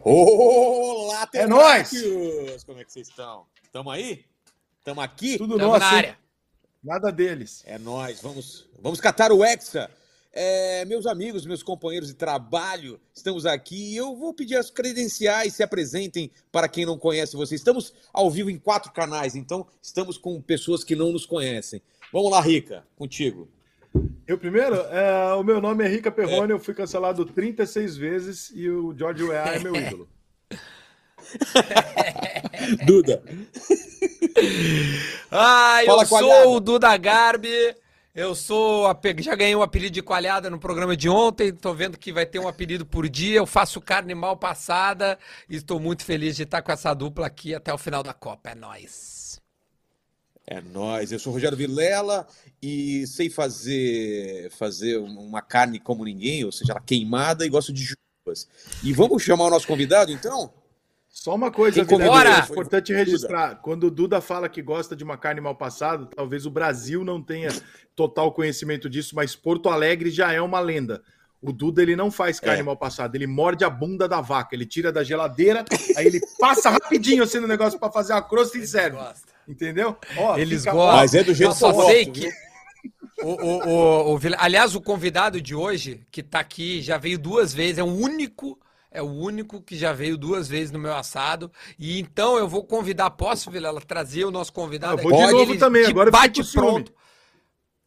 Olá, É nóis! terráqueos! Como é que vocês estão? Tamo aí? Tamo aqui? Tudo Tamo nosso. na hein? área. Nada deles. É nós. Vamos, vamos catar o Hexa. É, meus amigos, meus companheiros de trabalho, estamos aqui e eu vou pedir as credenciais, se apresentem para quem não conhece vocês. Estamos ao vivo em quatro canais, então estamos com pessoas que não nos conhecem. Vamos lá, Rica, contigo. Eu primeiro, é, o meu nome é Rica Perrone, eu fui cancelado 36 vezes e o George Weah é meu ídolo. Duda. Ah, eu Fala, sou o Duda Garbi. Eu sou. ape- Já ganhei um apelido de coalhada no programa de ontem. Tô vendo que vai ter um apelido por dia. Eu faço carne mal passada e estou muito feliz de estar com essa dupla aqui até o final da Copa. É nóis. É nós. Eu sou o Rogério Vilela e sei fazer fazer uma carne como ninguém, ou seja, ela queimada e gosto de jubas. E vamos chamar o nosso convidado, então? Só uma coisa, comemora? é importante registrar. Quando o Duda fala que gosta de uma carne mal passada, talvez o Brasil não tenha total conhecimento disso, mas Porto Alegre já é uma lenda. O Duda ele não faz carne É. mal passada, ele morde a bunda da vaca, ele tira da geladeira, aí ele passa rapidinho assim no negócio para fazer a crosta e serve. Entendeu? Ó, Eles gostam. Mas é do jeito Eu só que eu sei gosto, que. O, o, o, o Aliás, o convidado de hoje, que tá aqui, já veio duas vezes, é o único. É o único que já veio duas vezes no meu assado. E então eu vou convidar, posso, Vilela, trazer o nosso convidado eu vou de aqui, novo ele também, de agora bate com ciúme.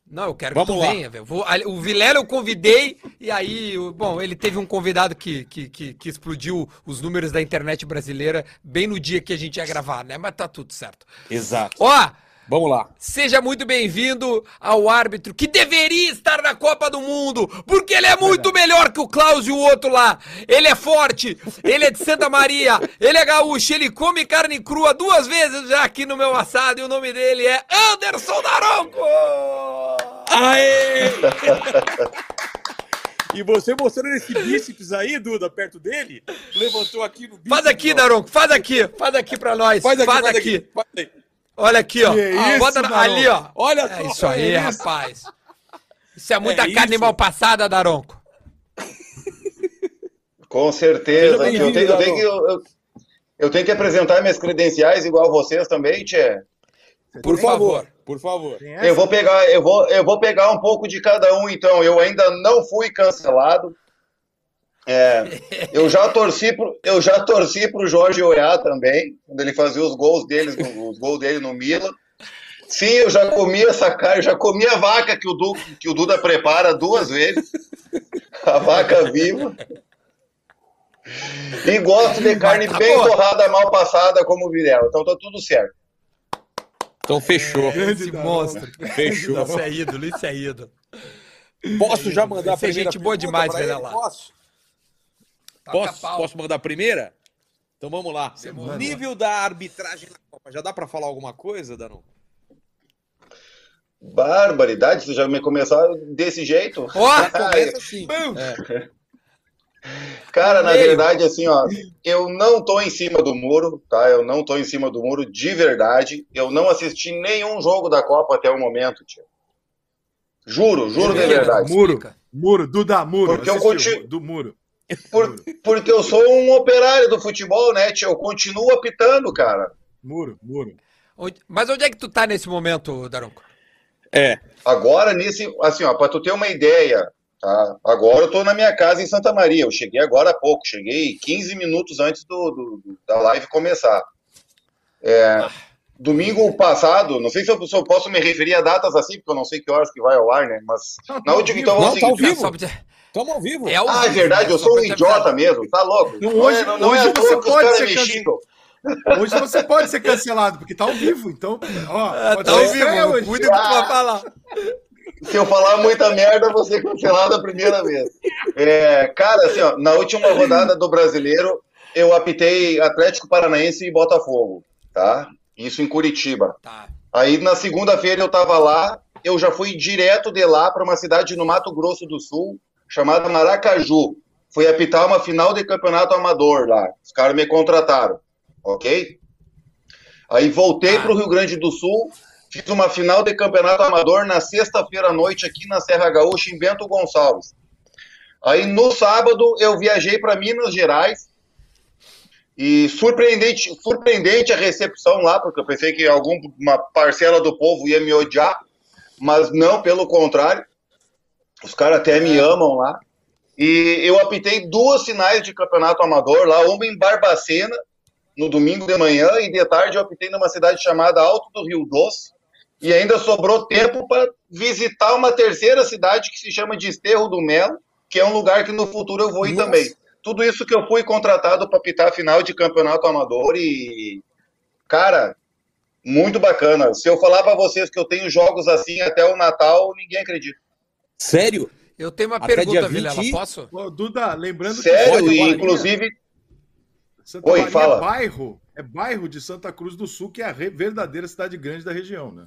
Não, eu quero Vamos que tu lá. venha, velho. O Vilela eu convidei, e aí, bom, ele teve um convidado que, que, que, que explodiu os números da internet brasileira bem no dia que a gente ia gravar, né? Mas tá tudo certo. Exato. Ó, Vamos lá. Seja muito bem-vindo ao árbitro que deveria estar na Copa do Mundo, porque ele é muito melhor que o Klaus e o outro lá. Ele é forte, ele é de Santa Maria, ele é gaúcho, ele come carne crua duas vezes já aqui no meu assado e o nome dele é Anderson Daronco! Aê! e você mostrando esse bíceps aí, Duda, perto dele, levantou aqui no bíceps. Faz aqui. Daronco, faz aqui, faz aqui pra nós. Faz aqui, faz faz aqui. aqui. Faz aí. Olha aqui, ó. Que Ah, isso, bota Daronco? ali, ó. Olha É só. isso aí, é rapaz. Isso é muita É carne isso. mal passada, Daronco. Com certeza. Eu tenho, eu, tenho que, eu, eu- tenho que apresentar minhas credenciais igual vocês também, Tchê. Por favor, por favor. Eu vou pegar, eu vou, eu vou pegar um pouco de cada um, então. Eu ainda não fui cancelado. É, eu já torci pro, eu já torci pro Jorge Oiá também, quando ele fazia os gols deles, no- os gols dele no Milan. Sim, eu já comi essa carne, já comi a vaca que o, Du, que o Duda prepara duas vezes. A vaca viva. E gosto de carne tá bem torrada, mal passada, como o Virela. Então tá tudo certo. Então fechou. Grande Esse monstro. Fechou. Isso é ídolo, isso é ídolo. Posso já mandar a Esse é gente boa demais? Velela. Posso? Posso, posso mandar a primeira? Então vamos lá. manda. Nível da arbitragem na Copa. Já dá pra falar alguma coisa, Daron? Barbaridade, você já me começar desse jeito? Ó, Começa assim. Cara, na verdade, assim, ó, eu não tô em cima do muro, tá? Eu não tô em cima do muro de verdade. Eu não assisti nenhum jogo da Copa até o momento, tio. Juro, juro de verdade. Muro, muro, Duda, muro. Porque eu assistiu, conti- Do muro. Por- porque eu sou um operário do futebol, né, tio? Eu continuo apitando, cara. Muro, muro. Mas onde é que tu tá nesse momento, Daronco? É. Agora, nesse, assim, ó, pra tu ter uma ideia, tá? Agora eu tô na minha casa em Santa Maria. Eu cheguei agora há pouco, cheguei 15 minutos antes do, do- da live começar. É, domingo passado, não sei se eu, se eu posso me referir a datas assim, porque eu não sei que horas que vai ao ar, né? Mas na última, então, é o Não, tá Estamos ao vivo. É ao Ah, é vivo, verdade, né? eu sou um idiota mesmo, tá louco? Não, Não hoje- é- não é hoje toa você pode caras ser me can- xingam. Hoje você pode ser cancelado, porque tá ao vivo. Então, ó, Ah, tá ao vivo, hoje. cuida do que tu vai falar. Se eu falar muita merda, eu vou ser cancelado a primeira vez. É, cara, assim, ó, na última rodada do brasileiro, eu apitei Atlético Paranaense e Botafogo, tá? Isso em Curitiba. Tá. Aí na segunda-feira eu tava lá, eu já fui direto de lá para uma cidade no Mato Grosso do Sul, chamada Maracaju. Fui apitar uma final de campeonato amador lá. Os caras me contrataram, ok? Aí voltei para o Rio Grande do Sul, fiz uma final de campeonato amador na sexta-feira à noite aqui na Serra Gaúcha, em Bento Gonçalves. Aí no sábado eu viajei para Minas Gerais e surpreendente, surpreendente a recepção lá, porque eu pensei que alguma parcela do povo ia me odiar, mas não, pelo contrário. Os caras até me amam lá. E eu apitei duas finais de campeonato amador lá, uma em Barbacena, no domingo de manhã, e de tarde eu apitei numa cidade chamada Alto do Rio Doce. E ainda sobrou tempo para visitar uma terceira cidade que se chama de Esterro do Melo, que é um lugar que no futuro eu vou ir Nossa. também tudo isso que eu fui contratado para pitar a final de campeonato amador e, cara, muito bacana. Se eu falar para vocês que eu tenho jogos assim até o Natal, ninguém acredita. Sério? Eu tenho uma até pergunta, 20... Vilela, posso? Ô, Duda, lembrando Sério, que... Sério, inclusive... Santa Oi, Maria fala. É bairro, é bairro de Santa Cruz do Sul, que é a verdadeira cidade grande da região, né?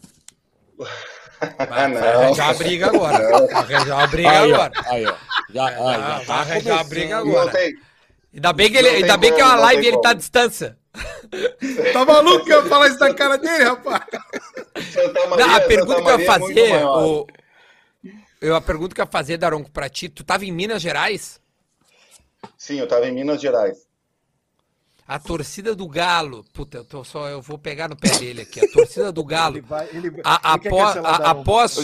Vai, não. arranjar a briga agora. Vai arranjar a briga aí, agora. Aí, ó. Já, é, aí, já tá arranjar a briga agora. Tem, ainda bem que, ele, ainda bem que é uma live e ele tá à distância. Tá maluco que eu falar isso na cara dele, rapaz? Maria, não, a pergunta Santa que eu ia é fazer, é o, eu, a pergunta que eu ia fazer, Daronco, pra ti, tu tava em Minas Gerais? Sim, eu tava em Minas Gerais. A torcida do Galo, puta, eu, tô só, eu vou pegar no pé dele aqui. A torcida do Galo. Ele vai, ele, a, ele após, a, após,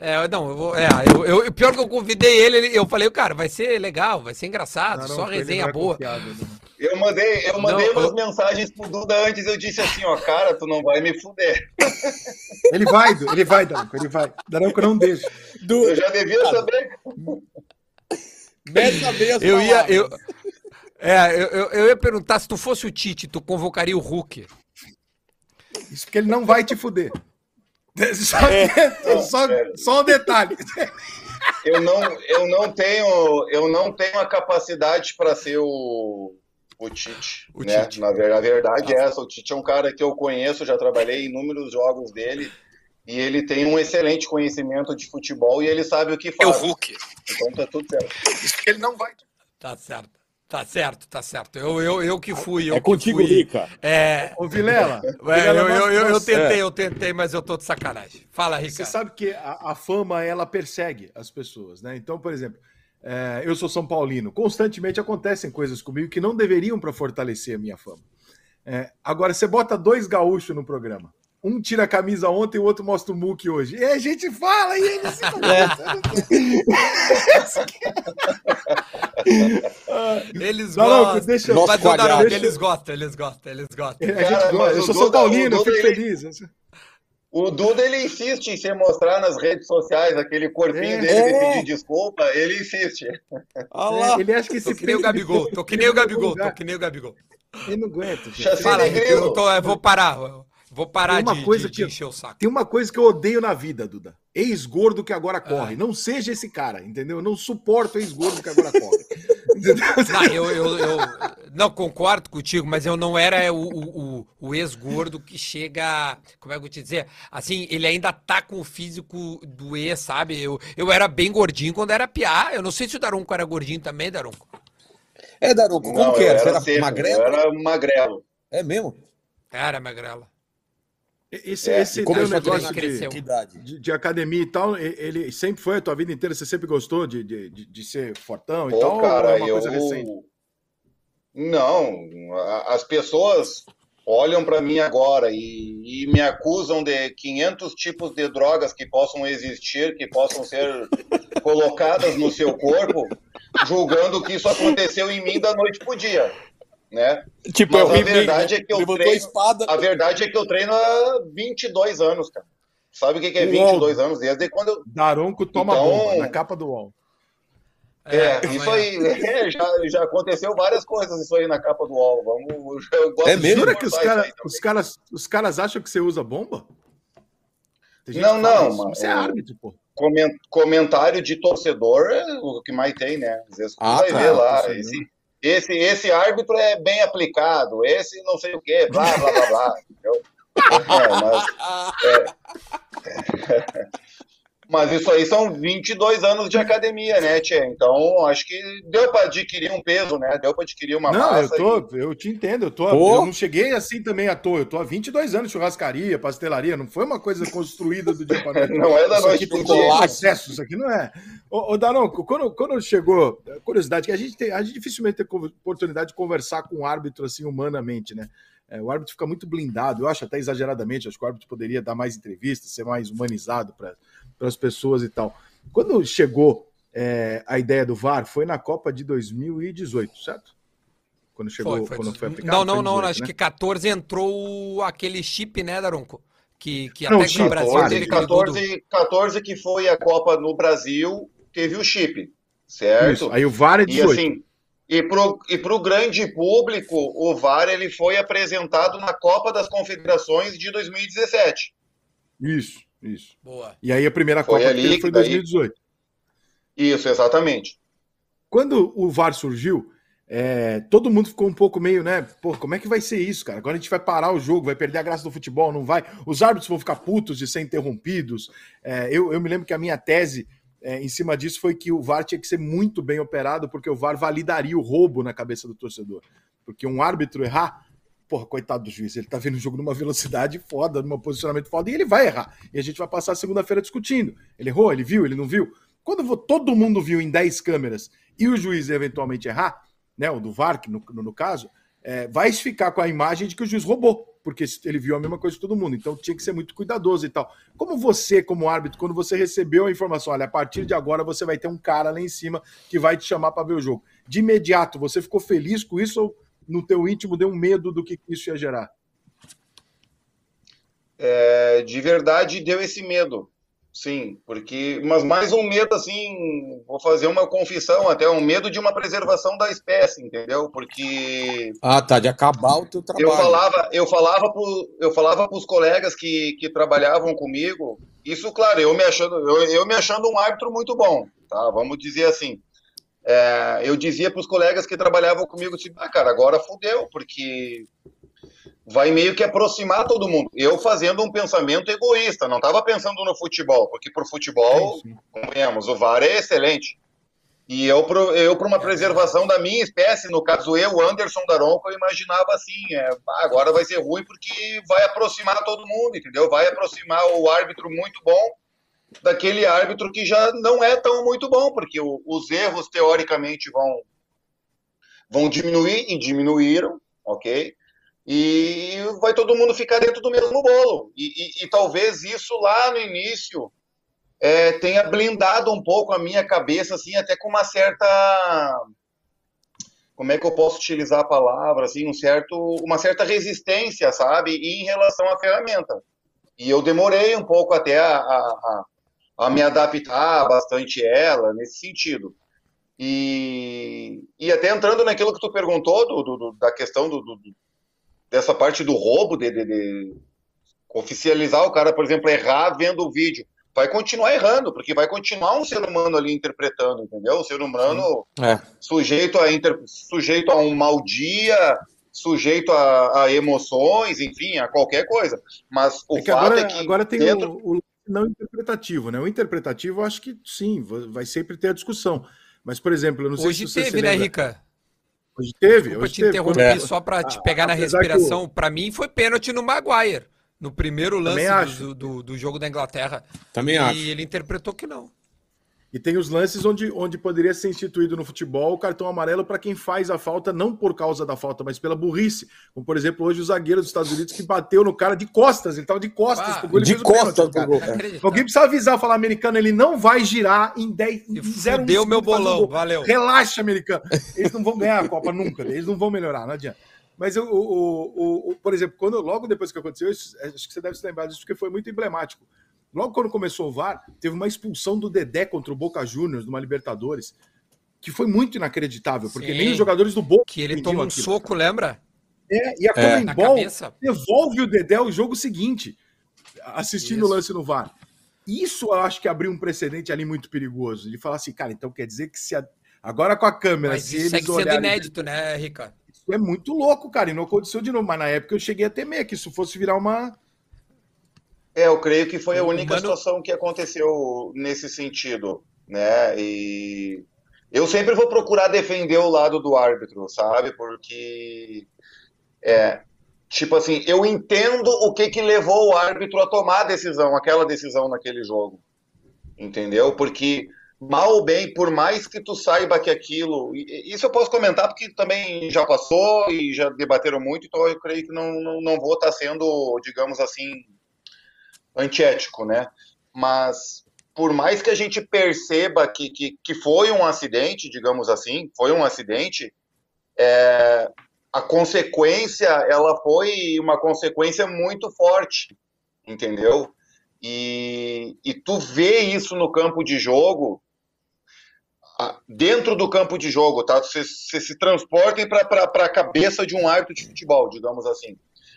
é, não, eu vou. É, eu, eu, pior que eu convidei ele, eu falei, cara, vai ser legal, vai ser engraçado, não, não, só resenha boa. Confiado, eu mandei, eu mandei não, umas eu... mensagens pro Duda antes, eu disse assim, ó, cara, tu não vai me fuder. Ele vai, ele vai, Daronco, ele vai. Daronco não deixa. Du... Eu já devia saber. Dessa vez eu ia, eu, é, eu, eu, eu, ia perguntar se tu fosse o Tite, tu convocaria o Hulk. Isso porque ele não vai te fuder. Só, é, só, só um detalhe. Eu não, eu não tenho, eu não tenho a capacidade para ser o, o Tite. O né? Tite. Na, na verdade é essa. O Tite é um cara que eu conheço, já trabalhei em inúmeros jogos dele. E ele tem um excelente conhecimento de futebol e ele sabe o que faz. É o Hulk. Então tá tudo certo. Isso porque ele não vai. Tá certo. Tá certo, tá certo. Eu, eu, eu que fui. Eu é contigo, fui, Rica. É... Ô, Vilela. É, eu, eu, eu, eu, tentei, eu tentei, mas eu tô de sacanagem. Fala, Rica. Você sabe que a, a, fama, ela persegue as pessoas, né? Então, por exemplo, é, eu sou São Paulino. Constantemente acontecem coisas comigo que não deveriam para fortalecer a minha fama. É, agora, você bota dois gaúchos no programa. Um tira a camisa ontem e o outro mostra o muque hoje. E a gente fala e ele se. É. eles não, gostam. Deixa eu... Mas, não, deixa... eles gostam, eles gostam, eles gostam. a gente gosta. Eu sou São Paulino, eu fico ele... O Duda ele insiste em se mostrar nas redes sociais, aquele corpinho é, dele é. de pedir desculpa, ele insiste. É, ele acha que se tô que nem o Gabigol, tô que nem o Gabigol, tô que nem o Gabigol. Ele não aguenta. Fala, eu, tô, eu vou parar. Vou parar uma de, coisa de, que, de encher o saco. Tem uma coisa que eu odeio na vida, Duda. Ex-gordo que agora corre. Ah. Não seja esse cara, entendeu? Eu não suporto ex-gordo que agora corre. não, eu, eu, eu, não concordo contigo, mas eu não era o, o, o ex-gordo que chega. Como é que eu vou te dizer? Assim, ele ainda tá com o físico do ex, sabe? Eu, eu era bem gordinho quando era piá. Eu não sei se o Daronco era gordinho também, Daronco. É, Daronco, como não, que era? Era, era magrelo? Eu era magrelo. É mesmo? Era magrelo. Esse, é, esse teu negócio de, de, de, academia e tal, ele sempre foi a tua vida inteira? Você sempre gostou de, de, de ser fortão Pô, e tal? Cara, é uma eu... coisa recente? Não, as pessoas olham para mim agora e, e, me acusam de 500 tipos de drogas que possam existir, que possam ser colocadas no seu corpo, julgando que isso aconteceu em mim da noite pro dia né? Tipo, Mas a verdade é que eu treino, espada. A verdade é que eu treino há 22 anos, cara. Sabe o que, é 22 anos? Desde quando eu... Daronco toma então... bomba na capa do UOL. É, é isso aí, é, já, já aconteceu várias coisas isso aí na capa do UOL. Vamos, é mesmo? Que os, cara, os, caras, os caras acham que você usa bomba? Não, não, mano. Você é árbitro, pô. Comentário de torcedor é o que mais tem, né? Às vezes ah, vai ver lá. Esse, esse, esse árbitro é bem aplicado, esse não sei o quê, blá, blá, blá, blá. Entendeu? É, mas, é, Mas isso aí são 22 anos de academia, né, Tchê? Então, acho que deu para adquirir um peso, né? Deu para adquirir uma não, massa. Eu, tô, e... eu te entendo, eu, tô, Pô. eu não cheguei assim também à toa. Eu tô há 22 anos de churrascaria, pastelaria, não foi uma coisa construída do dia para noite. não é da isso noite aqui tem todo processo, isso aqui não é. Ô, ô Daronco, quando, quando chegou, curiosidade, que a gente, tem, a gente dificilmente tem oportunidade de conversar com um árbitro assim humanamente, né? É, o árbitro fica muito blindado, eu acho até exageradamente, acho que o árbitro poderia dar mais entrevistas, ser mais humanizado para as pessoas e tal. Quando chegou é, a ideia do VAR, foi na Copa de 2018, certo? Quando chegou, foi, foi. quando foi aplicado? Não, não, 18, não, acho né? que 14 entrou aqui chip, né, Daronco? Que, que Não, até chip, que o Brasil 14, teve aquele gol do- 14, 14 que foi a Copa no Brasil, teve o chip, certo? Isso, Aí o VAR é E 18. assim, e pro, e pro grande público, o VAR ele foi apresentado na Copa das Confederações de 2017. Isso, isso. Boa. E aí a primeira Foi Copa ali que teve foi em daí- 2018. Isso, exatamente. Quando o VAR surgiu, é, todo mundo ficou um pouco meio, né? Pô, como é que vai ser isso, cara? Agora a gente vai parar o jogo, vai perder a graça do futebol, não vai? Os árbitros vão ficar putos de ser interrompidos. É, eu, eu me lembro que a minha tese é, em cima disso foi que o VAR tinha que ser muito bem operado, porque o VAR validaria o roubo na cabeça do torcedor. Porque um árbitro errar, porra, coitado do juiz, ele tá vendo o jogo numa velocidade foda, num posicionamento foda, e ele vai errar. E a gente vai passar segunda-feira discutindo. Ele errou, ele viu, ele não viu. Quando todo mundo viu em 10 câmeras e o juiz eventualmente errar, né, o do VAR, no, no caso, é, vai ficar com a imagem de que o juiz roubou, porque ele viu a mesma coisa que todo mundo. Então tinha que ser muito cuidadoso e tal. Como você, como árbitro, quando você recebeu a informação, olha, a partir de agora você vai ter um cara lá em cima que vai te chamar para ver o jogo. De imediato, você ficou feliz com isso ou no teu íntimo deu um medo do que isso ia gerar? É, de verdade deu esse medo. Sim, porque. Mas mais um medo, assim, vou fazer uma confissão até, um medo de uma preservação da espécie, entendeu? Porque Ah, tá, de acabar o teu trabalho. eu falava, eu falava pro, eu falava para os colegas que, que trabalhavam comigo, isso, claro, eu me achando, eu, eu me achando um árbitro muito bom, tá? Vamos dizer assim. É, eu dizia para os colegas que trabalhavam comigo, tipo, ah, cara, agora fudeu, porque vai meio que aproximar todo mundo. Eu fazendo um pensamento egoísta, não estava pensando no futebol, porque pro futebol, Sim, sim. convenhamos, o VAR é excelente. E eu, eu para uma preservação da minha espécie, no caso eu, Anderson Daronco, eu imaginava assim, é, ah, agora vai ser ruim porque vai aproximar todo mundo, entendeu? Vai aproximar o árbitro muito bom daquele árbitro que já não é tão muito bom, porque o- os erros teoricamente vão vão diminuir e diminuíram, ok? E vai todo mundo ficar dentro do mesmo bolo. E, e- e talvez isso lá no início é, tenha blindado um pouco a minha cabeça, assim, até com uma certa. Como é que eu posso utilizar a palavra? Assim, um certo, uma certa resistência, sabe? E em relação à ferramenta. E eu demorei um pouco até a, a, a, a me adaptar bastante a ela, nesse sentido. E, e até entrando naquilo que tu perguntou, do, do- da questão do, do- do- dessa parte do roubo, de, de- de oficializar o cara, por exemplo, errar vendo o vídeo. Vai continuar errando, porque vai continuar um ser humano ali interpretando, entendeu? Um ser humano É. sujeito a, inter... sujeito a um mau dia, sujeito a, a emoções, enfim, a qualquer coisa. Mas o É que fato agora, é que agora tem dentro... o, o não interpretativo, né? O interpretativo, eu acho que sim, va- vai sempre ter a discussão. Mas, por exemplo, eu não sei Hoje se você teve, se né. Rica? Hoje teve, Desculpa hoje te teve. interromper É. só pra te Ah, pegar na apesar que respiração. Pra mim foi pênalti no Maguire. No primeiro lance do, do, do jogo da Inglaterra. Também E acho. ele interpretou que não. E tem os lances onde, onde poderia ser instituído no futebol o cartão amarelo para quem faz a falta, não por causa da falta, mas pela burrice. Como, por exemplo, hoje o zagueiro dos Estados Unidos que bateu no cara de costas. Ele tava de costas Ah, de pênalti costas pro gol. Inacreditável. Alguém precisa avisar, falar americano, ele não vai girar em 10 em zero um meu bolão, gol. valeu. Relaxa, americano. Eles não vão ganhar a Copa nunca, eles não vão melhorar, não adianta. Mas, o, o, o, o- por exemplo, quando, logo depois que aconteceu isso, acho que você deve se lembrar disso, porque foi muito emblemático. Logo quando começou o VAR, teve uma expulsão do Dedé contra o Boca Juniors numa Libertadores, que foi muito inacreditável, porque Sim. nem os jogadores do Boca Que ele toma um aquilo. soco, lembra? É, e a É. Comembol devolve o Dedé o jogo seguinte, assistindo o Isso. lance no VAR. Isso eu acho que abriu um precedente ali muito perigoso. Ele falar assim, cara, então quer dizer que se a- agora com a câmera, Mas se isso eles segue sendo olharem, inédito, né, Rica? isso é muito louco, cara, e não aconteceu de novo. Mas na época eu cheguei a temer que isso fosse virar uma É, eu creio que foi a única Mano... situação que aconteceu nesse sentido, né? E eu sempre vou procurar defender o lado do árbitro, sabe? Porque é, tipo assim, eu entendo o que que levou o árbitro a tomar a decisão, aquela decisão naquele jogo. Entendeu? Porque mal ou bem, por mais que tu saiba que aquilo. Isso eu posso comentar porque também já passou e já debateram muito, então eu creio que não, não, não vou estar sendo, digamos assim, antiético, né? Mas por mais que a gente perceba que, que, que foi um acidente, digamos assim, foi um acidente, é, a consequência, ela foi uma consequência muito forte, entendeu? E, e tu vê isso no campo de jogo, dentro do campo de jogo, tá? Vocês se transportem para a cabeça de um árbitro de futebol, digamos assim.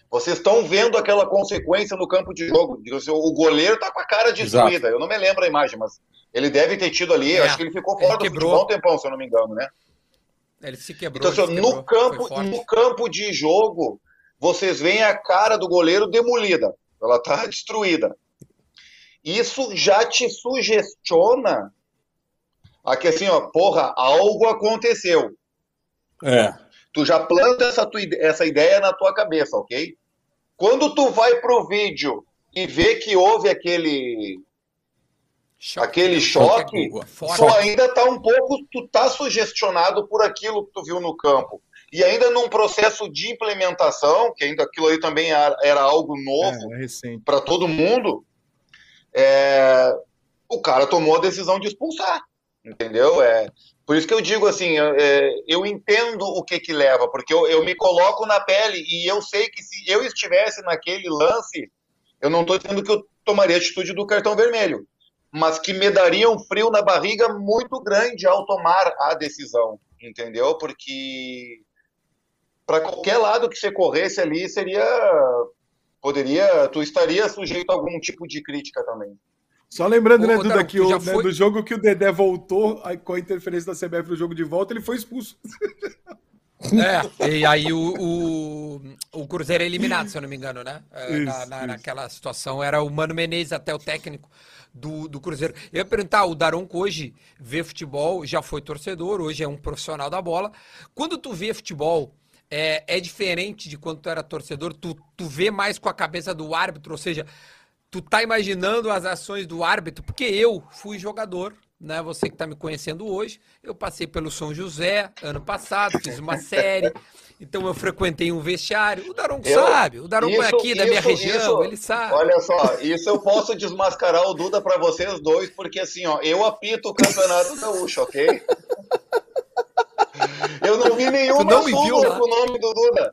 Vocês estão vendo aquela consequência no campo de jogo. O goleiro está com a cara destruída. Exato. Eu não me lembro a imagem, mas ele deve ter tido ali. É, acho que ele ficou fora ele do futebol um tempão, se eu não me engano, né? Ele se quebrou. Então, assim, no, campo, no campo de jogo, vocês veem a cara do goleiro demolida. Ela está destruída. Isso já te sugestiona a que assim, ó, porra, algo aconteceu. É. Tu já planta essa, tua, essa ideia na tua cabeça, ok? Quando tu vai pro vídeo e vê que houve aquele choque, aquele choque, choque tu ainda tá um pouco, tu tá sugestionado por aquilo que tu viu no campo. E ainda num processo de implementação, que ainda aquilo aí também era, era algo novo é, é para todo mundo, é, o cara tomou a decisão de expulsar, entendeu? É, por isso que eu digo assim, é, eu entendo o que que leva, porque eu, eu me coloco na pele e eu sei que se eu estivesse naquele lance, eu não estou dizendo que eu tomaria a atitude do cartão vermelho, mas que me daria um frio na barriga muito grande ao tomar a decisão, entendeu? Porque para qualquer lado que você corresse ali seria poderia, tu estaria sujeito a algum tipo de crítica também. Só lembrando, Ô, né, Duda, que o, né, foi... do jogo que o Dedé voltou, com a interferência da CBF no jogo de volta, ele foi expulso. É, e aí o, o, o, Cruzeiro é eliminado, se eu não me engano, né? É, isso, na, na, isso. Naquela situação, era o Mano Menezes até o técnico do, do Cruzeiro. Eu ia perguntar, o Daronco hoje vê futebol, já foi torcedor, hoje é um profissional da bola. Quando tu vê futebol, é, é diferente de quando tu era torcedor, tu, tu vê mais com a cabeça do árbitro, ou seja, tu tá imaginando as ações do árbitro, porque eu fui jogador, né? Você que tá me conhecendo hoje, eu passei pelo São José ano passado, fiz uma série, então eu frequentei um vestiário. O Daronco eu, sabe, o Daronco é aqui da minha região, isso, ele sabe. Olha só, isso eu posso desmascarar o Duda para vocês dois, porque assim, ó, eu apito o campeonato gaúcho, ok? Eu não vi nenhuma não súmula com o nome do Duda.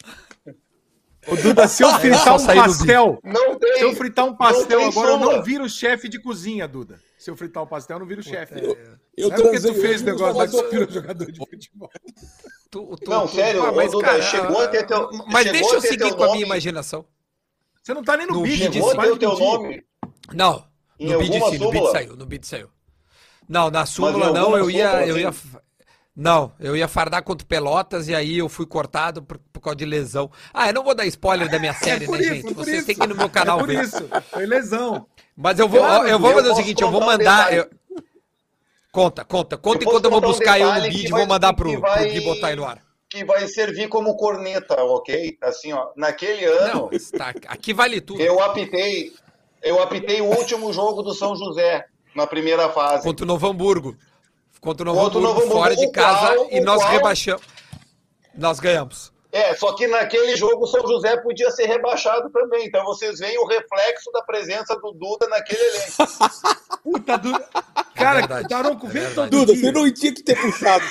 Ô, Duda, se eu fritar um pastel. Não tem, se eu fritar um pastel agora, súmula. eu não viro chefe de cozinha, Duda. Se eu fritar um pastel, eu não viro chefe. Eu, eu não é porque tu fez negócio da que virou jogador de futebol. Tu, tu, não, tu, sério, ah, mas, Duda, cara, chegou a ter teu. Mas deixa eu seguir com a minha imaginação. Você não tá nem no, no bid, chegou a ter o teu nome. Não, no bid sim, no bid saiu, no bid saiu. Não, na súmula não, eu ia, eu ia, não, eu ia fardar contra Pelotas e aí eu fui cortado por, por causa de lesão. Ah, eu não vou dar spoiler da minha é série, é né, isso, gente? Vocês têm que ir no meu canal é por ver. isso, foi lesão. Mas eu vou, claro, eu vou fazer o seguinte, eu vou mandar... Um eu... Conta, conta, conta eu enquanto eu vou buscar um eu no vídeo e vou mandar pro, vai, pro Gui botar aí no ar. Que vai servir como corneta, ok? Assim, ó, naquele ano... Não, tá, aqui vale tudo. Eu apitei, eu apitei o último jogo do São José, na primeira fase. Contra o Novo Hamburgo. Contra o Novo, Contra Hamburgo, Novo fora de casa qual, e nós qual... rebaixamos. Nós ganhamos. É, só que naquele jogo o São José podia ser rebaixado também. Então vocês veem o reflexo da presença do Duda naquele elenco. Puta, Duda. Cara, é Taronco, vem é todo Duda, dia. você não tinha que ter puxado.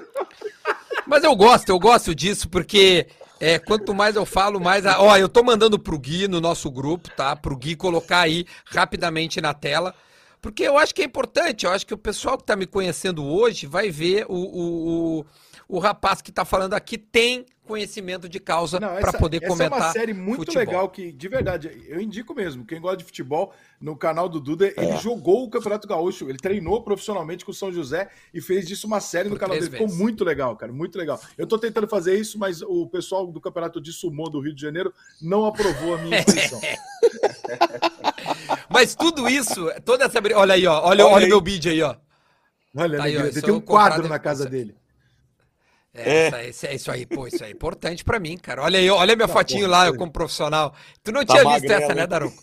Mas eu gosto, eu gosto disso, porque é, quanto mais eu falo, mais. A... Ó, eu tô mandando pro Gui no nosso grupo, tá? Pro Gui colocar aí rapidamente na tela. Porque eu acho que é importante, eu acho que o pessoal que está me conhecendo hoje vai ver o, o, o, o rapaz que está falando aqui tem conhecimento de causa para poder comentar. Essa é uma série muito futebol. legal que, de verdade, eu indico mesmo. Quem gosta de futebol, no canal do Duda, é. ele jogou o Campeonato Gaúcho, ele treinou profissionalmente com o São José e fez disso uma série Por no canal dele. Vezes. Ficou muito legal, cara, muito legal. Eu tô tentando fazer isso, mas o pessoal do Campeonato de Sumô do Rio de Janeiro não aprovou a minha inscrição. Mas tudo isso, toda essa. Olha aí, ó. Olha, olha, olha meu vídeo aí, ó. Olha, tá aí, ó, tem um quadro na casa dele. É, é. Isso, é isso aí, pô, isso é importante pra mim, cara. Olha aí, olha minha tá fotinho lá, eu como profissional. Tu não tá tinha visto essa, né, Daronco?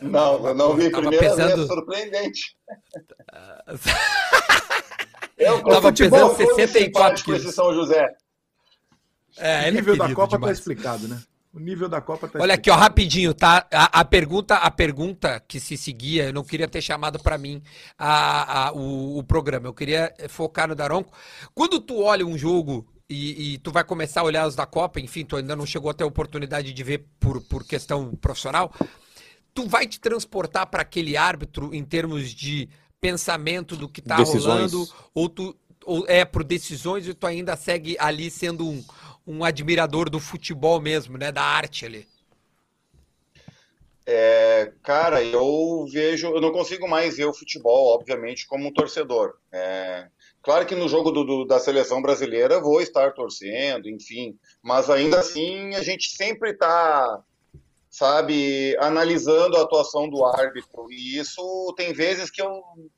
Não, eu não vi. Primeira pesando... vez, surpreendente. eu tava pesando 64 quilos. São José. É, o nível é da Copa tá demais. tá explicado, né? O nível da Copa tá Olha aqui, ó, rapidinho, tá? A, a, pergunta, a pergunta que se seguia, eu não queria ter chamado para mim a, a, o, o, programa, eu queria focar no Daronco. Quando tu olha um jogo e, e, tu vai começar a olhar os da Copa, enfim, tu ainda não chegou a ter a oportunidade de ver por, por questão profissional, tu vai te transportar para aquele árbitro em termos de pensamento do que tá decisões. rolando, ou tu ou é por decisões e tu ainda segue ali sendo um um admirador do futebol mesmo, né? Da arte ali. É, cara, eu vejo, eu não consigo mais ver o futebol, obviamente, como um torcedor. É, claro que no jogo do, do, da seleção brasileira vou estar torcendo, enfim, mas ainda assim a gente sempre está, sabe, analisando a atuação do árbitro. E isso tem vezes que eu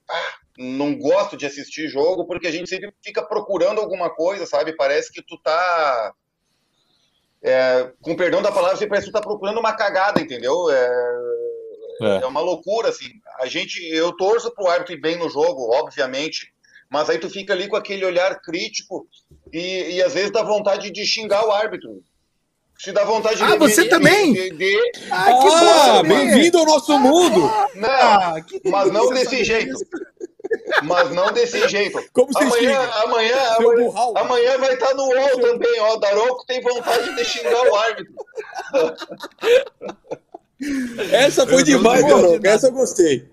ah, não gosto de assistir jogo porque a gente sempre fica procurando alguma coisa, sabe? Parece que tu tá é, com perdão da palavra, você parece que tá procurando uma cagada, entendeu? É, é. é uma loucura, assim. A gente, eu torço pro árbitro ir bem no jogo, obviamente, mas aí tu fica ali com aquele olhar crítico e, e às vezes dá vontade de xingar o árbitro. Se dá vontade de. Ah, você de, também? De, de... Ah, ah bem-vindo ao nosso mundo! Não, ah, mas não desse jeito. Mas não desse jeito. Como você amanhã, amanhã, amanhã, amanhã, vai estar no UOL também, ó. Daronco tem vontade de xingar o árbitro. Essa foi eu demais, Daronco. Essa eu gostei.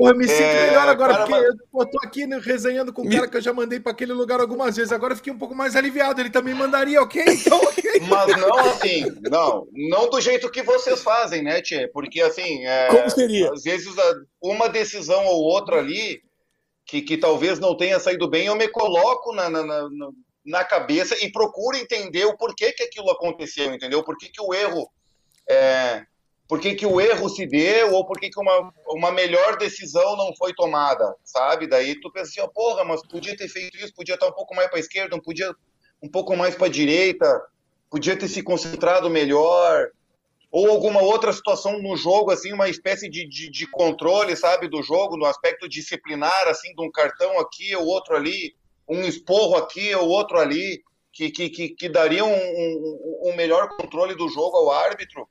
Porra, me sinto é, melhor agora, cara, porque mas... eu tô aqui né, resenhando com um cara que eu já mandei para aquele lugar algumas vezes. Agora eu fiquei um pouco mais aliviado. Ele também mandaria, ok? Então, ok. Mas não assim, não. Não do jeito que vocês fazem, né, Tchê? Porque assim. É, Como seria? Às vezes uma decisão ou outra ali que, que talvez não tenha saído bem, eu me coloco na, na, na, na cabeça e procuro entender o porquê que aquilo aconteceu, entendeu? Por que, que o erro. É, por que, que o erro se deu ou por que, que uma, uma melhor decisão não foi tomada, sabe? Daí tu pensa assim, oh, porra, mas podia ter feito isso, podia estar um pouco mais para a esquerda, podia um pouco mais para a direita, podia ter se concentrado melhor, ou alguma outra situação no jogo, assim, uma espécie de, de, de, controle, sabe, do jogo, no aspecto disciplinar, assim, de um cartão aqui ou outro ali, um esporro aqui ou outro ali, que, que, que, que daria um, um, um, melhor controle do jogo ao árbitro.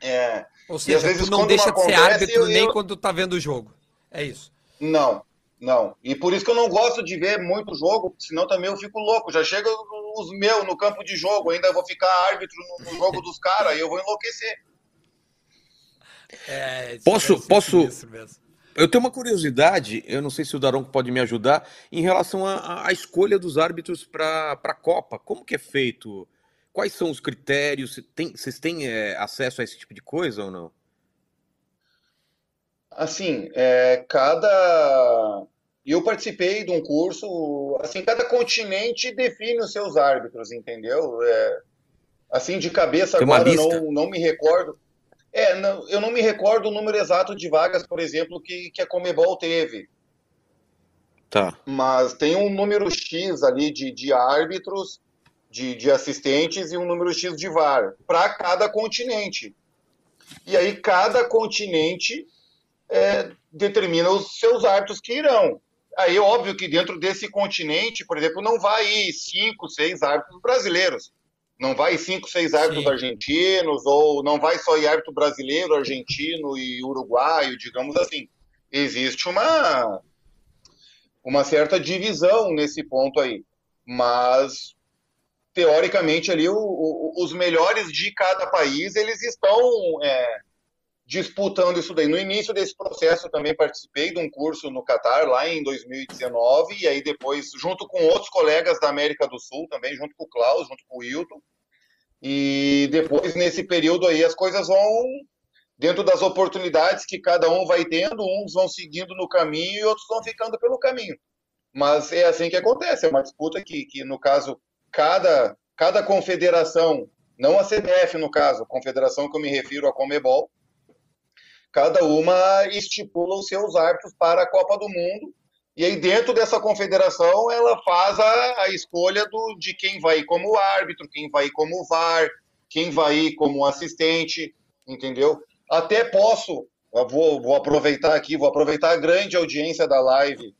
É, ou seja, e às vezes, não deixa de ser árbitro eu, nem quando tá vendo o jogo. É isso. Não, não. E por isso que eu não gosto de ver muito jogo, senão também eu fico louco. Já chega os meus no campo de jogo, ainda vou ficar árbitro no, no jogo dos caras, e eu vou enlouquecer. É, posso, posso. Eu tenho uma curiosidade, eu não sei se o Daronco pode me ajudar, em relação à escolha dos árbitros para a Copa. Como que é feito? Quais são os critérios? Tem, vocês têm é, acesso a esse tipo de coisa ou não? Assim, é, cada. Eu participei de um curso, assim, cada continente define os seus árbitros, entendeu? É, assim, de cabeça Tem agora não, não me recordo. É, não, eu não me recordo o número exato de vagas, por exemplo, que, que a Comebol teve. Tá. Mas tem um número X ali de, de árbitros, de, de assistentes e um número X de VAR para cada continente. E aí cada continente é, determina os seus árbitros que irão. Aí, óbvio que dentro desse continente, por exemplo, não vai ir cinco, seis árbitros brasileiros. Não vai cinco, seis árbitros Sim. argentinos, ou não vai só ir árbitro brasileiro, argentino e uruguaio, digamos assim. Existe uma, uma certa divisão nesse ponto aí. Mas, teoricamente, ali, o, o, os melhores de cada país, eles estão é, disputando isso daí. No início desse processo, também participei de um curso no Catar, lá em 2019, e aí depois, junto com outros colegas da América do Sul, também, junto com o Klaus, junto com o Wilton. E depois, nesse período aí, as coisas vão, dentro das oportunidades que cada um vai tendo, uns vão seguindo no caminho e outros vão ficando pelo caminho. Mas é assim que acontece, é uma disputa que, que no caso, cada, cada confederação, não a CBF no caso, confederação que eu me refiro a Comebol, cada uma estipula os seus árbitros para a Copa do Mundo. E aí, dentro dessa confederação, ela faz a, a escolha do, de quem vai como árbitro, quem vai como VAR, quem vai como assistente, entendeu? Até posso, vou, vou aproveitar aqui, vou aproveitar a grande audiência da live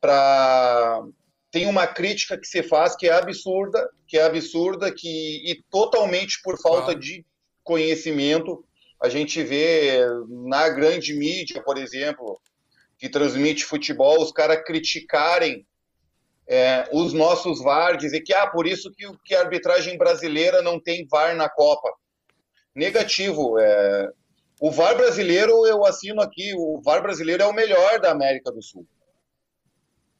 para tem uma crítica que se faz que é absurda, que é absurda, que e totalmente por falta de conhecimento. A gente vê na grande mídia, por exemplo, que transmite futebol, os caras criticarem é, os nossos VAR, dizer que ah, por isso que, que a arbitragem brasileira não tem VAR na Copa. Negativo. É, o VAR brasileiro, eu assino aqui, o VAR brasileiro é o melhor da América do Sul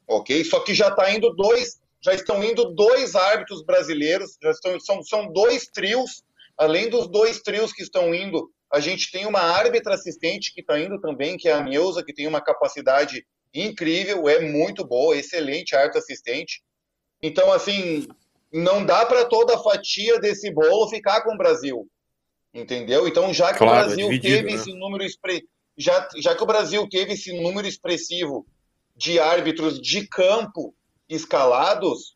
ok? Só que já está indo dois, já estão indo dois árbitros brasileiros, já estão, são, são dois trios, além dos dois trios que estão indo, a gente tem uma árbitra assistente que está indo também, que é a Neuza, que tem uma capacidade incrível, é muito boa, excelente árbitra assistente. Então, assim, não dá para toda a fatia desse bolo ficar com o Brasil, entendeu? Então, já que claro, o Brasil é teve né? esse número já, já que o Brasil teve esse número expressivo de árbitros de campo escalados,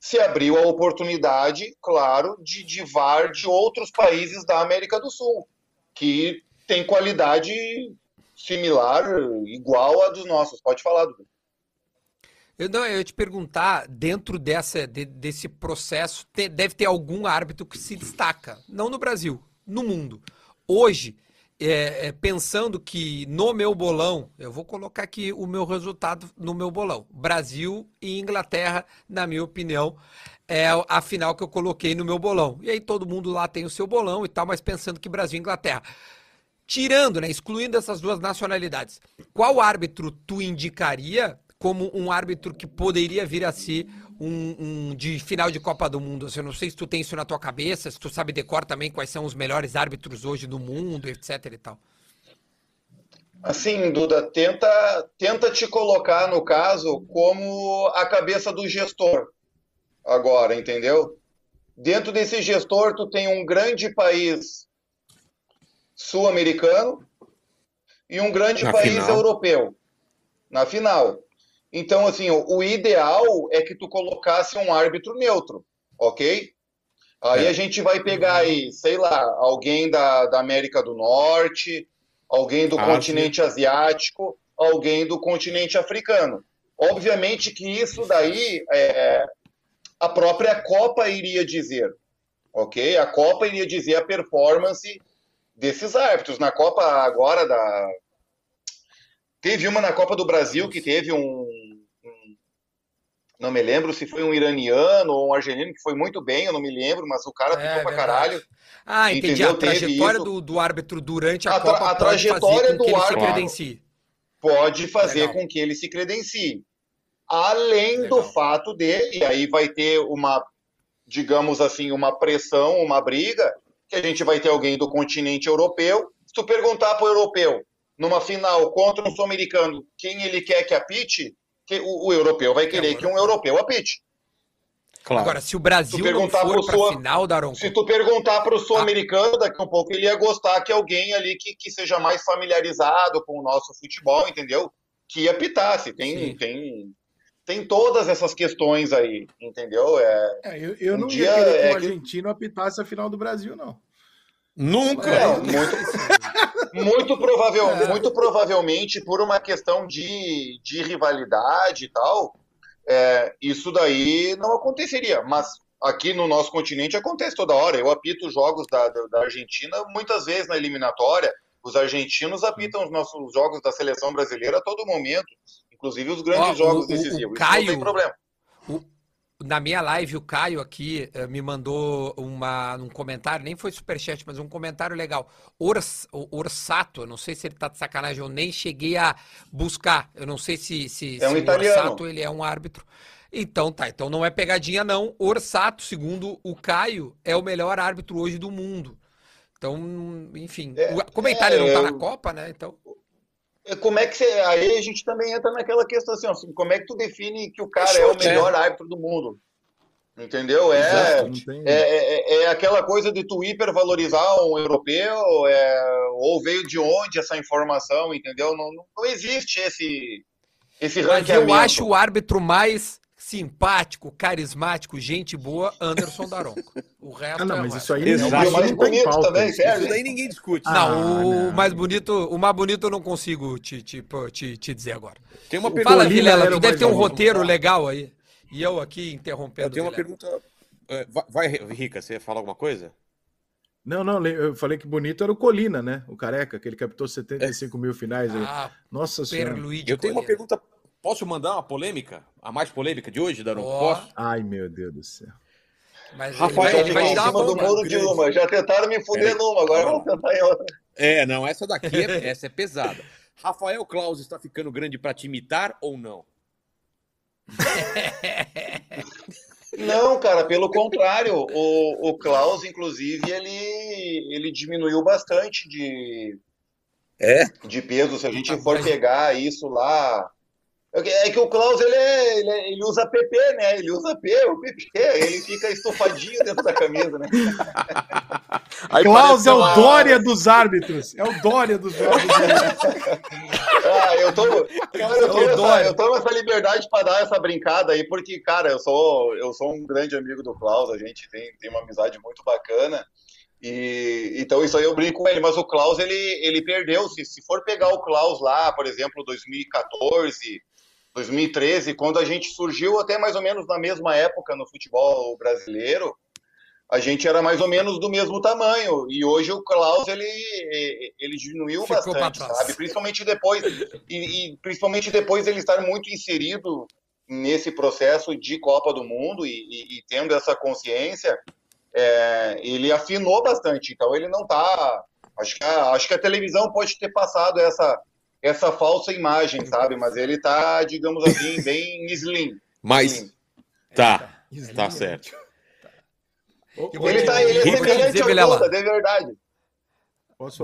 se abriu a oportunidade, claro, de, de VAR de outros países da América do Sul, que tem qualidade similar, igual a dos nossos. Pode falar, Dudu. Eu, não, eu ia te perguntar, dentro dessa, de, desse processo, te, deve ter algum árbitro que se destaca, não no Brasil, no mundo. Hoje, é, é, pensando que no meu bolão, eu vou colocar aqui o meu resultado no meu bolão. Brasil e Inglaterra, na minha opinião, é a final que eu coloquei no meu bolão. E aí todo mundo lá tem o seu bolão e tal, mas pensando que Brasil e Inglaterra. Tirando, né, excluindo essas duas nacionalidades, qual árbitro tu indicaria como um árbitro que poderia vir a ser um, um, de final de Copa do Mundo. Assim, eu não sei se tu tem isso na tua cabeça, se tu sabe decor também quais são os melhores árbitros hoje do mundo, etc e tal. Assim, Duda, tenta, tenta te colocar, no caso, como a cabeça do gestor agora, entendeu? Dentro desse gestor, tu tem um grande país sul-americano e um grande na país final. europeu na final. Então, assim, o, ideal é que tu colocasse um árbitro neutro, ok? Aí é. a gente vai pegar aí, sei lá, alguém da, da América do Norte, alguém do ah, continente sim. asiático, alguém do continente africano. Obviamente que isso daí é, a própria Copa iria dizer, ok? A Copa iria dizer a performance desses árbitros. Na Copa agora da Teve uma na Copa do Brasil que teve um, um, Não me lembro se foi um iraniano ou um argelino que foi muito bem, eu não me lembro, mas o cara é, pra caralho. Ah, entendi. Entendeu? A trajetória do, do, árbitro durante a, a Copa a trajetória do árbitro pode fazer legal. com que ele se credencie. Além legal. do fato de, e aí vai ter uma, digamos assim, uma pressão, uma briga, que a gente vai ter alguém do continente europeu. Se tu perguntar para o europeu, numa final contra um sul-americano, quem ele quer que apite, que o, o europeu vai querer que um europeu apite. Claro. Agora, se o Brasil não for para a final, Daron... Se tu perguntar para o sul-americano, daqui a um pouco ele ia gostar que alguém ali que, que seja mais familiarizado com o nosso futebol, entendeu? Que apitasse. Tem, tem, tem todas essas questões aí, entendeu? É, é eu, eu um não dia ia querer que é o argentino apitasse a final do Brasil, não. Nunca! É, muito, muito, provável, é. muito provavelmente, por uma questão de, de rivalidade e tal, é, isso daí não aconteceria. Mas aqui no nosso continente acontece toda hora. Eu apito jogos da, da, da Argentina muitas vezes na eliminatória. Os argentinos apitam os nossos jogos da seleção brasileira a todo momento, inclusive os grandes jogos o, decisivos. O Caio, não tem problema. O, na minha live, o Caio aqui uh, me mandou uma, um comentário, nem foi superchat, mas um comentário legal. Ors, Orsato, eu não sei se ele tá de sacanagem, eu nem cheguei a buscar. Eu não sei se, se, é um se italiano. Orsato ele é um árbitro. Então tá, então não é pegadinha não. Orsato, segundo o Caio, é o melhor árbitro hoje do mundo. Então, enfim, é, como a Itália é, não tá na Copa, né? Então como é que você. Aí a gente também entra naquela questão assim, assim como é que tu define que o cara é o melhor é. árbitro do mundo? Entendeu? É, Exato, tem- é, é, é aquela coisa de tu hipervalorizar um europeu, é, ou veio de onde essa informação, entendeu? Não, não, não existe esse, esse Mas ranqueamento. eu acho o árbitro mais simpático, carismático, gente boa, Anderson Daronco. O resto Ah, não, é mas mais. isso aí Exato. não, E o mais bonito pauta, também, isso. sério. Isso daí ninguém discute. Ah, Não, o não. mais bonito, o mais bonito eu não consigo te, te, te, te dizer agora. Tem uma pergunta. Fala, Vilela, tu deve ter um roteiro legal aí. E eu aqui interrompendo. Eu tenho uma pergunta. é, vai- Vai, Rica, você ia falar alguma coisa? Não, não, eu falei que bonito era o Colina, né? O careca, que ele captou 75 mil finais. aí. Ah, Nossa senhora. Eu tenho uma Colina. pergunta. Posso mandar uma polêmica? A mais polêmica de hoje, Daron? Ó. Posso? Ai, meu Deus do céu. Mas Rafael, ele vai, ele vai em te dar uma do muro de uma. Já tentaram me fuder Peraí. numa, agora vamos tentar em outra. É, não, essa daqui é, essa é pesada. Rafael Claus está ficando grande para te imitar ou não? Não, cara, pelo contrário. O, o Klaus, inclusive, ele, ele diminuiu bastante de, É? de peso. Se a gente Tá, for pegar isso lá. É que- É que o Klaus ele, é- ele, é- ele usa PP, né? Ele usa P, o PP, ele fica estufadinho dentro da camisa, né? Aí Klaus é o uma- Dória dos árbitros. É o Dória dos árbitros. Ah, eu tô, cara, eu, tô Ô, nessa, Dória. eu tô nessa liberdade para dar essa brincada aí, porque, cara, eu sou, eu sou um grande amigo do Klaus, a gente tem, tem uma amizade muito bacana. E então isso aí eu brinco com ele, mas o Klaus ele, ele perdeu. Se, se for pegar o Klaus lá, por exemplo, 2014, 2013, quando a gente surgiu até mais ou menos na mesma época no futebol brasileiro, a gente era mais ou menos do mesmo tamanho. E hoje o Klaus ele, ele diminuiu Ficou bastante, sabe? Principalmente depois e, e principalmente depois ele estar muito inserido nesse processo de Copa do Mundo e, e- e tendo essa consciência, é, ele afinou bastante. Então ele não tá. Acho que a, acho que a televisão pode ter passado essa essa falsa imagem, sabe? Mas ele tá, digamos assim, bem slim. Mas. Slim. Tá, Ele- tá certo. Eu vou Ele te- tá, ele é semelhante dizer, ao. Duda, de verdade.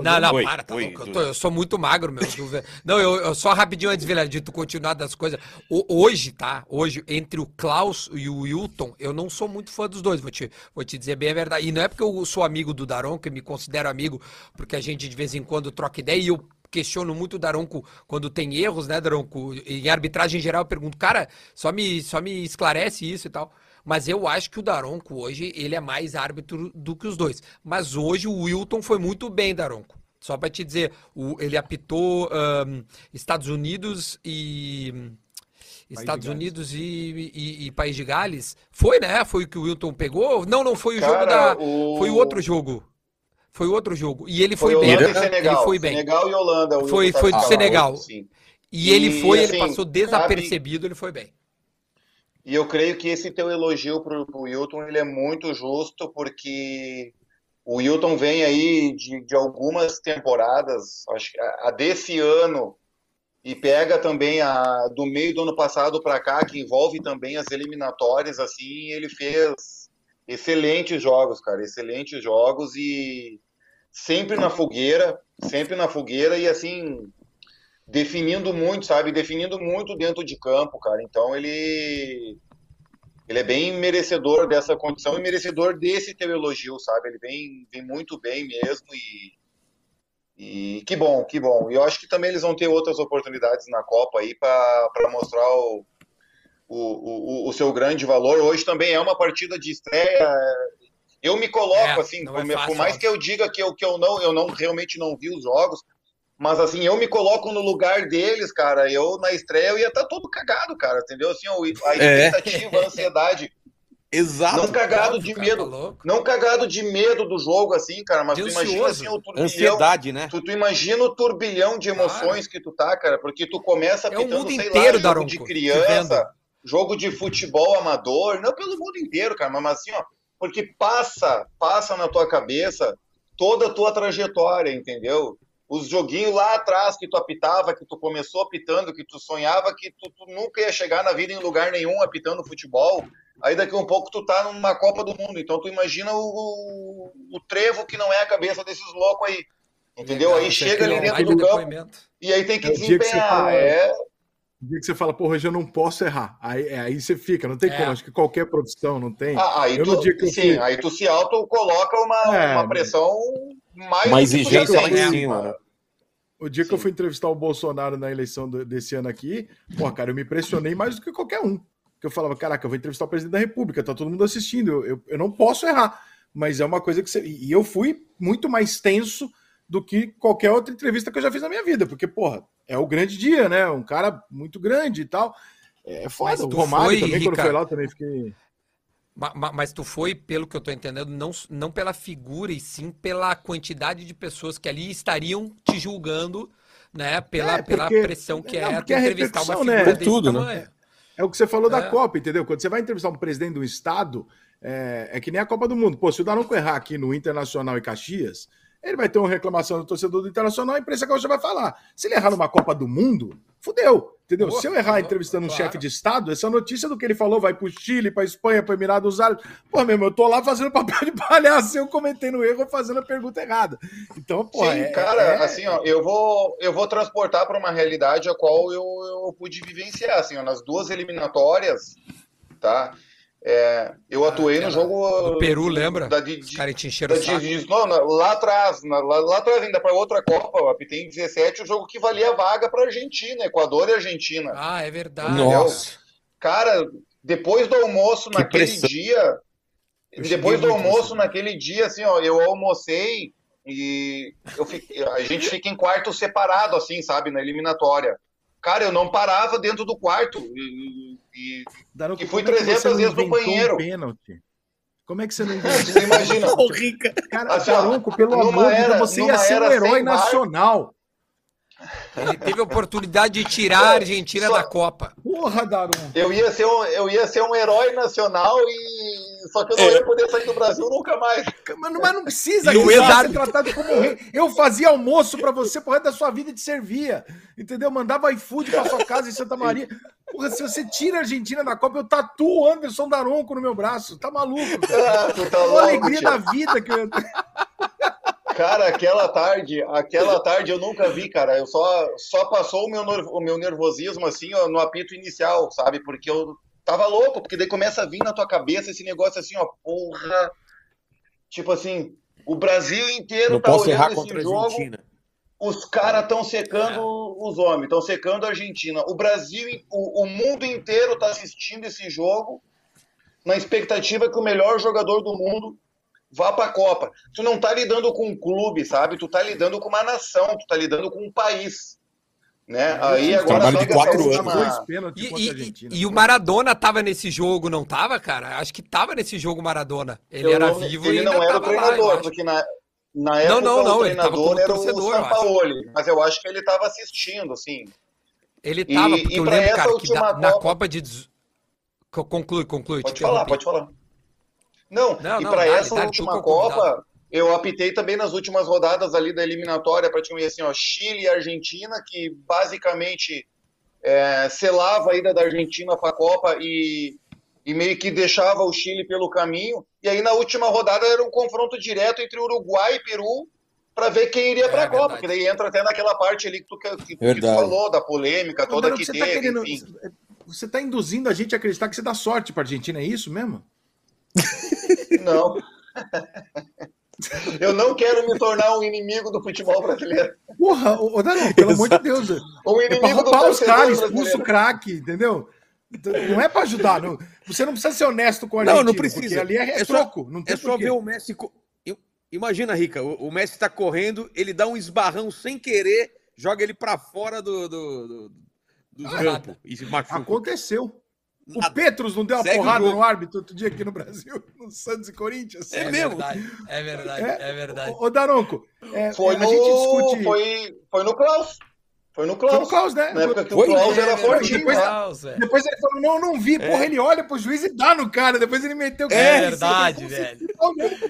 Não, não, Oi, para, tá oi, louco. Eu, tô- eu sou muito magro, meu. Tu- Não, eu, eu só rapidinho antes, Vilela, de tu continuar das coisas. O- hoje, tá? Hoje, entre o Klaus e o Wilton, eu não sou muito fã dos dois, vou te, vou te dizer bem a verdade. E não é porque eu sou amigo do Daronco, eu me considero amigo, porque a gente de vez em quando troca ideia e eu questiono muito o Daronco quando tem erros, né, Daronco? Em arbitragem geral, eu pergunto, cara, só me, só me esclarece isso e tal. Mas eu acho que o Daronco hoje, ele é mais árbitro do que os dois. Mas hoje o Wilton foi muito bem, Daronco. Só pra te dizer, o- ele apitou ahn, Estados Unidos e. Estados de Gales. Unidos e, e- e País de Gales. Foi, né? Foi o que o Wilton pegou? Não, não foi o jogo Cara, da. o- Foi o outro jogo. Foi o outro jogo. E ele Foi, foi, bem. Holanda e Senegal. Ele foi bem. Senegal e Holanda. o Foi- Wilton foi tá do Senegal. sim. E ele E, foi, ele assim, passou desapercebido, ele foi bem. E eu creio que esse teu elogio pro, pro Wilton, ele é muito justo, porque o Wilton vem aí de, de algumas temporadas, acho que a, a desse ano, e pega também a do meio do ano passado para cá, que envolve também as eliminatórias, assim, ele fez excelentes jogos, cara, excelentes jogos e sempre na fogueira, sempre na fogueira e assim, definindo muito, sabe? Definindo muito dentro de campo, cara. Então ele ele é bem merecedor dessa condição e merecedor desse teu elogio, sabe? Ele vem, vem muito bem mesmo e, e que bom, que bom. E eu acho que também eles vão ter outras oportunidades na Copa aí para mostrar o, o, o, o seu grande valor. Hoje também é uma partida de estreia. Eu me coloco É, assim, por, é me- por fácil, mais que eu diga que eu, que eu não, eu não realmente não vi os jogos, mas assim, eu me coloco no lugar deles, cara. Eu na estreia eu ia estar todo cagado, cara, entendeu? Assim, a É. expectativa, a ansiedade, Exato. não cagado de cara, tá medo, louco. não cagado de medo do jogo assim, cara, mas De tu imagina assim o turbilhão, Ansiedade, né? tu, tu imagina o turbilhão de emoções que tu tá, cara, porque tu começa É o pitando, mundo sei inteiro, lá, jogo Daronco, de te criança, jogo de futebol amador, não pelo mundo inteiro, cara, mas assim, ó, porque passa, passa na tua cabeça toda a tua trajetória, entendeu? Os joguinhos lá atrás que tu apitava, que tu começou apitando, que tu sonhava que tu, tu nunca ia chegar na vida em lugar nenhum apitando futebol. Aí daqui a um pouco tu tá numa Copa do Mundo. Então tu imagina o, o, o trevo que não é a cabeça desses loucos aí. Entendeu? Legal, Aí você chega ali um dentro do campo e aí tem que É que desempenhar. fala- É, dia que você fala, porra, hoje eu não posso errar. Aí, é, aí você fica, não tem É. como. Acho que qualquer profissão não tem. Ah, aí, Eu, tu, dia que eu sim, aí tu se auto coloca uma, É, uma pressão mais Uma exigência lá em cima, né? O dia que eu Sim. fui entrevistar o Bolsonaro na eleição do- desse ano aqui, pô, cara, eu me impressionei mais do que qualquer um. Que eu falava, caraca, eu vou entrevistar o presidente da República, tá todo mundo assistindo, eu, eu, eu não posso errar. Mas é uma coisa que você. E eu fui muito mais tenso do que qualquer outra entrevista que eu já fiz na minha vida, porque, porra, é o grande dia, né? Um cara muito grande e tal. É foda. Mas o tu Romário foi, também, quando Rica? foi lá, eu também fiquei. Ma- ma- Mas tu foi, pelo que eu tô entendendo, não, não pela figura, e sim pela quantidade de pessoas que ali estariam te julgando, né? Pela, É, pela porque- pressão que não, é tu a entrevistar uma repercussão, né? figura Por desse tudo, né? tamanho. É o que você falou da É. Copa, entendeu? Quando você vai entrevistar um presidente de um estado, é, é que nem a Copa do Mundo. Pô, se o Daronco errar aqui no Internacional e Caxias, ele vai ter uma reclamação do torcedor do Internacional, a imprensa gaúcha vai falar. Se ele errar numa Copa do Mundo, fudeu. Entendeu? Pô, Se eu errar entrevistando um chefe de Estado, essa notícia do que ele falou vai pro Chile, pra Espanha, pra Emirados Árabes. Pô, meu irmão, eu tô lá fazendo papel de palhaço, eu cometendo erro fazendo a pergunta errada. Então, pô, Sim, é- cara, é- assim, ó, eu vou, eu vou transportar para uma realidade a qual eu, eu pude vivenciar, assim, ó, nas duas eliminatórias, tá? É, eu atuei no aquela jogo Do Peru, lembra? da, de, Os de, caras te encheram da, de, de- não, lá atrás, na- lá, lá atrás ainda para outra Copa, eu apitei em 17, o jogo que valia vaga para Argentina, Equador e Argentina. Ah, é verdade. Nossa. Cara, depois do almoço Que naquele pressão. dia, Eu depois do almoço nesse naquele dia, assim, ó, eu almocei e eu fiquei- a gente fica em quarto separado, assim, sabe, na eliminatória. Cara, eu não parava dentro do quarto e, e- Daronco, E fui como é que 300 você não vezes no um banheiro. pênalti? Como é que você não inventou? você imagina. Ô, Rica. Cara, Assim, ó, Daronco, pelo amor de Deus, você ia ser um herói nacional. Ele teve a oportunidade de tirar a Argentina Só- da Copa. Porra, Daronco. Eu ia ser um, eu ia ser um herói nacional e só que eu não É. ia poder sair do Brasil nunca mais. Mas não, mas não precisa E o disso, Eduardo- ser tratado como rei. Eu fazia almoço pra você pro resto da sua vida e te servia. Entendeu? Mandava iFood pra sua casa em Santa Maria. Porra, se você tira a Argentina da Copa, eu tatuo o Anderson Daronco no meu braço. Tá maluco, cara? Ah, tá É louco, alegria tio. da vida que eu... Cara, aquela tarde, aquela tarde eu nunca vi, cara. Eu só, só passou o meu, o meu nervosismo assim, ó, no apito inicial, sabe? Porque eu tava louco, porque daí começa a vir na tua cabeça esse negócio assim, ó, porra. Tipo assim, o Brasil inteiro Não tá posso errar olhando esse contra a jogo. Argentina. Os caras estão secando os homens, estão secando a Argentina. O Brasil, o, o mundo inteiro está assistindo esse jogo na expectativa que o melhor jogador do mundo vá para a Copa. Tu não tá lidando com um clube, sabe? Tu tá lidando com uma nação, tu tá lidando com um país. Né? Aí agora Trabalho de quatro anos, pênaltis E, e- e o Maradona tava nesse jogo, não tava, cara? Acho que tava nesse jogo Maradona. Ele Eu era não- vivo ele e não era o tava lá, treinador, acho. porque na, na época não, não, o ele tava treinador era torcedor, o. Sampaoli, mas eu acho que ele estava assistindo, assim. Ele tava, E- porque e eu lembro, essa cara, que última da- na Copa- Copa de... Conclui, conclui. Pode te falar, pode falar. Não, Não, e não, para essa dale, última é o. Copa, eu apitei também nas últimas rodadas ali da eliminatória, praticamente assim, ó, Chile e Argentina, que basicamente é, selava a ida da Argentina para a Copa e, e meio que deixava o Chile pelo caminho. E aí na última rodada era um confronto direto entre Uruguai e Peru para ver quem iria para a É Copa, verdade. porque daí entra até naquela parte ali que tu, que, que tu falou, da polêmica toda Daronco, que você teve, tá querendo... enfim. Você tá induzindo a gente a acreditar que você dá sorte pra Argentina, é isso mesmo? Não. Eu não quero me tornar um inimigo do futebol brasileiro. Porra, ô, ô pelo amor de Deus. Um É pra inimigo do roubar os caras, brasileiro. o craque, entendeu? Não é pra ajudar. Não. Você não precisa ser honesto com a Não, Argentina, não precisa. ali é, É só- troco. Não tem É só ver o Messi. Eu- Imagina, Rica, o, o Messi tá correndo, ele dá um esbarrão sem querer, joga ele pra fora do, do, do, do Ah, campo e se machuca. Aconteceu. O Nada. Petros não deu uma Segue o porrada no árbitro outro dia aqui no Brasil, no Santos e Corinthians? É É mesmo? verdade, é verdade, É? é verdade. Ô, Daronco, é, Foi a no, gente discute. foi, foi no Klaus. Foi no Foi Klaus. no Klaus, né? Na época que Foi? o Klaus É era verdade, fortinho. depois-? Klaus, é. Depois ele falou: não, não vi. Porra, ele olha pro juiz e dá no cara. Depois ele meteu o É cara. verdade, Você velho.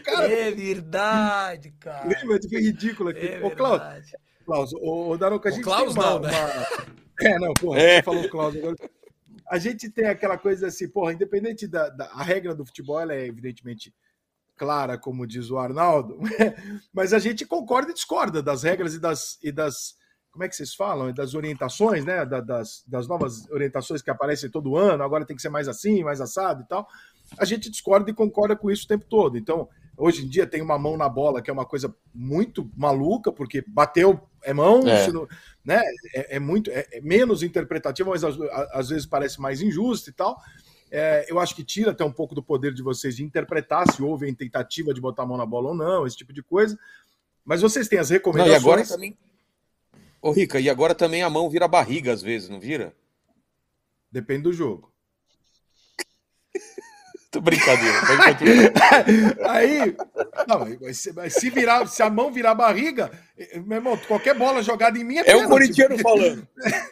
É verdade, cara. Lembra? Foi ridículo aqui. É Ô, Klaus, verdade. Klaus, o, o Daronco, a O gente Klaus tem uma, não, né? uma- É, não, porra, É. você falou Klaus agora. A gente tem aquela coisa assim, porra, independente da, da a regra do futebol, ela é evidentemente clara, como diz o Arnaldo, mas a gente concorda e discorda das regras e das, e das como é que vocês falam? Das orientações, né? das, das novas orientações que aparecem todo ano, agora tem que ser mais assim, mais assado e tal. A gente discorda e concorda com isso o tempo todo. Então, hoje em dia tem uma mão na bola, que é uma coisa muito maluca, porque bateu é mão, é. Não, né? É, é muito é, é, menos interpretativo, mas às, às, vezes parece mais injusto e tal. É, eu acho que tira até um pouco do poder de vocês de interpretar se houve a tentativa de botar a mão na bola ou não, esse tipo de coisa. Mas vocês têm as recomendações. Não, e agora também. Ô, Rica, e agora também a mão vira barriga às vezes, não vira? Depende do jogo. Tô brincadeira. Aí, não, se, se, virar, se a mão virar barriga, meu irmão, qualquer bola jogada em mim é É o corintiano falando.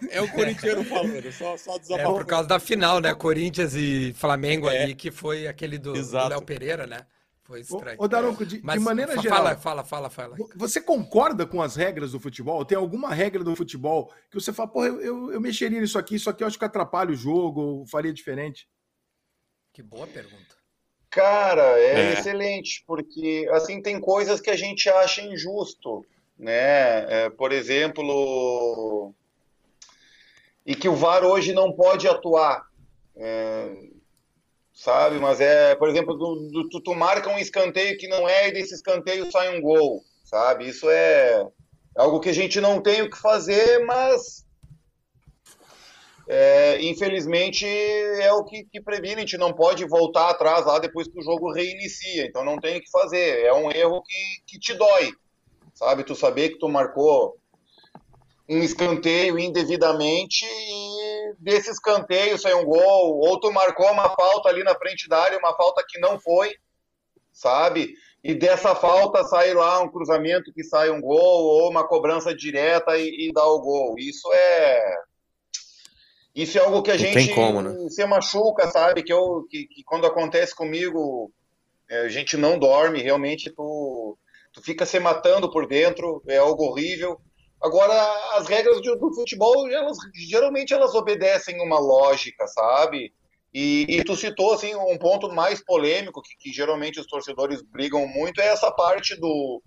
É o corintiano falando. Só, só é por causa da final, né? Corinthians e Flamengo é. ali, que foi aquele do Léo Pereira, né? Foi estranho. Ô, Daronco, de, Mas, de maneira geral. Fala, fala, fala, fala. Você concorda com as regras do futebol? Tem alguma regra do futebol que você fala, porra, eu, eu, eu mexeria nisso aqui, isso aqui eu acho que atrapalha o jogo, faria diferente? Que boa pergunta. Cara, é, é, excelente, porque assim tem coisas que a gente acha injusto, né? É, por exemplo, e que o VAR hoje não pode atuar, é, sabe? Mas é, por exemplo, do, do, tu, tu marca um escanteio que não é e desse escanteio sai um gol, sabe? Isso é algo que a gente não tem o que fazer, mas é, infelizmente é o que, que previne, a gente não pode voltar atrás lá depois que o jogo reinicia, então não tem o que fazer, é um erro que, que te dói, sabe? Tu saber que tu marcou um escanteio indevidamente e desse escanteio sai um gol, ou tu marcou uma falta ali na frente da área, uma falta que não foi, sabe? E dessa falta sai lá um cruzamento que sai um gol, ou uma cobrança direta e, e dá o gol. Isso é isso é algo que a Não gente como, né? se machuca, sabe? Que, eu, que, que, quando acontece comigo, é, a gente não dorme, realmente tu, tu fica se matando por dentro, é algo horrível. Agora, as regras do, do futebol, elas, geralmente elas obedecem uma lógica, sabe? E, e, tu citou assim um ponto mais polêmico que, que, geralmente os torcedores brigam muito é essa parte do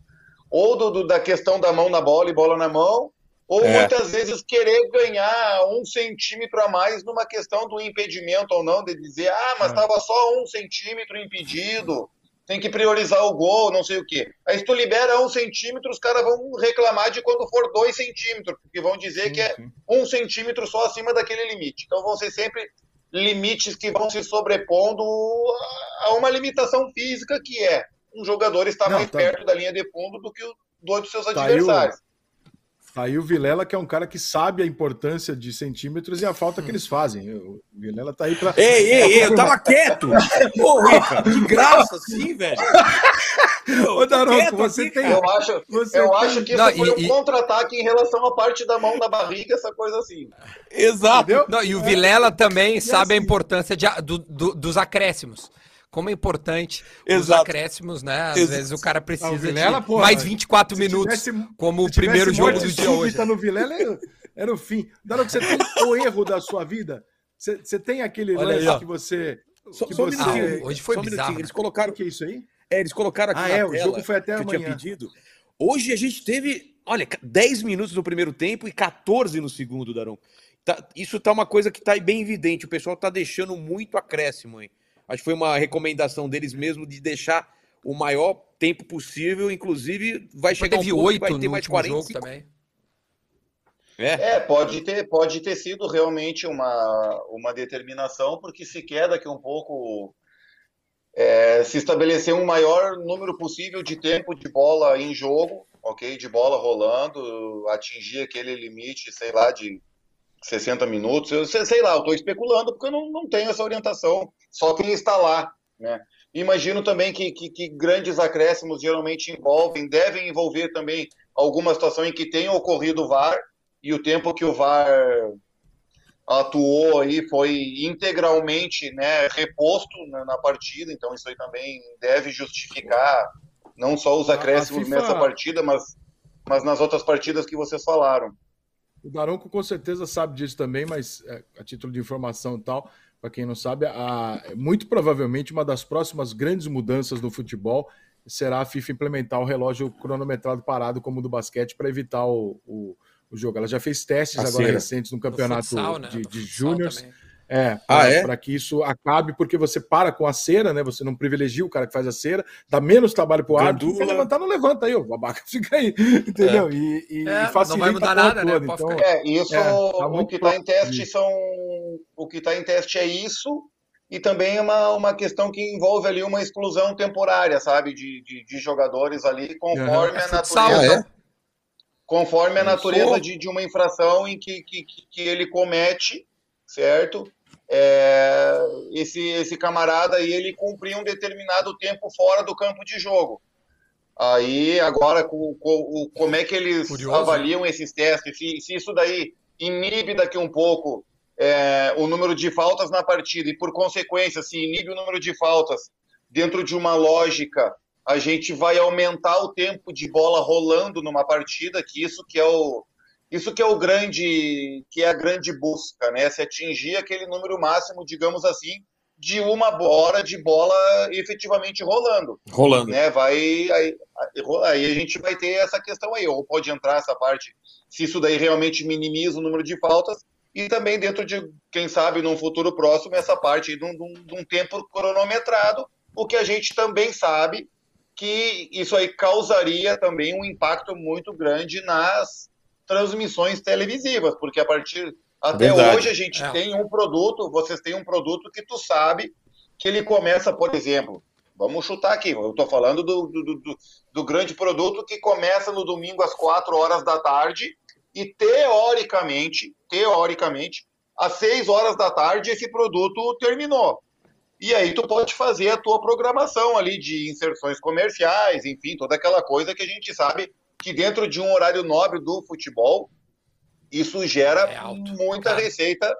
ou do, do, da questão da mão na bola e bola na mão ou é. muitas vezes querer ganhar um centímetro a mais numa questão do impedimento ou não, de dizer, ah, mas estava é. só um centímetro impedido, tem que priorizar o gol, não sei o quê. Aí se tu libera um centímetro, os caras vão reclamar de quando for dois centímetros, porque vão dizer que é um centímetro só acima daquele limite. Então vão ser sempre limites que vão se sobrepondo a uma limitação física que é um jogador estar não, mais tá... perto da linha de fundo do que o do dos seus tá adversários. Aí o Vilela, que é um cara que sabe a importância de centímetros e a falta que eles fazem. O Vilela tá aí para. Ei, ei, ei, eu tava quieto! Rica, de graça, sim, velho. Ô, Daronco, você aqui, tem. Eu acho, você eu tem... acho que isso Não, foi e, um contra-ataque em relação à parte da mão da barriga, essa coisa assim. Exato. Não, e o Vilela também e sabe assim... a importância de, do, do, dos acréscimos como é importante Exato. os acréscimos, né? Às Exato. vezes o cara precisa Vilela, de porra, mais 24 minutos, tivesse, como o primeiro jogo do dia hoje. no Vilela era, era o fim. Que você tem o erro da sua vida, você, você tem aquele Olha lance aí, que você... que só você... Ah, hoje foi bizarro. Um eles colocaram... O que é isso aí? É, eles colocaram aqui ah, é, o jogo foi até amanhã. tinha pedido. Hoje a gente teve, olha, 10 minutos no primeiro tempo e 14 no segundo, Darão. Tá, isso tá uma coisa que tá bem evidente. O pessoal tá deixando muito acréscimo, hein? Acho que foi uma recomendação deles mesmo de deixar o maior tempo possível, inclusive vai chegar teve um ponto vai ter mais 45. Jogo também. É. é, pode ter, pode ter sido realmente uma, uma determinação, porque se quer daqui um pouco é, se estabelecer um maior número possível de tempo de bola em jogo, ok? De bola rolando, atingir aquele limite, sei lá, de 60 minutos, eu sei, lá, eu estou especulando porque eu não, não tenho essa orientação, só quem está lá, né? Imagino também que, que, que, grandes acréscimos geralmente envolvem, devem envolver também alguma situação em que tenha ocorrido o VAR e o tempo que o VAR atuou aí foi integralmente né, reposto na, na partida, então isso aí também deve justificar não só os acréscimos FIFA... nessa partida, mas, mas nas outras partidas que vocês falaram. O Daronco com certeza sabe disso também, mas é, a título de informação e tal, para quem não sabe, a, muito provavelmente uma das próximas grandes mudanças no futebol será a FIFA implementar o relógio cronometrado parado como o do basquete para evitar o, o, o jogo. Ela já fez testes A agora recentes no campeonato futsal, né? de, de futsal É, Ah, pra- é? que isso acabe, porque você para com a cera, né? Você não privilegia o cara que faz a cera, dá menos trabalho pro árbitro. Quer levantar, não levanta aí, o babaca fica aí, entendeu? E, e, É, e facilita não vai mudar nada, né? Então, É, isso, É, tá o que está em teste são. O que está em teste é isso, e também é uma, uma questão que envolve ali uma exclusão temporária, sabe? De, de, de jogadores ali, conforme É a natureza. Ah, é? Conforme a natureza de, de uma infração em que, que- que ele comete, certo? É, esse, esse camarada aí, ele cumprir um determinado tempo fora do campo de jogo. Aí, agora, com, com, como é que eles Curioso, avaliam esses testes? Se, se isso daí inibe daqui um pouco é, o número de faltas na partida e, por consequência, se inibe o número de faltas dentro de uma lógica, a gente vai aumentar o tempo de bola rolando numa partida, que isso que é o isso que é o grande que é a grande busca, né? Se atingir aquele número máximo, digamos assim, de uma hora de bola efetivamente rolando Rolando. né? Vai aí, aí a gente vai ter essa questão aí, ou pode entrar essa parte, se isso daí realmente minimiza o número de faltas, e também dentro de, quem sabe, num futuro próximo, essa parte um, de um- de um tempo cronometrado, o que a gente também sabe que isso aí causaria também um impacto muito grande nas transmissões televisivas, porque a partir até Verdade. hoje a gente É. tem um produto, vocês têm um produto que tu sabe que ele começa, por exemplo, vamos chutar aqui, eu estou falando do, do, do, do grande produto que começa no domingo às 4 horas da tarde e teoricamente, teoricamente, às 6 horas da tarde esse produto terminou. E aí tu pode fazer a tua programação ali de inserções comerciais, enfim, toda aquela coisa que a gente sabe que dentro de um horário nobre do futebol, isso gera É alto, muita claro. receita,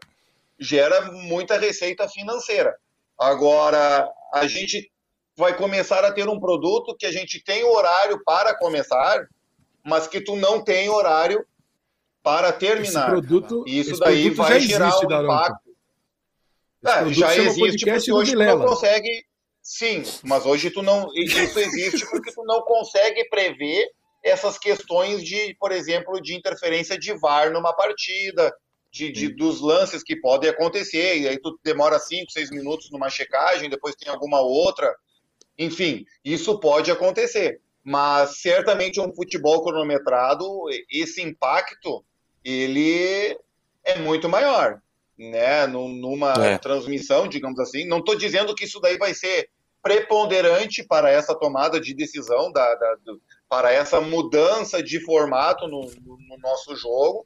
gera muita receita financeira. Agora, a gente vai começar a ter um produto que a gente tem horário para começar, mas que tu não tem horário para esse terminar. produto, E isso esse daí produto vai já gerar existe, um Daronco. impacto. Esse É, produto já existe porque hoje tu não consegue. Sim, mas hoje tu não. Isso existe porque tu não consegue prever essas questões de, por exemplo, de interferência de VAR numa partida, de, de- dos lances que podem acontecer, e aí tu demora 5, 6 minutos numa checagem, depois tem alguma outra. Enfim, isso pode acontecer. Mas certamente um futebol cronometrado, esse impacto, ele é muito maior né, num- numa É. transmissão, digamos assim. Não estou dizendo que isso daí vai ser preponderante para essa tomada de decisão, da, da- do- para essa mudança de formato no, no- no nosso jogo,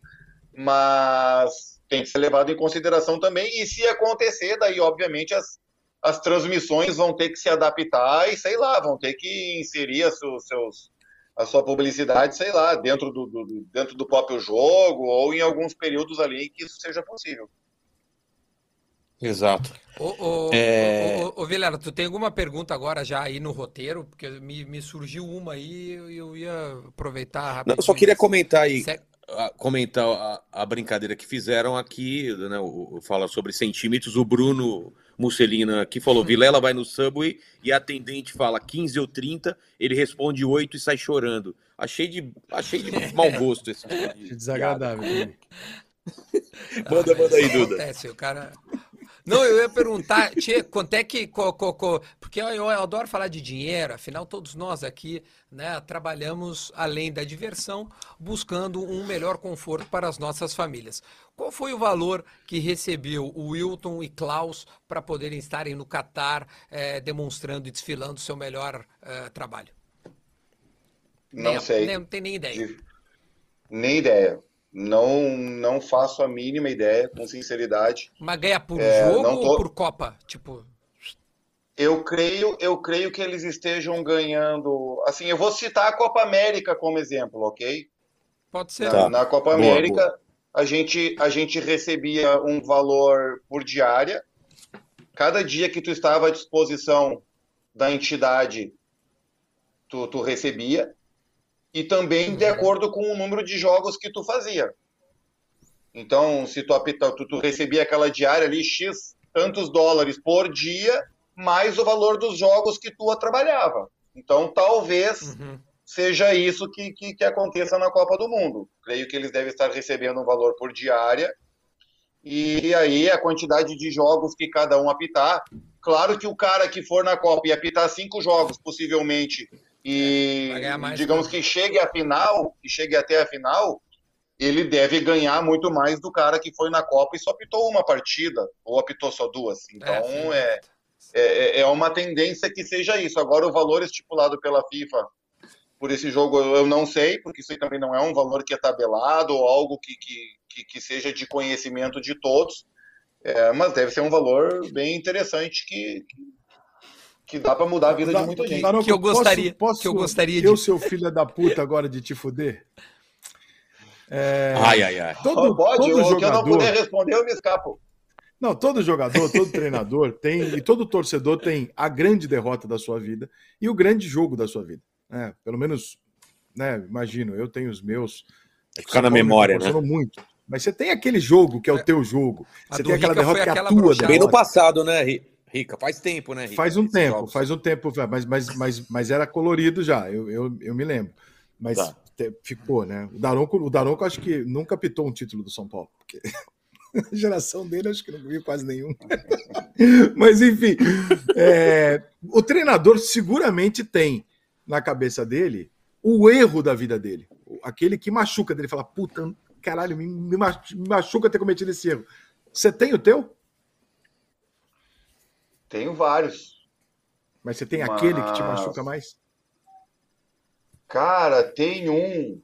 mas tem que ser levado em consideração também. E se acontecer, daí, obviamente, as, as transmissões vão ter que se adaptar e, sei lá, vão ter que inserir as seus, seus- a sua publicidade, sei lá, dentro do- do- dentro do próprio jogo ou em alguns períodos ali que isso seja possível. Exato. Ô, ô, É. ô, ô, ô, Vilela, tu tem alguma pergunta agora já aí no roteiro? Porque me, me surgiu uma aí e eu, eu ia aproveitar Não, rapidinho. eu só queria comentar aí, Se- a- comentar a, a brincadeira que fizeram aqui, né? O, o- fala sobre centímetros. O Bruno Musselina aqui falou: Vilela vai no Subway e a atendente fala 15 ou 30, ele responde 8 e sai chorando. Achei de, achei de mau gosto esse tipo de Desagradável. Manda, manda aí, Duda. Acontece, o cara. Não, eu ia perguntar, Tchê, quanto é que. co- co- co- porque eu, eu adoro falar de dinheiro, afinal, todos nós aqui né, trabalhamos além da diversão, buscando um melhor conforto para as nossas famílias. Qual foi o valor que recebeu o Wilton e Klaus para poderem estarem no Catar eh, demonstrando e desfilando o seu melhor eh, trabalho? Não Nem- sei. nem- não tem nem ideia. De- Nem ideia. Não, não faço a mínima ideia, com sinceridade. Mas ganha por É, jogo não tô- ou por Copa? Tipo, Eu creio, eu creio que eles estejam ganhando. Assim, eu vou citar a Copa América como exemplo, ok? pode ser. Na, Tá. na Copa Boa, América, A, gente, a gente recebia um valor por diária. Cada dia que tu estava à disposição da entidade, tu, tu recebia. E também de Uhum. acordo com o número de jogos que tu fazia. Então, se tu, tu, tu recebia aquela diária ali, X tantos dólares por dia, mais o valor dos jogos que tu trabalhava. Então, talvez Uhum. seja isso que, que, que aconteça na Copa do Mundo. Creio que eles devem estar recebendo um valor por diária e aí a quantidade de jogos que cada um apitar. Claro que o cara que for na Copa e apitar cinco jogos, possivelmente, e mais, digamos que chegue à final, que chegue até a final, ele deve ganhar muito mais do cara que foi na Copa e só apitou uma partida, ou apitou só duas. Então é, é, é, é uma tendência que seja isso. Agora, o valor estipulado pela FIFA por esse jogo eu não sei, porque isso aí também não é um valor que é tabelado ou algo que, que, que, que seja de conhecimento de todos, é, mas deve ser um valor bem interessante que, que dá para mudar a vida de muita gente. que eu gostaria, posso, posso que eu gostaria de... Eu, seu filho da puta, agora de te fuder? É... Ai, ai, ai. Todo, pode, todo jogador... que eu não puder responder, eu me escapo. Não, todo jogador, todo treinador tem, e todo torcedor tem a grande derrota da sua vida e o grande jogo da sua vida. É, pelo menos, né, imagino, eu tenho os meus. É Ficar na memória, né? muito. Mas você tem aquele jogo que é o é. teu jogo. Você tem aquela derrota que é a tua. Bem no passado, né, Rica? Faz tempo, né, Rica? Faz um tempo, jogos. faz um tempo, mas, mas, mas, mas era colorido já, eu, eu, eu me lembro. Mas tá. ficou, né? O Daronco, o Daronco acho que nunca pitou um título do São Paulo. Porque... A geração dele acho que não viu quase nenhum. Mas enfim, é, o treinador seguramente tem na cabeça dele o erro da vida dele, aquele que machuca dele, fala puta, caralho, me, me machuca ter cometido esse erro. Você tem o teu? Tenho vários. Mas você tem Mas... aquele que te machuca mais? Cara, tem um.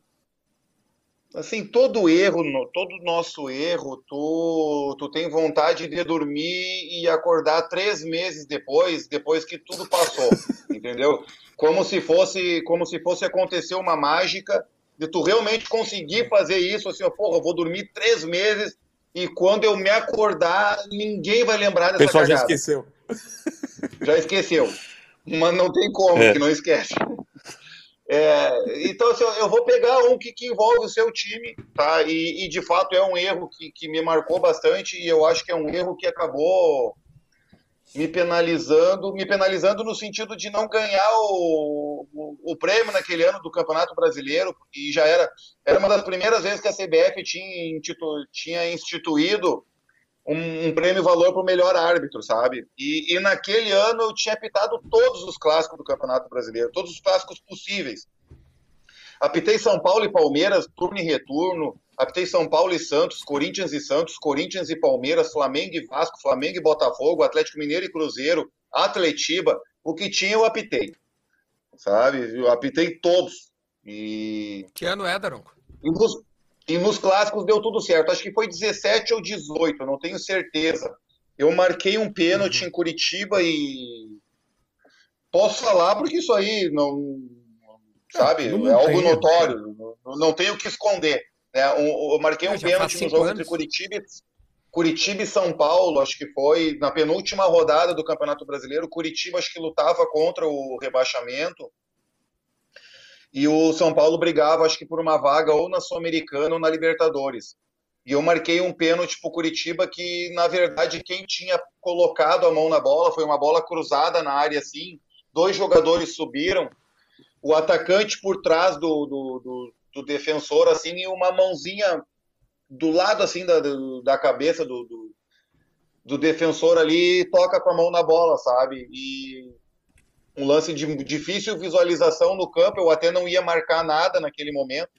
Assim, todo erro, todo nosso erro, tu, tu tem vontade de dormir e acordar três meses depois, depois que tudo passou, entendeu? Como se fosse, como se fosse acontecer uma mágica de tu realmente conseguir fazer isso, assim, ó, porra, eu vou dormir três meses e quando eu me acordar, ninguém vai lembrar dessa O pessoal cagada. já esqueceu. Já esqueceu. Mas não tem como, é. que não esquece. É, então, assim, eu vou pegar um que, que, envolve o seu time, tá? E, e de fato é um erro que, que, me marcou bastante e eu acho que é um erro que acabou me penalizando, me penalizando no sentido de não ganhar o, o, o, prêmio naquele ano do Campeonato Brasileiro, e já era, era uma das primeiras vezes que a CBF tinha, tinha instituído um, um prêmio valor para o melhor árbitro, sabe? E, e naquele ano eu tinha apitado todos os clássicos do Campeonato Brasileiro, todos os clássicos possíveis. Apitei São Paulo e Palmeiras, turno e retorno, Apitei São Paulo e Santos, Corinthians e Santos, Corinthians e Palmeiras, Flamengo e Vasco, Flamengo e Botafogo, Atlético Mineiro e Cruzeiro, Atletiba, o que tinha eu apitei. Sabe? Eu apitei todos. E... Que ano é, Daronco? E nos, e nos clássicos deu tudo certo. Acho que foi 17 ou 18, não tenho certeza. Eu marquei um pênalti uhum. em Curitiba e posso falar porque isso aí não sabe, não, não é algo notório, não, não tenho o que esconder. Né? Um, eu marquei um pênalti no jogo anos. entre Curitiba, Curitiba e São Paulo, acho que foi na penúltima rodada do Campeonato Brasileiro. Curitiba acho que lutava contra o rebaixamento. E o São Paulo brigava, acho que por uma vaga ou na Sul-Americana ou na Libertadores. E eu marquei um pênalti para o Curitiba que, na verdade, quem tinha colocado a mão na bola foi uma bola cruzada na área assim. Dois jogadores subiram. O atacante por trás do, do, do, do defensor, assim, e uma mãozinha do lado, assim, da, da cabeça do, do, do defensor ali, toca com a mão na bola, sabe? E um lance de difícil visualização no campo, eu até não ia marcar nada naquele momento.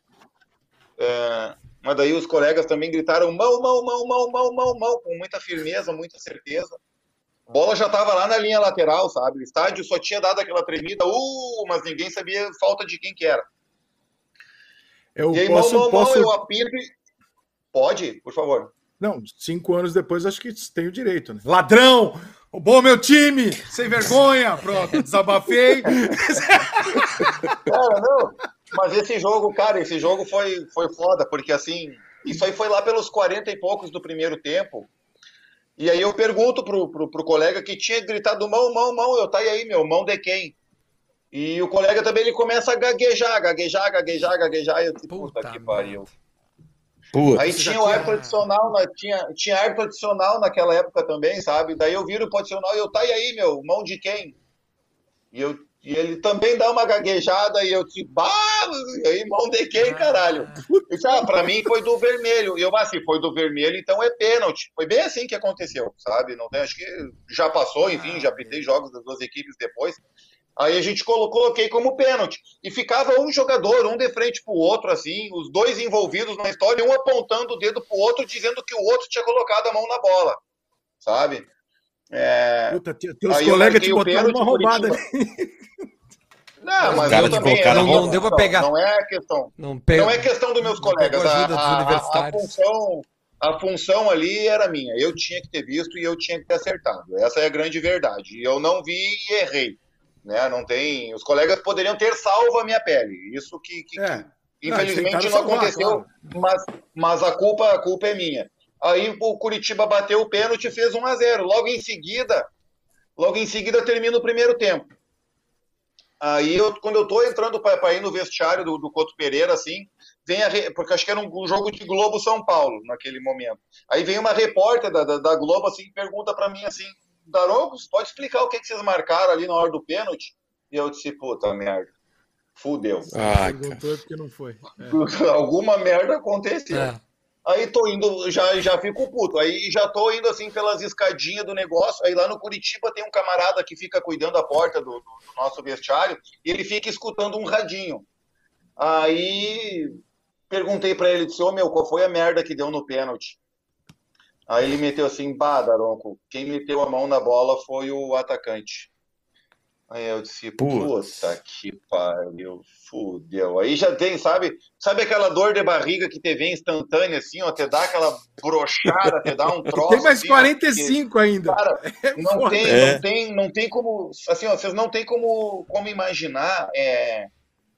É, mas daí os colegas também gritaram mão, mão, mão, mão, mão, mão, mão, com muita firmeza, muita certeza. A bola já estava lá na linha lateral, sabe? O estádio só tinha dado aquela tremida, uh, mas ninguém sabia falta de quem que era. Eu e aí, posso, mal, posso... eu e... Pode, por favor. Não, cinco anos depois acho que tem o direito, né? Ladrão! Roubou meu time! Sem vergonha! Pronto, desabafei. Cara, não. Mas esse jogo, cara, esse jogo foi, foi foda, porque assim, isso aí foi lá pelos 40 e poucos do primeiro tempo. E aí eu pergunto pro, pro, pro colega que tinha gritado mão, mão, mão, eu tá aí, meu, mão de quem? E o colega também ele começa a gaguejar, gaguejar, gaguejar, gaguejar. E eu disse, puta, puta que pariu. Puta, Aí tinha o árbitro adicional, tinha, tinha árbitro adicional naquela época também, sabe? Daí eu viro o adicional e eu, tá e aí, meu, mão de quem? E eu, E ele também dá uma gaguejada e eu tipo, bah, e aí mão de quem, caralho? E, ah, pra mim foi do vermelho. E eu, mas se foi do vermelho, então é pênalti. Foi bem assim que aconteceu, sabe? Não tem, acho que já passou, enfim, já pitei jogos das duas equipes depois. Aí a gente colocou, coloquei como pênalti. E ficava um jogador, um de frente pro outro, assim, os dois envolvidos na história, um apontando o dedo pro outro, dizendo que o outro tinha colocado a mão na bola. Sabe? É... Puta, teus colegas te botaram uma roubada. Não, mas eu também não, não deu para pegar. Não é questão. Não, pe... não é questão dos meus colegas. A, a, a, a, função, a função ali era minha. Eu tinha que ter visto e eu tinha que ter acertado. Essa é a grande verdade. E eu não vi e errei. Né? Não tem. Os colegas poderiam ter salvo a minha pele. Isso que, que, é. que infelizmente não, não aconteceu. Claro. Mas, mas a culpa, a culpa é minha. Aí o Curitiba bateu o pênalti e fez 1 a 0. Logo em seguida, logo em seguida termina o primeiro tempo. Aí, eu, quando eu tô entrando para ir no vestiário do, do Couto Pereira, assim, vem a. Porque acho que era um jogo de Globo São Paulo naquele momento. Aí vem uma repórter da, da, da Globo, assim, pergunta para mim assim: Darogos, pode explicar o que, que vocês marcaram ali na hora do pênalti? E eu disse: puta merda. Fudeu. Ah, porque não foi. É. Alguma merda aconteceu. É. Aí tô indo, já, já fico puto. Aí já tô indo assim pelas escadinhas do negócio. Aí lá no Curitiba tem um camarada que fica cuidando da porta do, do, do nosso vestiário e ele fica escutando um radinho. Aí perguntei para ele, disse, ô oh, meu, qual foi a merda que deu no pênalti? Aí ele meteu assim, bah, Daronco, quem meteu a mão na bola foi o atacante. Aí eu disse, puta que pariu, fudeu. Aí já tem, sabe? Sabe aquela dor de barriga que te vem instantânea, assim, ó, te dá aquela brochada, te dá um troço. Tem mais assim, 45 ó, ainda. Cara, é não, tem, é. não, tem, não tem como. Assim, ó, vocês não tem como, como imaginar é,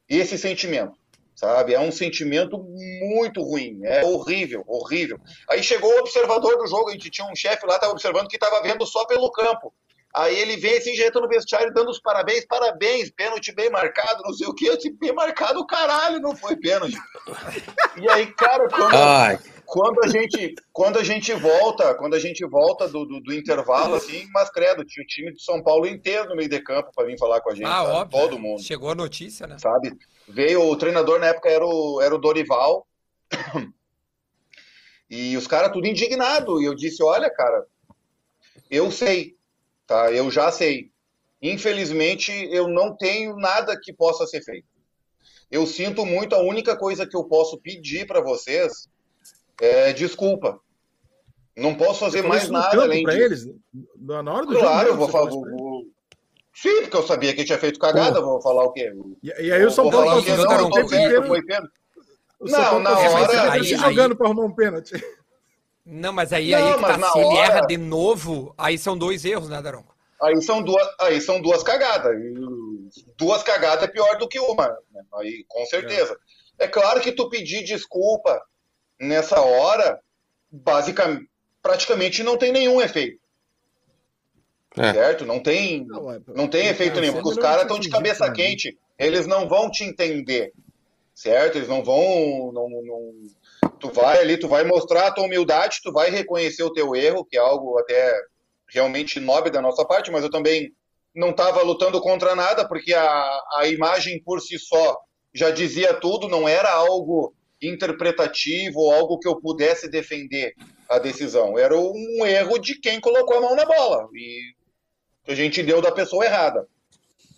esse sentimento. Sabe? É um sentimento muito ruim. É horrível, horrível. Aí chegou o observador do jogo, a gente tinha um chefe lá, estava observando que estava vendo só pelo campo. Aí ele vem assim, jeito no vestiário, dando os parabéns, parabéns, pênalti bem marcado, não sei o que. Eu disse, bem marcado, caralho, não foi pênalti. E aí, cara, quando, quando, a gente, quando a gente volta, quando a gente volta do, do, do, intervalo, assim, mas credo, tinha o time de São Paulo inteiro no meio de campo para vir falar com a gente. Ah, sabe? óbvio. Todo mundo. Chegou a notícia, né? Sabe? Veio o treinador na época era o, era o Dorival. E os caras tudo indignado. E eu disse: olha, cara, eu sei tá? Eu já sei. Infelizmente, eu não tenho nada que possa ser feito. Eu sinto muito, a única coisa que eu posso pedir para vocês é desculpa. Não posso fazer mais nada além disso. eles? Na hora do claro, jogo, eu vou falar. Sim, porque eu sabia que tinha feito cagada, Pô. vou falar o quê? E, e aí o São Paulo passou não, não, não, foi pênalti. Não, na hora. Aí, jogando para arrumar um pênalti. Não, mas aí, não, aí que tá, se hora... ele erra de novo, aí são dois erros, né, Daronco? Aí são duas, aí são duas cagadas. Duas cagadas é pior do que uma, né? aí com certeza. É. é claro que tu pedir desculpa nessa hora, basicamente, praticamente não tem nenhum efeito. É. Certo? Não tem, não, é, não tem efeito nenhum, porque os caras estão de cabeça quente. Eles não vão te entender. Certo? Eles não vão. Não, não, tu vai ali, tu vai mostrar a tua humildade, tu vai reconhecer o teu erro, que é algo até realmente nobre da nossa parte, mas eu também não estava lutando contra nada, porque a, a imagem por si só já dizia tudo, não era algo interpretativo ou algo que eu pudesse defender a decisão. Era um erro de quem colocou a mão na bola e a gente deu da pessoa errada,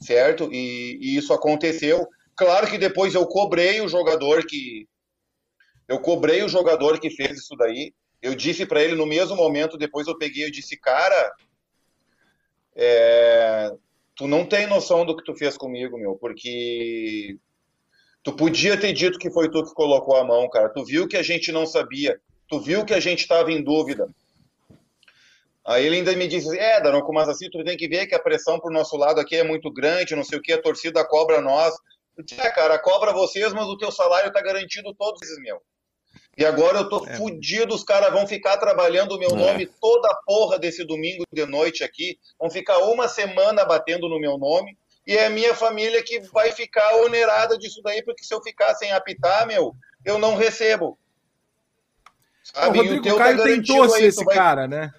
certo? E, e isso aconteceu. Claro que depois eu cobrei o jogador que eu cobrei o jogador que fez isso daí. Eu disse para ele no mesmo momento, depois eu peguei e disse, cara, é, tu não tem noção do que tu fez comigo, meu, porque tu podia ter dito que foi tu que colocou a mão, cara. Tu viu que a gente não sabia, tu viu que a gente estava em dúvida. Aí ele ainda me disse, é, Daronco, mas assim, tu tem que ver que a pressão por nosso lado aqui é muito grande, não sei o que, a torcida cobra nós. Eu disse, é, cara, cobra vocês, mas o teu salário tá garantido todos esses, meu. E agora eu tô é. fudido, os caras vão ficar trabalhando o meu é. nome toda a porra desse domingo de noite aqui. Vão ficar uma semana batendo no meu nome. E é a minha família que vai ficar onerada disso daí, porque se eu ficar sem apitar, meu, eu não recebo. Sabe? O Rodrigo o Caio tá tentou ser esse vai... cara, né?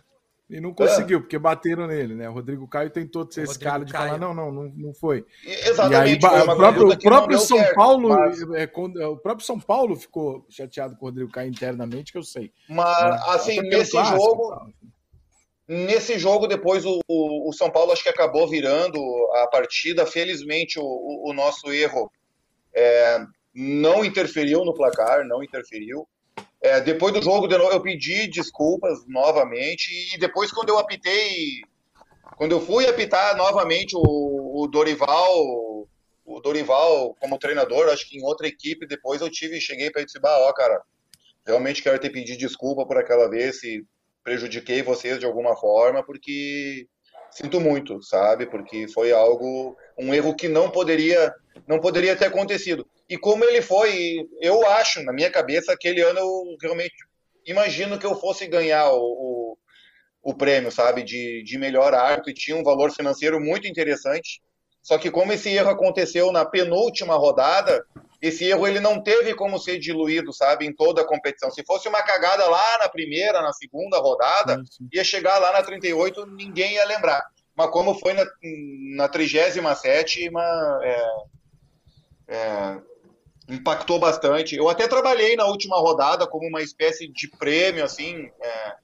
E não conseguiu, é. porque bateram nele, né? O Rodrigo Caio tentou ser esse cara de Caio. falar, não, não, não, não foi. Exatamente. E aí, o próprio, o próprio São certo, Paulo, mas... é, é, o próprio São Paulo ficou chateado com o Rodrigo Caio internamente, que eu sei. Mas, assim, nesse jogo, nesse jogo, depois o, o, o, São Paulo acho que acabou virando a partida. Felizmente, o, o nosso erro é, não interferiu no placar, não interferiu. É, depois do jogo, de novo, eu pedi desculpas novamente. E depois, quando eu apitei, quando eu fui apitar novamente o, o Dorival, o Dorival como treinador, acho que em outra equipe, depois eu tive, cheguei para ele e disse: ó, cara, realmente quero ter pedido desculpa por aquela vez se prejudiquei vocês de alguma forma, porque sinto muito, sabe? Porque foi algo, um erro que não poderia, não poderia ter acontecido. E como ele foi, eu acho, na minha cabeça, aquele ano eu realmente imagino que eu fosse ganhar o, o, o prêmio, sabe, de, de melhor árbitro e tinha um valor financeiro muito interessante. Só que como esse erro aconteceu na penúltima rodada, esse erro ele não teve como ser diluído, sabe, em toda a competição. Se fosse uma cagada lá na primeira, na segunda rodada, sim, sim. ia chegar lá na 38, ninguém ia lembrar. Mas como foi na, na 37, é, é, impactou bastante. Eu até trabalhei na última rodada como uma espécie de prêmio, assim, é,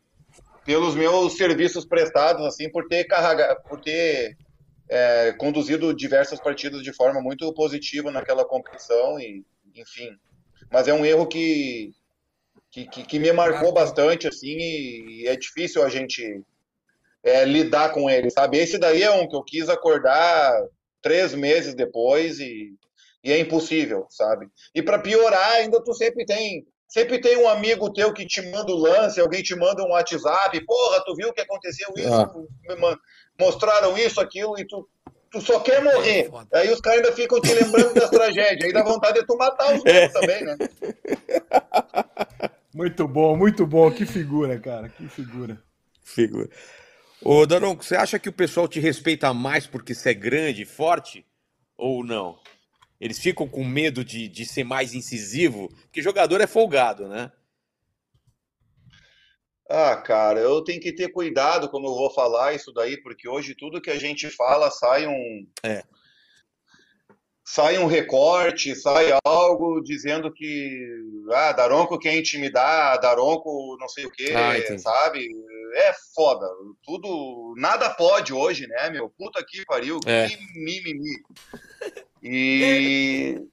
pelos meus serviços prestados, assim, por ter carregado, por ter é, conduzido diversas partidas de forma muito positiva naquela competição e, enfim. Mas é um erro que que, que, que me marcou bastante, assim, e, e é difícil a gente é, lidar com ele, sabe? Esse daí é um que eu quis acordar três meses depois e e é impossível, sabe? E para piorar, ainda tu sempre tem sempre tem um amigo teu que te manda o lance, alguém te manda um WhatsApp, porra, tu viu o que aconteceu isso, ah. mostraram isso, aquilo, e tu, tu só quer morrer. É aí os caras ainda ficam te lembrando das tragédias, aí dá vontade de tu matar os é. também, né? Muito bom, muito bom, que figura, cara, que figura. Figura. Ô, Daronco, você acha que o pessoal te respeita mais porque você é grande, forte, ou não? Eles ficam com medo de, de ser mais incisivo, porque jogador é folgado, né? Ah, cara, eu tenho que ter cuidado como eu vou falar isso daí, porque hoje tudo que a gente fala sai um. É sai um recorte, sai algo dizendo que ah, Daronco quer intimidar, Daronco não sei o quê, ah, sabe? É foda. Tudo, nada pode hoje, né, meu? Puta que pariu, é. que mimimi. E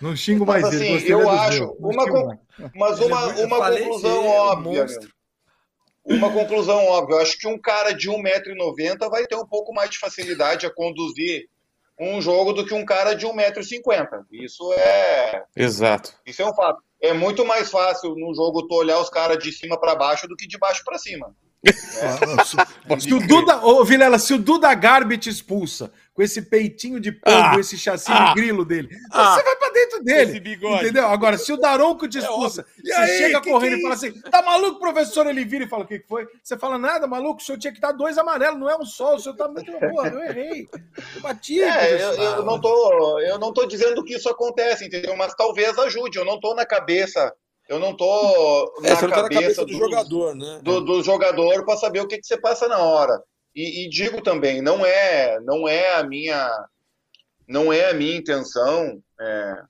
não xingo mais mas, assim, eu acho uma con... mas uma, uma conclusão óbvia, uma conclusão óbvia. Eu acho que um cara de 1,90m vai ter um pouco mais de facilidade a conduzir um jogo do que um cara de 1,50m. Isso é. Exato. Isso é um fato. É muito mais fácil no jogo tu olhar os caras de cima para baixo do que de baixo para cima. É. se, o Duda, ô Vilela, se o Duda Garbi te expulsa com esse peitinho de pombo, ah, esse chassi ah, de grilo dele, ah, você vai pra dentro dele. Entendeu? Agora, se o Daronco te é expulsa, é você aí, chega correndo e fala assim: tá maluco, professor? Ele vira e fala: o que foi? Você fala: nada, maluco, o senhor tinha que dar dois amarelos, não é um só, o senhor tá muito. Porra, eu errei. Eu bati. É, eu, eu, não tô, eu não tô dizendo que isso acontece, entendeu? Mas talvez ajude. Eu não tô na cabeça eu não tô na, é, cabeça, tá na cabeça, do, do jogador, né? Do, do jogador para saber o que, que você passa na hora. E, e, digo também, não é, não é a minha, não é a minha intenção é,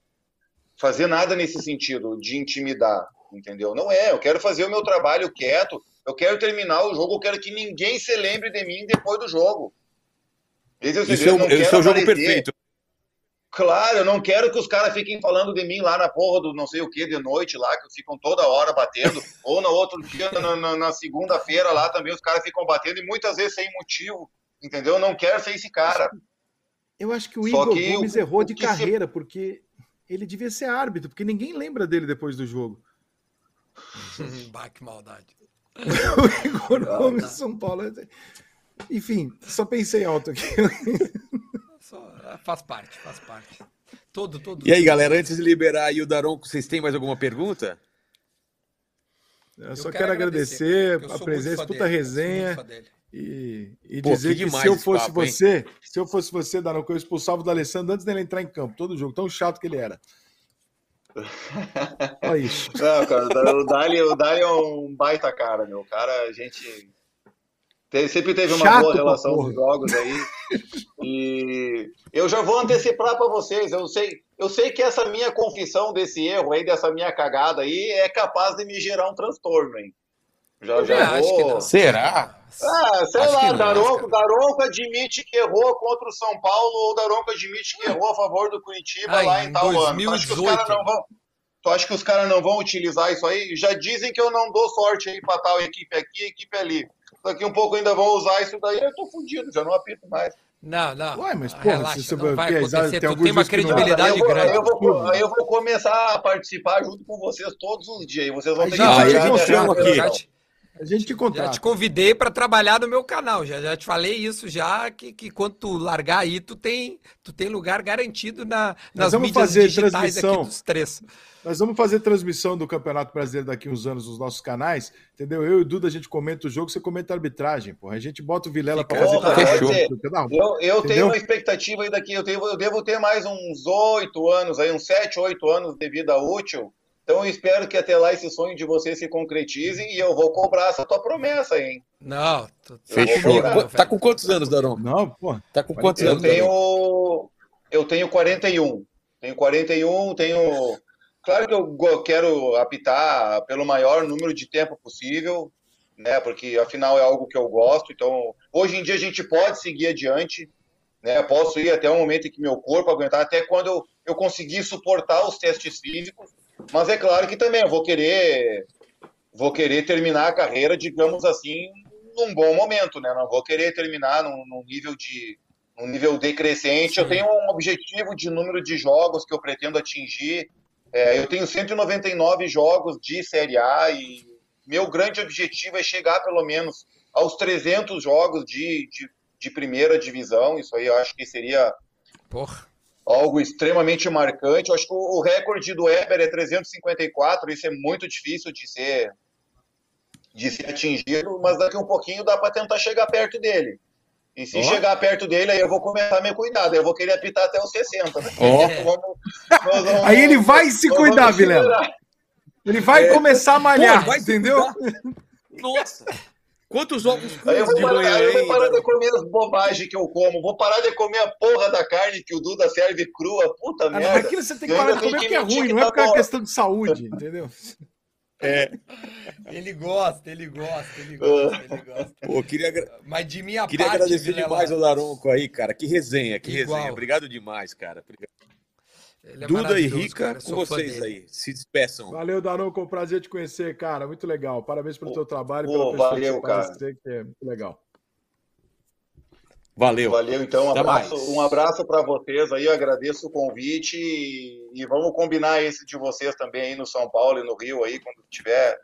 fazer nada nesse sentido de intimidar, entendeu? Não é. Eu quero fazer o meu trabalho quieto. Eu quero terminar o jogo. Eu quero que ninguém se lembre de mim depois do jogo. Esse é o, Isso é o, esse é o jogo perfeito. Claro, eu não quero que os caras fiquem falando de mim lá na porra do não sei o que de noite lá, que ficam toda hora batendo, ou no outro dia, na, na, na segunda-feira lá também os caras ficam batendo e muitas vezes sem motivo, entendeu? Eu não quero ser esse cara. Eu acho que o Igor que Gomes errou de carreira, se... porque ele devia ser árbitro, porque ninguém lembra dele depois do jogo. bah, que maldade. o Igor Gomes. São Paulo. Enfim, só pensei alto aqui. Só, faz parte, faz parte. Todo, todo. E aí, galera, antes de liberar aí o Daronco, vocês têm mais alguma pergunta? Eu só eu quero, quero, agradecer, agradecer a presença, puta dele, resenha. E, e Pô, dizer que, que se eu fosse papo, você, hein? se eu fosse você, Daronco, eu expulsava o Alessandro antes dele entrar em campo, todo jogo, tão chato que ele era. Olha isso. Não, cara, o Dali, o Dali é um baita cara, meu. O cara, a gente sempre teve uma Chato boa relação porra. dos jogos aí. E eu já vou antecipar para vocês. Eu sei, eu sei que essa minha confissão desse erro aí, dessa minha cagada aí, é capaz de me gerar um transtorno, hein? Já, Eu já acho que vou. não. Será? Ah, sei Acho lá, não, Daronco, Daronco admite que errou contra o São Paulo ou Daronco admite que errou a favor do Curitiba Ah, lá em tal ano. Tu acha que os 2018. caras não vão. Tu acha que os caras não vão utilizar isso aí? Já dizem que eu não dou sorte aí pra tal equipe aqui, equipe ali. Daqui um pouco ainda vão usar isso daí, eu tô fudido, já não apito mais. Não, não. Ué, mas, porra, Relaxa, se você não vai acontecer. tem tem uma não- credibilidade vou, grande. aí eu vou- aí eu vou começar a participar junto com vocês todos os dias. e Vocês vão Aí ter já- que minha chama conta, aqui. Já te, A gente te já contrata. te convidei para trabalhar no meu canal. Já, já te falei isso já que, que quando tu largar aí, tu tem, tu tem lugar garantido na, nas vamos mídias fazer digitais aqui transmissão. dos três. Nós vamos fazer transmissão do Campeonato Brasileiro daqui uns anos nos nossos canais, entendeu? Eu e o Duda, a gente comenta o jogo, você comenta a arbitragem, porra. A gente bota o Vilela pra Fica- fazer fechou. Eu, eu tenho uma expectativa aí daqui, eu, tenho, eu devo ter mais uns oito anos, aí, uns sete, oito anos de vida útil. Então eu espero que até lá esse sonho de você se concretize e eu vou cobrar essa tua promessa, hein? Não, tu Fechou. Tá com quantos anos, Daron? não, pô. Tá com quantos Eu anos? Daron? tenho. Eu tenho 41. Tenho 41, tenho. Claro que eu quero apitar pelo maior número de tempo possível, né? Porque afinal é algo que eu gosto. Então, hoje em dia a gente pode seguir adiante, né? Posso ir até o momento em que meu corpo aguentar, até quando eu, eu conseguir suportar os testes físicos. Mas é claro que também eu vou querer, vou querer terminar a carreira, digamos assim, num bom momento, né? Não vou querer terminar num, num nível de um nível decrescente. Eu Sim. tenho um objetivo de número de jogos que eu pretendo atingir. É, eu tenho 199 jogos de Série A e meu grande objetivo é chegar pelo menos aos 300 jogos de, de, de primeira divisão. Isso aí eu acho que seria Porra. Algo extremamente marcante. Eu acho que o recorde do Weber é 354, isso é muito difícil de ser de ser atingido, mas daqui um pouquinho dá para tentar chegar perto dele. E se Ó. chegar perto dele, aí eu vou começar a me cuidar, eu vou querer apitar até os 60. Né? Ó. Vamos- vamos- Aí ele vai se cuidar, Vilela. Ele vai começar a malhar, Pô, entendeu? Nossa! Quantos ovos Aí eu crus vou de parar, manhã, aí eu vou parar de comer as bobagens que eu como. Vou parar de comer a porra da carne que o Duda serve crua. Puta Ah, merda. Aquilo você tem que Eu parar de comer porque é ruim, não é tá porque é bom. questão de saúde, entendeu? Ele gosta, ele gosta, ele gosta, ele gosta. Pô, queria, Mas de minha queria parte, agradecer Vilela, demais ao Daronco aí, cara. Que resenha, que Igual. resenha. Obrigado demais, cara. Obrigado. Ele é Duda e Rica, cara, com vocês dele. aí. Se despeçam. Valeu, Daronco, um prazer te conhecer, cara. Muito legal. Parabéns pelo Pô, teu trabalho, pô, pela valeu, você cara. que é muito legal. Valeu. Valeu, então. Um Até abraço, mais. um abraço para vocês aí. Eu agradeço o convite e, e vamos combinar esse de vocês também aí no São Paulo e no Rio aí, quando tiver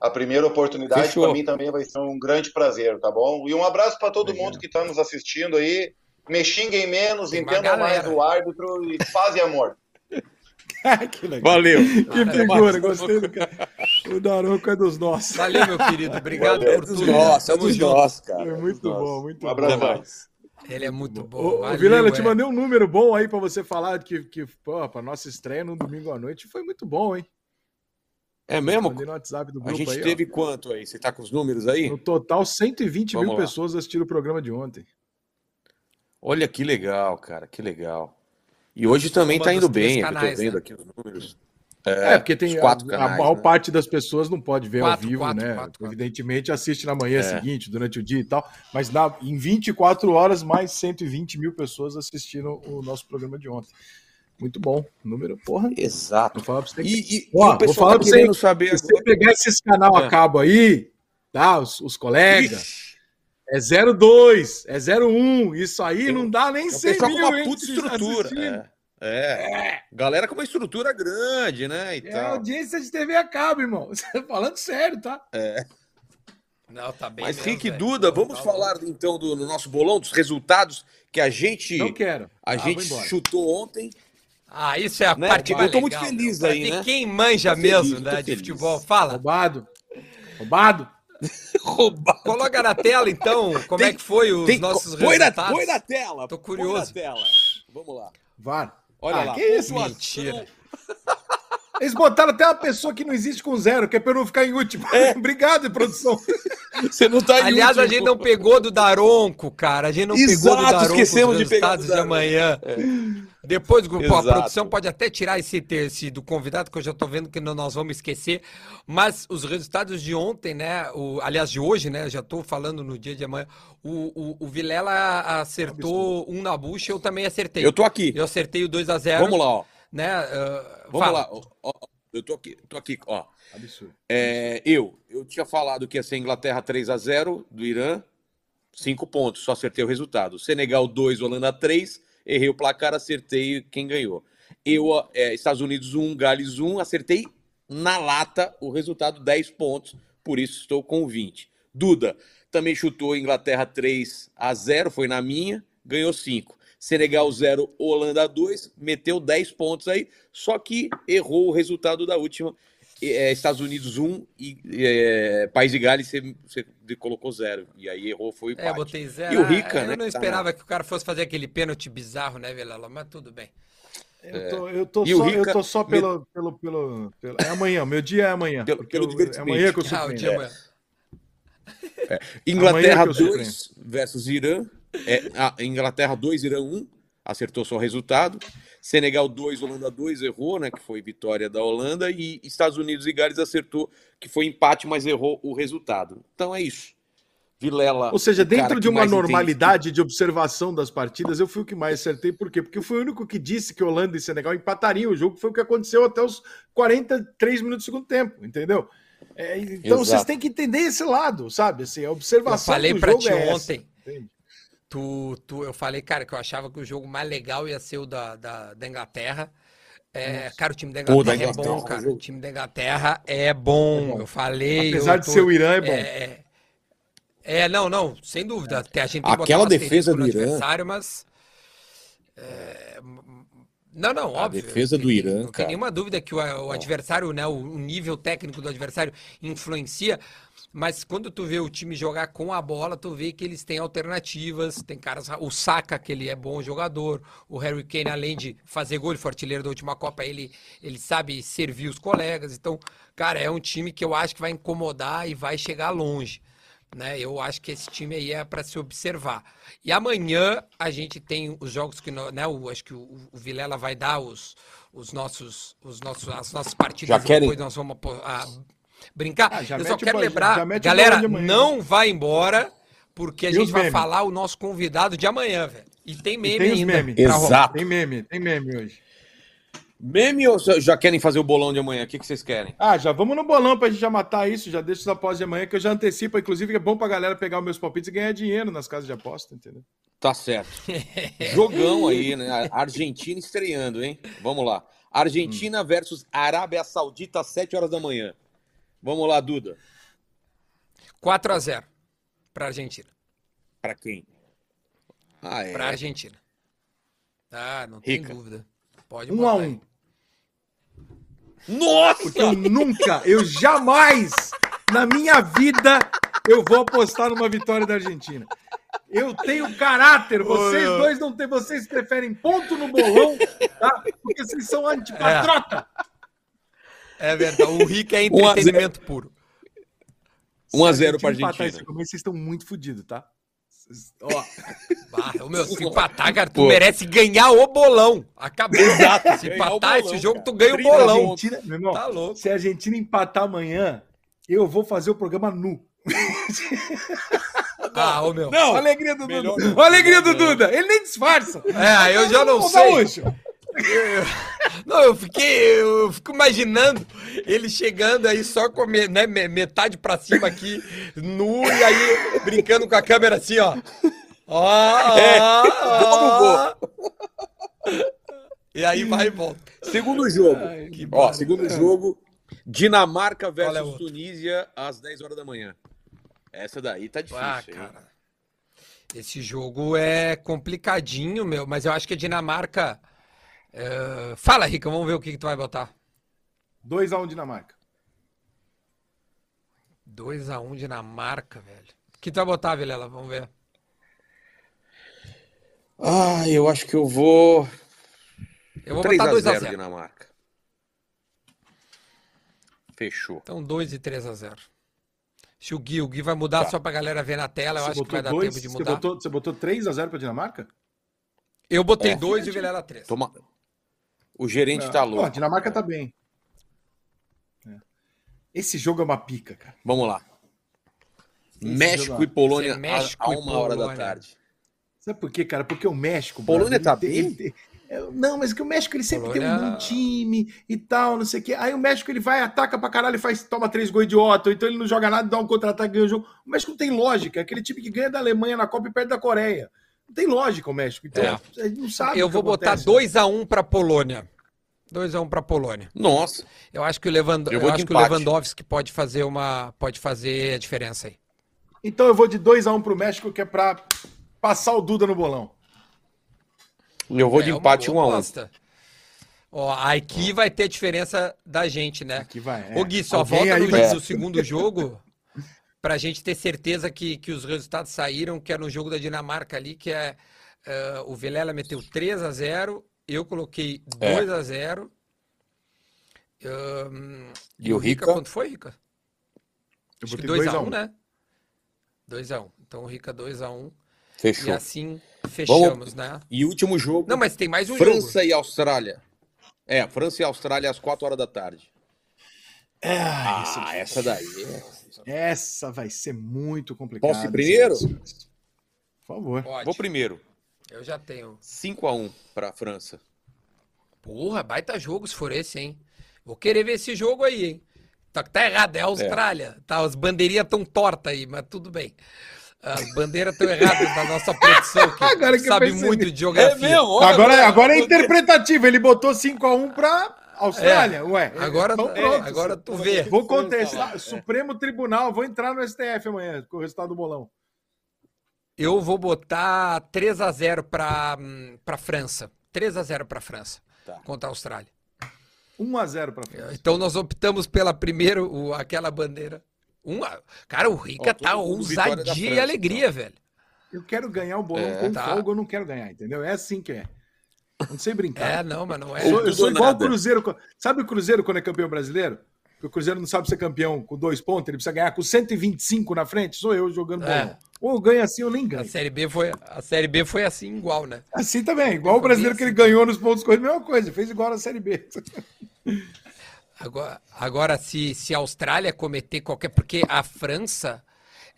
a primeira oportunidade. Para mim também vai ser um grande prazer, tá bom? E um abraço para todo mundo que está nos assistindo aí. Me xinguem menos, Tem entendam mais o árbitro e paz e amor. que legal. Valeu. Que figura, gostei do cara. O Daronco é dos nossos. Valeu, meu querido. Obrigado Valeu. por É dos tudo. nossos, é dos junto. nossos, cara. Foi É muito bom, muito Um bom. abraço. Até mais. Ele é muito bom. Ô, Valeu, Vilela, eu te é. mandei um número bom aí pra você falar que, que pô, pra nossa estreia no domingo à noite foi muito bom, hein? É mesmo? Mandei no WhatsApp do A grupo gente aí, ó. teve quanto aí? Você tá com os números aí? No total, 120 Vamos mil lá. pessoas assistiram o programa de ontem. Olha que legal, cara. Que legal. E hoje também Uma tá dos indo bem. é que eu canais, tô vendo né? aqui os números. É, porque tem quatro a, canais, a maior né? parte das pessoas não pode ver Quatro, ao vivo, quatro, né? quatro. Evidentemente assiste na manhã É. seguinte, durante o dia e tal. Mas na, em 24 horas, mais 120 mil pessoas assistiram o nosso programa de ontem. Muito bom. Número, porra. Exato. Vou falar pra você E, e- e Ó, o vou falar tá pra você- saber Se você pegar esses canal a É. cabo aí, tá? Os, os colegas, Ixi, é 02, é 01. Isso aí não dá nem é um 100 pessoal com mil, uma hein, puta estrutura. assistindo. É, é. Galera com uma estrutura grande, né? E É tal. audiência de TV a cabo, irmão. Falando sério, tá? Não, tá bem Mas, mesmo, Rick e velho. Duda, Tá vamos bom. falar então do no nosso bolão, dos resultados que a gente, Não quero. a Ah, gente chutou ontem. Ah, isso é a Né? parte Porque eu mais tô muito legal, feliz meu. Aí, né? Quem manja mesmo, feliz, né, de feliz. futebol, fala. Roubado. Roubado. Roubado. Coloca na tela, então, como Tem- é que foi os Tem- nossos põe, na, resultados. põe na tela. Tô põe curioso. na tela. Vamos lá. VAR. Olha Ah, lá. que isso, pontuação. mentira. Eles botaram até uma pessoa que não existe com zero, que é pra eu não ficar em último. Obrigado, produção. Você não tá em Aliás, a último. gente não pegou do Daronco, cara. A gente não pegou do Exato, Daronco esquecemos os de pegar resultados de amanhã. Depois, pô, a produção pode até tirar esse, esse do convidado, que eu já tô vendo que nós vamos esquecer. Mas os resultados de ontem, né? O, aliás, de hoje, né? Já tô falando no dia de amanhã. O, o, o Vilela acertou um na bucha, eu também acertei. Eu tô aqui. Eu acertei o 2 a 0 Vamos lá, ó. Né? ah, Vamos fala. lá. ó, ó. Eu tô aqui, tô aqui, ó. Absurdo. É, eu, eu tinha falado que ia ser Inglaterra 3 a 0 do Irã, 5 pontos, só acertei o resultado. Senegal 2, Holanda 3, errei o placar, acertei quem ganhou. Eu, é, Estados Unidos 1, Gales 1, acertei na lata o resultado 10 pontos, por isso estou com 20. Duda também chutou Inglaterra 3 a 0, foi na minha, ganhou 5. Senegal 0, Holanda 2, meteu 10 pontos aí, só que errou o resultado da última. É, Estados Unidos 1 e é, País de Gales você, você colocou 0. E aí errou, foi o É, empate. botei zero. E o Ah, Rica, eu né, não tá esperava que o cara fosse fazer aquele pênalti bizarro, né, Vilela? Mas tudo bem. Eu tô, eu tô E só, Rica- eu tô só pelo, pelo, pelo, pelo- É amanhã, meu dia é amanhã. Pelo- porque pelo eu- é divertimento. amanhã que eu Ah, o surpreendo. dia amanhã. Inglaterra Amanhã que eu 2 versus Irã. É, ah, Inglaterra 2, Irã 1. Acertou só o resultado. Senegal 2, Holanda 2, errou, né? Que foi vitória da Holanda. E Estados Unidos e Gales acertou, que foi empate, mas errou o resultado. Então é isso. Vilela. Ou seja, dentro de uma mais entende normalidade de observação das partidas, eu fui o que mais acertei. Por quê? Porque eu fui o único que disse que Holanda e Senegal empatariam o jogo, foi o que aconteceu até os 43 minutos do segundo tempo, entendeu? É, então Exato. vocês têm que entender esse lado, sabe? Assim, a Eu observação falei do pra jogo ti é essa, ontem. entende? Tu, tu, eu falei, cara, que eu achava que o jogo mais legal ia ser o da, da, da Inglaterra. É, cara, o time da Inglaterra, da é Inglaterra, bom, cara. O time da Inglaterra é bom. É. Eu falei. Apesar eu de tô- ser o Irã, é bom. É, é, não, não, sem dúvida. Até a gente tem que Aquela defesa do Irã. adversário, mas. é, não, não, A óbvio. defesa não do tem- Irã, Não tem cara. nenhuma dúvida que o, o adversário, né, o nível técnico do adversário influencia. Mas quando tu vê o time jogar com a bola, tu vê que eles têm alternativas. Tem caras. O Saka, que ele é bom jogador. O Harry Kane, além de fazer gol, ele foi artilheiro da última Copa, ele, ele sabe servir os colegas. Então, cara, é um time que eu acho que vai incomodar e vai chegar longe. Né? Eu acho que esse time aí é para se observar. E amanhã a gente tem os jogos que nós, né? O, acho que o, o Vilela vai dar os, os nossos, os nossos, as nossas partidas Já querem? depois nós vamos a- brincar. Ah, Eu só quero lembrar, galera, não vai embora, porque a E gente vai memes? falar o nosso convidado de amanhã, velho. E tem E meme tem os ainda. rolar. Exato. Tem meme, tem meme hoje. Meme ou já- querem fazer o bolão de amanhã? O que, que vocês querem? Ah, já vamos no bolão pra gente já matar isso, já deixa os após de amanhã, que eu já antecipo, inclusive, que é bom pra galera pegar os meus palpites e ganhar dinheiro nas casas de aposta, entendeu? Tá certo. Jogão aí, né? Argentina estreando, hein? Vamos lá. Argentina versus Arábia Saudita às 7 horas da manhã. Vamos lá, Duda. 4 a 0 para Argentina. Pra quem? Ah, é. Para Argentina. Ah, não tem Rica. dúvida. Pode Um botar a um. Nossa! Porque eu nunca, eu jamais, na minha vida, eu vou apostar numa vitória da Argentina. Eu tenho caráter, vocês dois não têm, vocês preferem ponto no bolão, tá? Porque vocês são antipatrota. É verdade. O Rick é 1 a 0. entretenimento puro. 1 a Se 0 pra empatar Argentina. esse começo, vocês estão muito fodidos, tá? Ó, meu, se empatar, cara, tu Pô. merece ganhar o bolão. Acabou. Exato, Se empatar esse jogo, cara. tu ganha o 30 se a bolão. Argentina, meu irmão, Tá louco. se a Argentina empatar amanhã, eu vou fazer o programa nu. Ah, ô, meu. Não! A alegria do melhor Duda. não, Olha a alegria do melhor não. Duda. Ele nem disfarça. É, eu já não Ô, sei. Gaúcho, Eu- Não, eu fiquei, eu fico imaginando ele chegando aí só com né, me- metade pra cima aqui, nu, e aí brincando com a câmera assim, ó. Ó, É, ó. E aí vai e volta. Segundo jogo. que Ó, segundo jogo. Dinamarca é versus outro? Tunísia às 10 horas da manhã. Essa daí tá difícil. Ah, hein? cara. Esse jogo é complicadinho, meu, mas eu acho que a Dinamarca. É, Fala, Rica, vamos ver o que, que tu vai botar. 2x1 Dinamarca. 2x1 Dinamarca, velho. O que tu vai botar, Vilela? Vamos ver. Ah, eu acho que eu vou. Eu vou 3 botar a 0 2x0. Dinamarca. Fechou. Então 2 e 3 a 0. Se o Gui, o Gui vai mudar Tá. só pra galera ver na tela, eu Você acho que botou vai dar dois- tempo de Você mudar. botou, você botou 3x0 pra Dinamarca? Eu botei É. dois e o Vilela três. Toma. O gerente tá Pô, a louco. Dinamarca tá bem. É. Esse jogo é uma pica, cara. Vamos lá. Esse México jogo- e Polônia é México a, a e uma hora da Polônia. tarde. Sabe por quê, cara? Porque o México. Polônia brother, tá bem? tem- é, Não, mas que o México ele sempre tem um Polônia- bom time e tal, não sei o quê. Aí o México ele vai, ataca pra caralho, faz, toma três gols idiota, então ele não joga nada, dá um contra-ataque, ganha o jogo. O México não tem lógica, é aquele time que ganha da Alemanha na Copa e perde da Coreia. Não tem lógica o México. Então, É. a gente não sabe. Eu o que vou botar acontece. 2x1 pra Polônia. 2x1 pra Polônia. Nossa. Eu acho que o, Lewand... Eu eu de acho que o. Lewandowski pode fazer uma. Pode fazer a diferença aí. Então eu vou de 2x1 pro México, que é pra passar o Duda no bolão. Eu vou de É uma empate 1 boa a 1 aposta. Ó, aqui vai ter a diferença da gente, né? Aqui vai. é. Ô Gui, só Alguém volta no, vai- no segundo jogo pra gente ter certeza que, que os resultados saíram, que é no jogo da Dinamarca ali, que é eh, o Vilela meteu 3 a 0 eu coloquei É. 2 a 0 Ahn, E o Rica? quanto foi, Rica? Eu Acho que botei 2x1, 2x1. né? 2x1. Então o Rica 2x1. E Fechou. assim fechamos, né? E último jogo. Não, mas tem mais um jogo. França e Austrália. É, França e Austrália às 4 horas da tarde. Ah, é Ah, essa daí. é- Essa vai ser muito complicada. Posso ir primeiro? Por favor. Pode. Vou primeiro. Eu já tenho. 5 a 1 para França. Porra, baita jogo se for esse, hein? Vou querer ver esse jogo aí, hein? Tá, tá errado, é a Austrália. Tá, as bandeirinhas tão tortas aí, mas tudo bem. As bandeiras estão erradas da nossa produção, que, Agora que sabe muito de geografia. Agora, agora é interpretativo. Ele botou 5x1 pra Austrália. Ué, Agora, então é, pronto. agora tu vê. Vou contestar. Supremo Tribunal. Vou entrar no STF amanhã com o resultado do bolão. Eu vou botar 3x0 pra, hum, pra França. 3x0 pra França. Tá. Contra a Austrália. 1x0 pra França. Então nós optamos pela primeira, o- aquela bandeira. Uma, cara, o Rica Ó, tá ousadia e França, alegria, velho. Eu quero ganhar o bolão É, com tá. folga, eu não quero ganhar, entendeu? É assim que é. Não sei brincar. É, não, mas não é. Eu sou, eu sou ou igual o. Cruzeiro. Sabe o Cruzeiro quando é campeão brasileiro? Que o Cruzeiro não sabe ser campeão com dois pontos, ele precisa ganhar com 125 na frente. Sou eu jogando É. Ou eu ganho assim ou nem A ganho. série B foi, a série B foi assim igual, né? Assim também, igual o brasileiro que ele ganhou nos pontos corridos, mesma coisa, fez igual na Série B. Agora, agora se, se a Austrália cometer qualquer. Porque a França,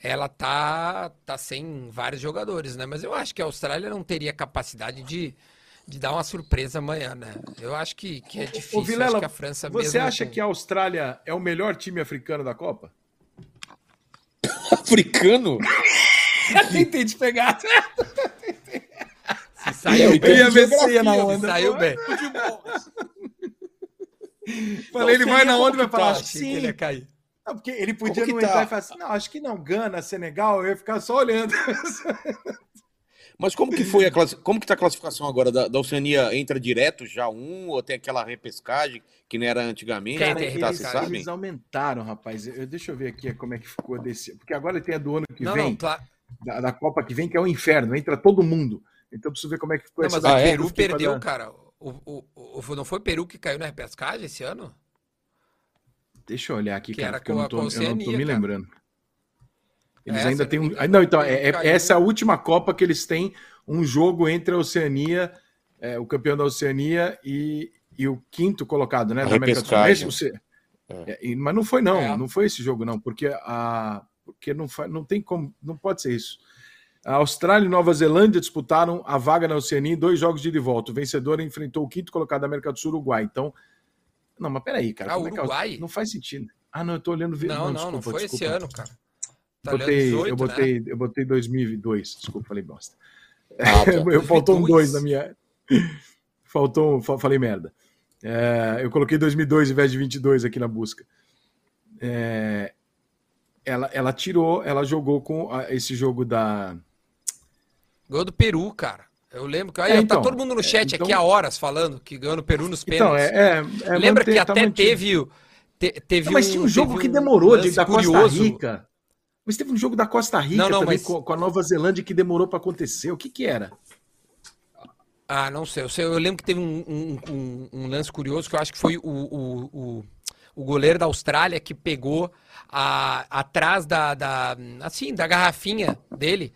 ela tá, tá sem vários jogadores, né? Mas eu acho que a Austrália não teria capacidade de, de dar uma surpresa amanhã, né? Eu acho que, que é difícil. Ô, Vilela, acho que a França você mesmo acha com- que a Austrália é o melhor time africano da Copa? Africano? Tentei te pegar. se saiu Eu bem, Eu ia ver se ia na onda. saiu bem. Falei, ele vai na onda e vai falar, tá? acho que que ele sim. ia cair. Não, porque ele podia não tá? entrar e falar assim, não, acho que não, Gana, Senegal, eu ia ficar só olhando. Mas como que foi a classi... como que tá a classificação agora da, da Oceania? Entra direto já um ou tem aquela repescagem que não era antigamente? Que tá, vocês sabem? Eles aumentaram, rapaz. Eu, deixa eu ver aqui como é que ficou desse. Porque agora tem a do ano que Não, vem, não, cla- da, da Copa que vem, que é o inferno, entra todo mundo. Então preciso ver como é que ficou não, mas essa o Ah, é? Peru perdeu, dar- cara. O, o, o- não foi o Peru que caiu na repescagem esse ano? Deixa eu olhar aqui, Que cara, era porque eu não tô, eu não tô me cara. lembrando. Eles É, ainda têm não um. ah, Não, então, é, é- essa é a última Copa que eles têm um jogo entre a Oceania, é, o campeão da Oceania e, e o quinto colocado, né? A Da América do Sul. É, e- mas não foi, não, É. não foi esse jogo, não, porque a. Porque não, fa- não tem como, não pode ser isso. A Austrália e Nova Zelândia disputaram a vaga na Oceania em dois jogos de ida e volta. O vencedor enfrentou o quinto colocado da América do Sul, Uruguai. Então, não, mas peraí, cara. Ah, como é que a- Uruguai? Não faz sentido. Ah, não, eu tô olhando. Não, não, não, desculpa, foi desculpa. esse ano, cara. Tá Botei, 18, eu, né? botei, eu botei 2002, desculpa, falei bosta. Ah, tá. eu, faltou um 2002. 2 na minha. Faltou, um- fa- falei merda. É, eu coloquei 2002 ao invés de 22 aqui na busca. É, ela, ela tirou, ela jogou com a- esse jogo da. Ganhou do Peru, cara. Eu lembro que. Aí, É, então, tá todo mundo no chat é, então- aqui há horas falando que ganhou no Peru nos Então, pênaltis. é Lembra manter- que tá até mantido. teve. te- teve Não, mas tinha um jogo que um demorou de, lance da Costa curioso. Rica. Mas teve um jogo da Costa Rica Não, não, também mas- com, com a Nova Zelândia que demorou para acontecer. O que que era? Ah, não sei. Eu, sei, eu lembro que teve um, um- um- um lance curioso que eu acho que foi o, o, o, o goleiro da Austrália que pegou a, atrás da, da, assim, da garrafinha dele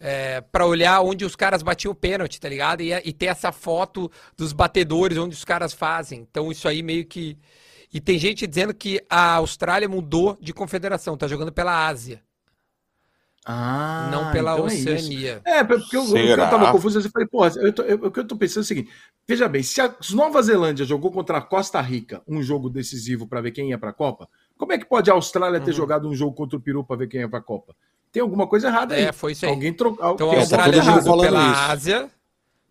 é, para olhar onde os caras batiam o pênalti, tá ligado? E, e ter essa foto dos batedores onde os caras fazem. Então isso aí meio que. E tem gente dizendo que a Austrália mudou de confederação, tá jogando pela Ásia. Ah, não pela então Oceania. É, é, porque eu, eu, tava confuso, eu falei, porra, eu tô, eu, o que eu tô pensando é o seguinte: veja bem, se a Nova Zelândia jogou contra a Costa Rica um jogo decisivo para ver quem ia para a Copa, como é que pode a Austrália ter uhum. jogado um jogo contra o Peru para ver quem ia para a Copa? Tem alguma coisa errada aí. É, foi isso aí. Alguém trocou. Então a Austrália jogou pela isso. Ásia.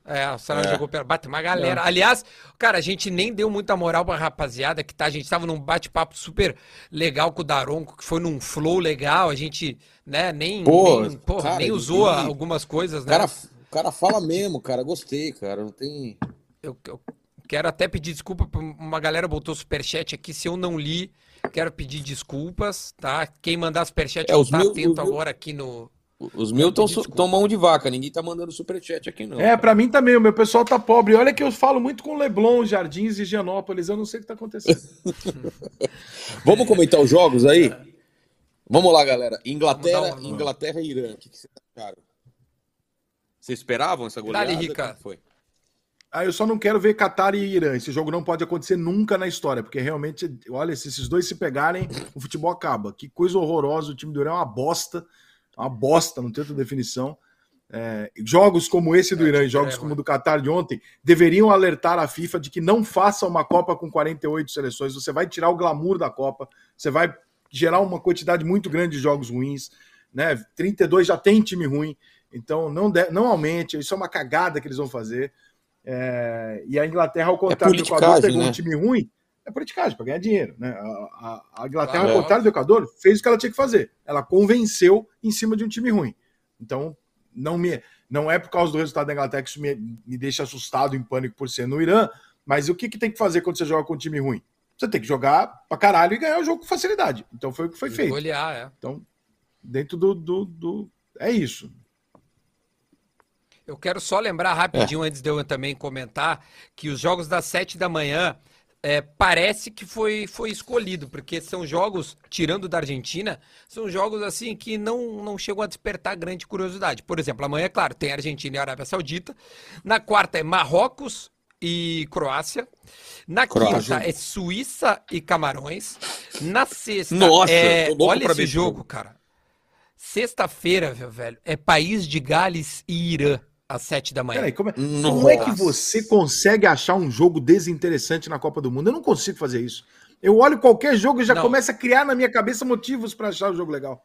É, a Austrália é. jogou pela. Bate uma galera. É. Aliás, cara, a gente nem deu muita moral pra rapaziada que tá. A gente tava num bate-papo super legal com o Daronco, que foi num flow legal. A gente, né, nem, Pô, nem, porra, cara, nem usou algumas coisas, né? Cara, o cara fala mesmo, cara. Gostei, cara. Não tem. Eu, eu quero até pedir desculpa pra uma galera botou superchat aqui. Se eu não li, quero pedir desculpas, tá? Quem mandar superchat, é, eu tá atento agora aqui no. Os meus estão mão de vaca, ninguém tá mandando superchat aqui, não. É, para mim também, o meu pessoal tá pobre. Olha que eu falo muito com Leblon, Jardins e Gianópolis, eu não sei o que tá acontecendo. Vamos comentar os jogos aí? Vamos lá, galera. Inglaterra, Inglaterra e Irã. O que, que vocês acharam? Vocês esperavam essa goleada? Dali, Rica. Foi? Ah, eu só não quero ver Qatar e Irã. Esse jogo não pode acontecer nunca na história, porque realmente, olha, se esses dois se pegarem, o futebol acaba. Que coisa horrorosa. O time do Irã é uma bosta uma bosta, não tem outra definição. É, jogos como esse do é, Irã e jogos é, como o do Qatar de ontem deveriam alertar a FIFA de que não faça uma Copa com 48 seleções. Você vai tirar o glamour da Copa, você vai gerar uma quantidade muito grande de jogos ruins. Né? 32 já tem time ruim, então não, de, não aumente. Isso é uma cagada que eles vão fazer. É, e a Inglaterra, ao é contrário do Equador, pegou né? um time ruim é politicagem, para ganhar dinheiro. Né? A, a, a Inglaterra, ao contrário do Equador, fez o que ela tinha que fazer. Ela convenceu em cima de um time ruim. Então, não me não é por causa do resultado da Inglaterra que isso me, me deixa assustado, em pânico por ser no Irã, mas o que, que tem que fazer quando você joga com um time ruim? Você tem que jogar pra caralho e ganhar o jogo com facilidade. Então foi o que foi feito. Olhar, é. Então, dentro do, do, do. É isso. Eu quero só lembrar rapidinho, é. antes de eu também comentar, que os jogos das sete da manhã é, parece que foi, foi escolhido, porque são jogos, tirando da Argentina, são jogos assim que não, não chegam a despertar grande curiosidade. Por exemplo, amanhã, é claro, tem Argentina e Arábia Saudita. Na quarta é Marrocos e Croácia. Na Croácia. quinta é Suíça e Camarões. Na sexta Nossa, é. Olha esse jogo, cara. Sexta-feira, velho, é País de Gales e Irã às sete da manhã. Peraí, como, é, como é que você consegue achar um jogo desinteressante na Copa do Mundo? Eu não consigo fazer isso. Eu olho qualquer jogo e já não. começo a criar na minha cabeça motivos para achar o jogo legal.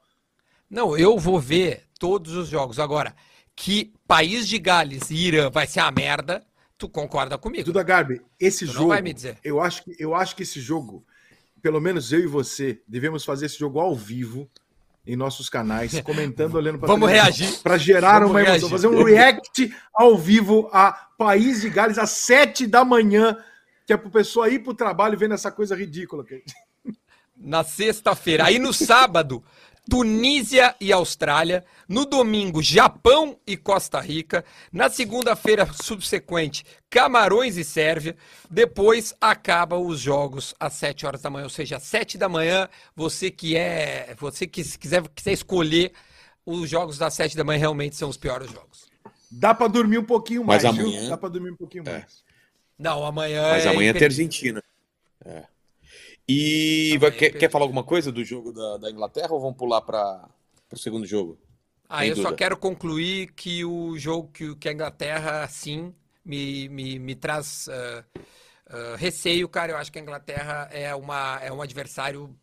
Não, eu vou ver todos os jogos. Agora, que País de Gales e Irã vai ser a merda, tu concorda comigo? Duda Garbi, esse tu jogo. Não vai me dizer. Eu acho, que, eu acho que esse jogo, pelo menos eu e você, devemos fazer esse jogo ao vivo em nossos canais, comentando, olhando para Vamos reagir. Para gerar Vamos uma emoção. Reagir. Fazer um react ao vivo a País de Gales às sete da manhã, que é para o pessoal ir para o trabalho vendo essa coisa ridícula. Na sexta-feira. Aí no sábado, Tunísia e Austrália. No domingo, Japão e Costa Rica. Na segunda-feira subsequente, Camarões e Sérvia. Depois acaba os jogos às 7 horas da manhã, ou seja, às 7 da manhã, você que é, você que quiser, quiser escolher os jogos das 7 da manhã realmente são os piores jogos. Dá para dormir um pouquinho mais, Mas amanhã... Dá para dormir um pouquinho é. mais. Não, amanhã Mas é amanhã tem Argentina. É. E vai, quer, quer, falar alguma coisa do jogo da, da Inglaterra ou vamos pular para o segundo jogo? Ah, eu dúvida. só quero concluir que o jogo que, que a Inglaterra, sim, me, me, me traz uh, uh, receio, cara. Eu acho que a Inglaterra é, uma, é um adversário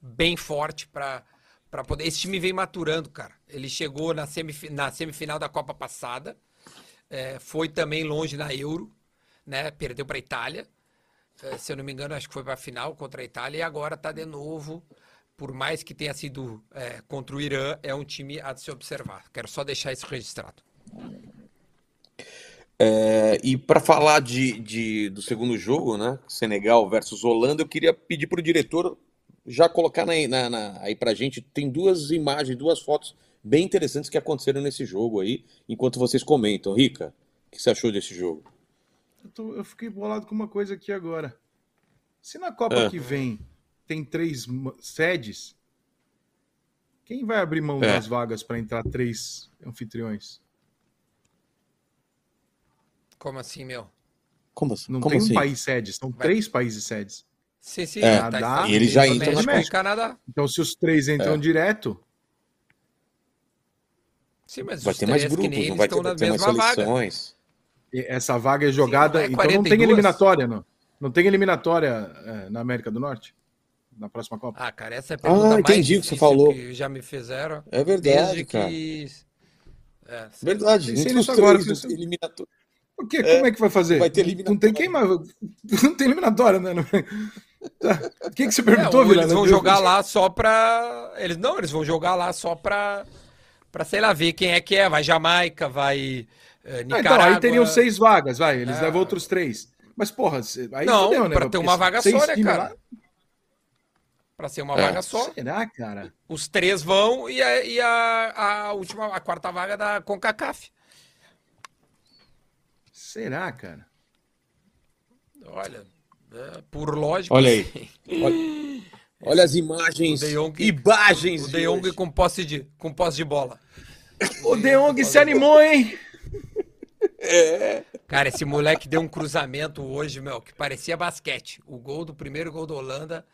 bem forte para para poder. Esse time vem maturando, cara. Ele chegou na, semif... na semifinal da Copa passada, é, foi também longe na Euro, né? Perdeu para a Itália. É, se eu não me engano, acho que foi para a final contra a Itália e agora está de novo. Por mais que tenha sido é, contra o Irã, é um time a se observar. Quero só deixar isso registrado. É, e para falar de, de, do segundo jogo, né? Senegal versus Holanda, eu queria pedir para o diretor já colocar na, na, na, aí para gente. Tem duas imagens, duas fotos bem interessantes que aconteceram nesse jogo aí, enquanto vocês comentam. Rica, o que você achou desse jogo? Eu, tô, eu fiquei bolado com uma coisa aqui agora. Se na Copa é. que vem tem três sedes, quem vai abrir mão é. das vagas para entrar três anfitriões? Como assim, meu? Como assim? Não Como tem assim? um país sede, são vai. três países sedes. Sim, sim. É, Canadá, e eles já entram no México. Canadá. Então, se os três entram é. direto. Sim, mas vai ter mais grupos, não vai ter, vai ter mais seleções. Vaga. Essa vaga é jogada. Sim, então não tem eliminatória, não. Não tem eliminatória é, na América do Norte? Na próxima Copa? Ah, cara, essa é a pergunta ah, entendi o que você falou. Que já me fizeram. É verdade, cara. Que... É, verdade. Entre os agora, eliminatórios. O que? Como é que vai fazer? Vai ter eliminatória. Não tem quem mais. Não tem eliminatória, né? O que, que você perguntou, é, Eles vão jogar lá só pra. Eles não, eles vão jogar lá só pra. Pra, sei lá, ver quem é que é. Vai Jamaica, vai. Nicarágua. Ah, então, aí teriam seis vagas, vai. Eles é... levam outros três. Mas, porra, aí não, fudeu, né? Pra ter uma vaga só, né, cara? Lá... Pra ser uma é. vaga só. Será, cara? Os três vão e a, e a, a última, a quarta vaga da CONCACAF. Será, cara? Olha, é, por lógica. Olha aí. Olha, olha as imagens. Jong, imagens. O De Jong com posse de, com posse de bola. O De Jong se animou, hein? É. Cara, esse moleque deu um cruzamento hoje, meu, que parecia basquete. O gol do primeiro gol da Holanda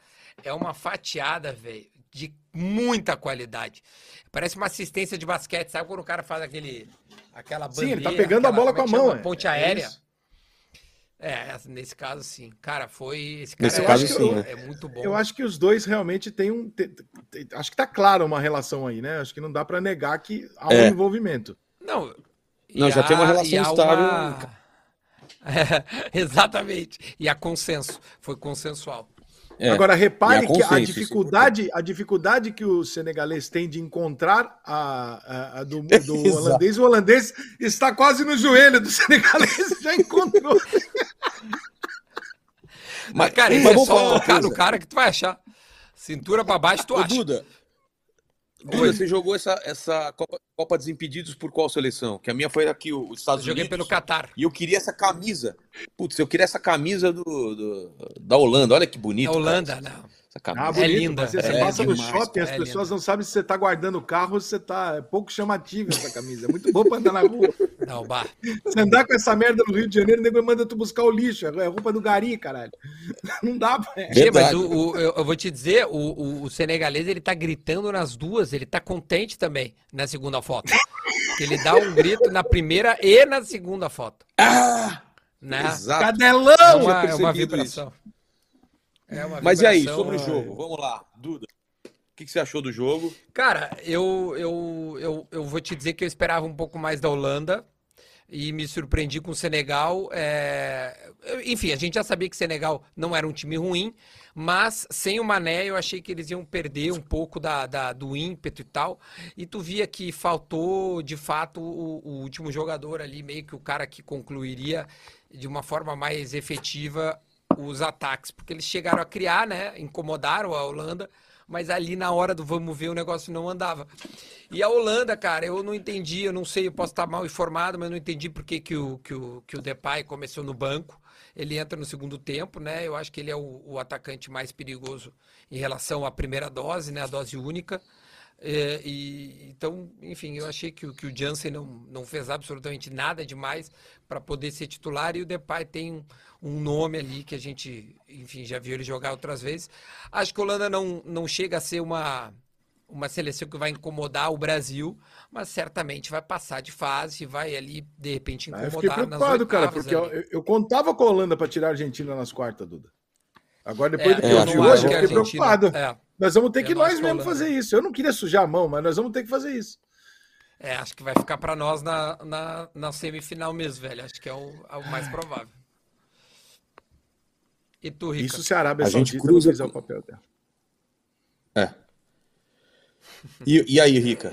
é uma fatiada, velho, de muita qualidade. Parece uma assistência de basquete, sabe quando o cara faz aquele aquela bandeira. Sim, ele tá pegando aquela, a bola com a é mão. É. Ponte aérea. É, é, nesse caso sim. Cara, foi. Esse cara nesse caso, sim, né? é muito bom. Eu acho que os dois realmente têm um. Tem, tem, acho que tá claro uma relação aí, né? Acho que não dá para negar que há um é. envolvimento. Não. Não, já tem uma relação estável. Uma... É, exatamente. E a consenso. Foi consensual. É, Agora, repare a que a dificuldade, a dificuldade que o senegalês tem de encontrar a, a, a do, do holandês, o holandês está quase no joelho do senegalês, já encontrou. Mas, cara, isso é só tocar no cara que tu vai achar. Cintura para baixo, tu Ô, acha. Duda, Duda, você jogou essa, essa Copa, Copa Desimpedidos por qual seleção? Que a minha foi aqui, os Estados eu Unidos. Joguei pelo Catar. E eu queria essa camisa. Putz, eu queria essa camisa do, do da Holanda. Olha que bonito. Da Holanda, cara. não. Ah, bonito, é linda. Você, é, passa demais, no shopping, as é pessoas linda. não sabem se você está guardando o carro ou se você está. É pouco chamativo essa camisa. É muito boa para andar na rua. Não, bar. Você andar com essa merda no Rio de Janeiro, o nego manda tu buscar o lixo. É roupa do gari, caralho. Não dá, velho. Mas o, o, eu, eu, vou te dizer, o, o, o, senegalês ele tá gritando nas duas, ele tá contente também na segunda foto. Ele dá um grito na primeira e na segunda foto. Ah! Né? Exato. Cadelão! É uma, é uma vibração. É Mas e aí, sobre o jogo? Vamos lá, Duda. O que, que, você achou do jogo? Cara, eu, eu, eu, eu vou te dizer que eu esperava um pouco mais da Holanda e me surpreendi com o Senegal. É... Enfim, a gente já sabia que o Senegal não era um time ruim, mas sem o Mané eu achei que eles iam perder um pouco da, da do ímpeto e tal. E tu via que faltou, de fato, o, o último jogador ali, meio que o cara que concluiria de uma forma mais efetiva os ataques, porque eles chegaram a criar, né? Incomodaram a Holanda, mas ali na hora do vamos ver o negócio não andava. E a Holanda, cara, eu não entendi, eu não sei, eu posso estar mal informado, mas eu não entendi por que, que, o, que, o, que o Depay começou no banco. Ele entra no segundo tempo, né? Eu acho que ele é o, o atacante mais perigoso em relação à primeira dose, né? A dose única. É, e, então, enfim, eu achei que, que o Jansen não, não fez absolutamente nada demais para poder ser titular e o Depay tem um, um, nome ali que a gente, enfim, já viu ele jogar outras vezes. Acho que a Holanda não, não chega a ser uma, uma seleção que vai incomodar o Brasil, mas certamente vai passar de fase e vai ali, de repente, incomodar. Ah, eu fiquei preocupado, cara, porque eu, eu, contava com a Holanda para tirar a Argentina nas quartas, Duda. Agora, depois é, do que eu vi hoje, eu fiquei preocupado. É. Nós vamos ter que nós mesmo fazer isso. Eu não queria sujar a mão, mas nós vamos ter que fazer isso. É, acho que vai ficar para nós na, na, na, semifinal mesmo, velho. Acho que é o, é o mais provável. E tu, Rica? Isso se a Arábia a Saudita gente cruza... fizer o papel dela. É. E, e aí, Rica?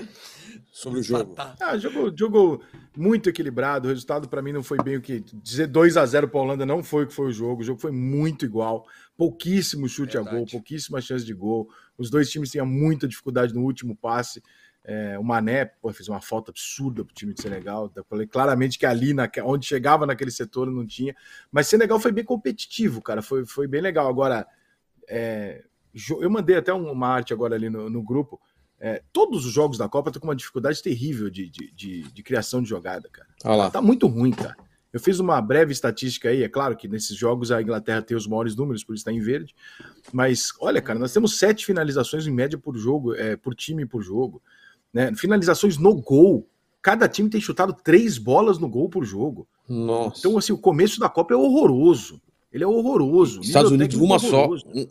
Sobre o jogo. Ah, jogo, jogo muito equilibrado. O resultado para mim não foi bem o que. Dizer 2 a 0 para a Holanda não foi o que foi o jogo. O jogo foi muito igual pouquíssimo chute Verdade. a gol, pouquíssima chance de gol. Os dois times tinham muita dificuldade no último passe. É, o Mané pô, fez uma falta absurda para o time de Senegal. Eu falei claramente que ali, na, onde chegava naquele setor, não tinha. Mas Senegal foi bem competitivo, cara. Foi, foi bem legal. Agora, é, eu mandei até uma arte agora ali no, no grupo. É, todos os jogos da Copa estão com uma dificuldade terrível de, de, de, de criação de jogada, cara. Tá muito ruim, cara. Eu fiz uma breve estatística aí, é claro que nesses jogos a Inglaterra tem os maiores números, por isso está em verde. Mas olha, cara, nós temos sete finalizações em média por jogo, é, por time por jogo. Né? Finalizações no gol. Cada time tem chutado três bolas no gol por jogo. Nossa. Então, assim, o começo da Copa é horroroso. Ele é horroroso. Estados Unidos, uma horroroso. só. Um,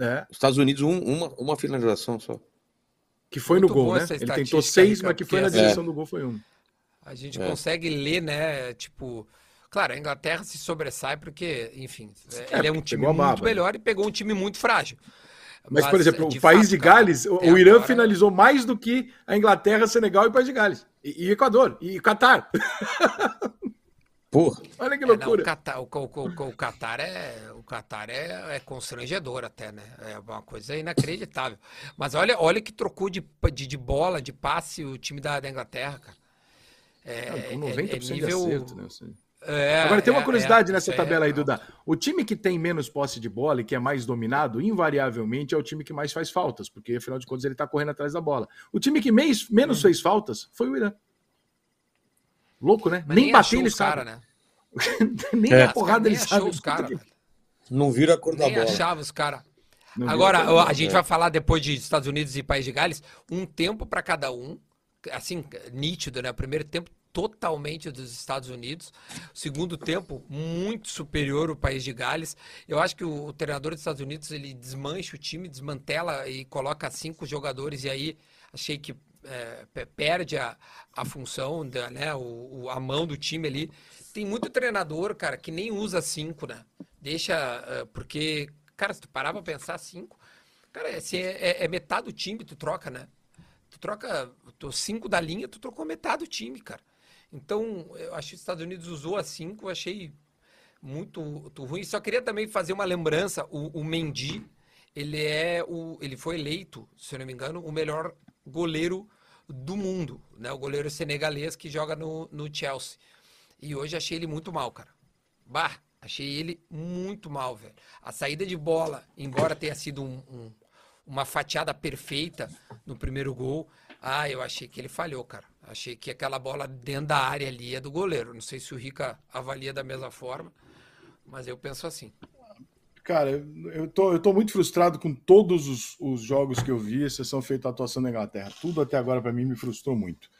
É, Estados Unidos, um- uma, uma finalização só. que foi Muito no gol, né? Ele tentou seis, Ricardo, mas que foi na porque direção do gol foi um. A gente É. consegue ler, né? Tipo, claro, a Inglaterra se sobressai porque, enfim, É, ele é um time muito baba, né? melhor e pegou um time muito frágil. Mas, por exemplo, o país fato, de Gales, o, até o Irã agora- finalizou mais do que a Inglaterra, Senegal e o país de Gales. E, e Equador, e Catar. Porra. Olha que É, não, loucura. o Catar, o, o, o, o Catar é, o Catar é, é constrangedor até, né? É uma coisa inacreditável. Mas olha, olha que trocou de, de, de bola, de passe o time da, da Inglaterra, cara. É, Ah, com é- 90% é nível- de acerto, né? Assim. é, Agora tem uma é- curiosidade é, nessa isso aí tabela é- aí, Duda. O time que tem menos posse de bola e que é mais dominado, invariavelmente é o time que mais faz faltas, porque afinal de contas ele tá correndo atrás da bola. O time que menos, menos fez faltas foi o Irã. Louco, né? Mas nem, bater achou ele sabe. cara, né? nem É. a porrada nem ele achou sabe. os cara, que- Não vira a cor da Nem bola. achava os caras. Agora, Então, a gente é. vai falar depois de Estados Unidos e País de Gales, um tempo para cada um, assim, nítido, né? O primeiro tempo totalmente dos Estados Unidos, o segundo tempo muito superior ao País de Gales. Eu acho que o, o treinador dos Estados Unidos, ele desmancha o time, desmantela e coloca cinco jogadores e aí achei que é, pe- perde a, a função, da, né? O, o- a mão do time ali. Tem muito treinador, cara, que nem usa cinco, né? Deixa, eh, porque, cara, se tu parar pra pensar cinco, cara, é, é, é- é metade do time tu troca, né? Tu troca tu, cinco da linha, tu trocou metade do time, cara. Então, eu acho que os Estados Unidos usou a cinco, eu achei muito, muito ruim. Só queria também fazer uma lembrança, o, o Mendy, ele é o, ele foi eleito, se eu não me engano, o melhor goleiro do mundo, né? O goleiro senegalês que joga no, no Chelsea. E hoje achei ele muito mal, cara. Bah, achei ele muito mal, velho. A saída de bola, embora tenha sido um- um- uma fatiada perfeita no primeiro gol, ah, eu achei que ele falhou, cara. Achei que aquela bola dentro da área ali é do goleiro. Não sei se o Rica avalia da mesma forma, mas eu penso assim. Cara, eu- tô, eu tô muito frustrado com todos os, os jogos que eu vi, exceção feita a atuação da Inglaterra. Tudo até agora para mim me frustrou muito.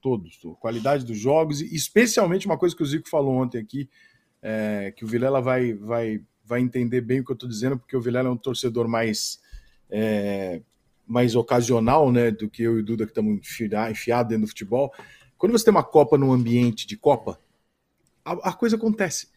Todos. A qualidade dos jogos, e especialmente uma coisa que o Zico falou ontem aqui, é, que o Vilela vai, vai, vai entender bem o que eu tô dizendo, porque o Vilela é um torcedor mais, é, mais ocasional, né, do que eu e o Duda que estamos enfiados dentro do futebol. Quando você tem uma Copa num ambiente de Copa, a, a coisa acontece.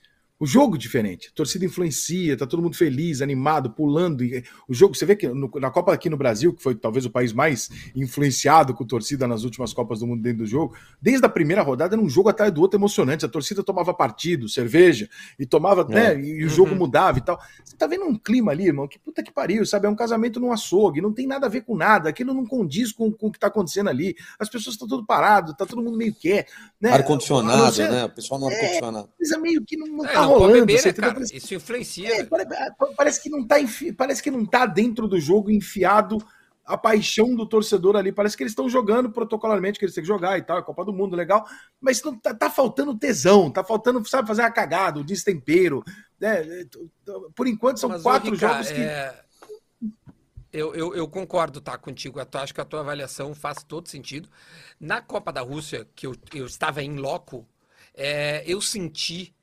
O jogo é diferente, a torcida influencia, tá todo mundo feliz, animado, pulando. e O jogo, você vê que no- na Copa aqui no Brasil, que foi talvez o país mais influenciado com torcida nas últimas Copas do Mundo dentro do jogo, desde a primeira rodada era um jogo atrás do outro emocionante. A torcida tomava partido, cerveja, e tomava, né? E, e o jogo Uhum. mudava e tal. Você tá vendo um clima ali, irmão, que puta que pariu, sabe? É um casamento num açougue, não tem nada a ver com nada, aquilo não condiz com, com o que tá acontecendo ali. As pessoas estão tudo parado, tá todo mundo meio quer. Né? Ar-condicionado, né? O pessoal no ar-condicionado. coisa meio que não, não É, tá não pode rolando. beber, né, cara? Parece, Isso influencia. é, pare- parece que não tá enfi- parece que não tá dentro do jogo enfiado a paixão do torcedor ali. Parece que eles estão jogando protocolarmente que eles têm que jogar e tal, é Copa do Mundo, legal. Mas não tá, tá faltando tesão, tá faltando, sabe, fazer uma cagada, o destempero. Né? Por enquanto são Mas, quatro Rica, jogos que. é, Eu, eu, eu concordo tá, contigo. Eu acho que a tua avaliação faz todo sentido. Na Copa da Rússia, que eu, eu estava em loco, é, eu senti.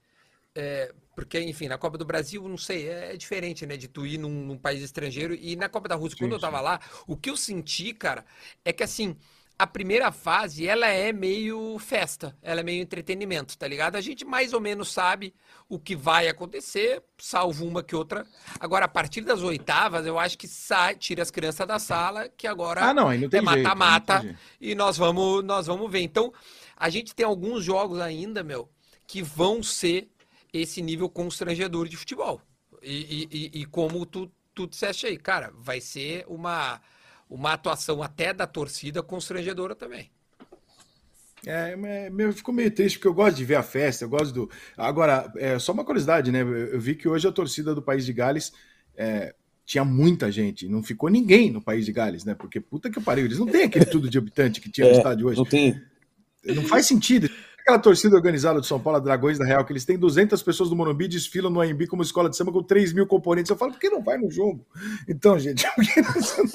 É, porque, enfim, na Copa do Brasil, não sei, é, é diferente, né? De tu ir num, num país estrangeiro. E na Copa da Rússia, Sim, quando eu tava sim. lá, o que eu senti, cara, é que assim. A primeira fase, ela é meio festa, ela é meio entretenimento, tá ligado? A gente mais ou menos sabe o que vai acontecer, salvo uma que outra. Agora, a partir das oitavas, eu acho que sai, tira as crianças da sala, que agora Ah, não, não tem é mata-mata e nós vamos, nós vamos ver. Então, a gente tem alguns jogos ainda, meu, que vão ser esse nível constrangedor de futebol. E, e- e- e como tu, tu disseste aí, cara, vai ser uma, uma atuação até da torcida constrangedora também. É, é, meu, ficou meio triste porque eu gosto de ver a festa, eu gosto do. Agora, é só uma curiosidade, né? Eu eu vi que hoje a torcida do país de Gales é, tinha muita gente, não ficou ninguém no país de Gales, né? Porque puta que pariu, eles não têm aquele tudo de habitante que tinha no É, estádio hoje. Não tem. Não faz sentido. Aquela torcida organizada do São Paulo, a Dragões da Real, que eles têm 200 pessoas no Morumbi, desfilam no AMB como escola de samba com 3 mil componentes. Eu falo, por que não vai no jogo? Então, gente, porque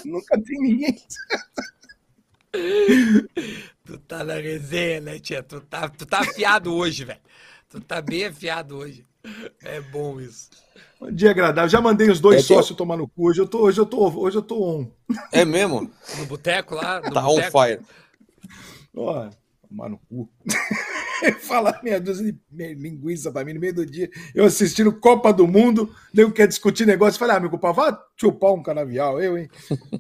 nunca tem ninguém. Tu tá na resenha, né, tia? Tu tá, tu tá afiado hoje, velho. Tu tá bem afiado hoje. É bom isso. Um dia agradável. Já mandei os dois É eu- sócios tomar no cu. Hoje eu tô, hoje eu tô, hoje eu tô on. É mesmo? No boteco lá, no Tá on boteco. fire. Ó, tomar no cu. Falar meia dúzia de me- linguiça pra mim no meio do dia. Eu assistindo Copa do Mundo, nego quer discutir negócio. Falei, ah, meu culpa, vá chupar um canavial, eu, hein?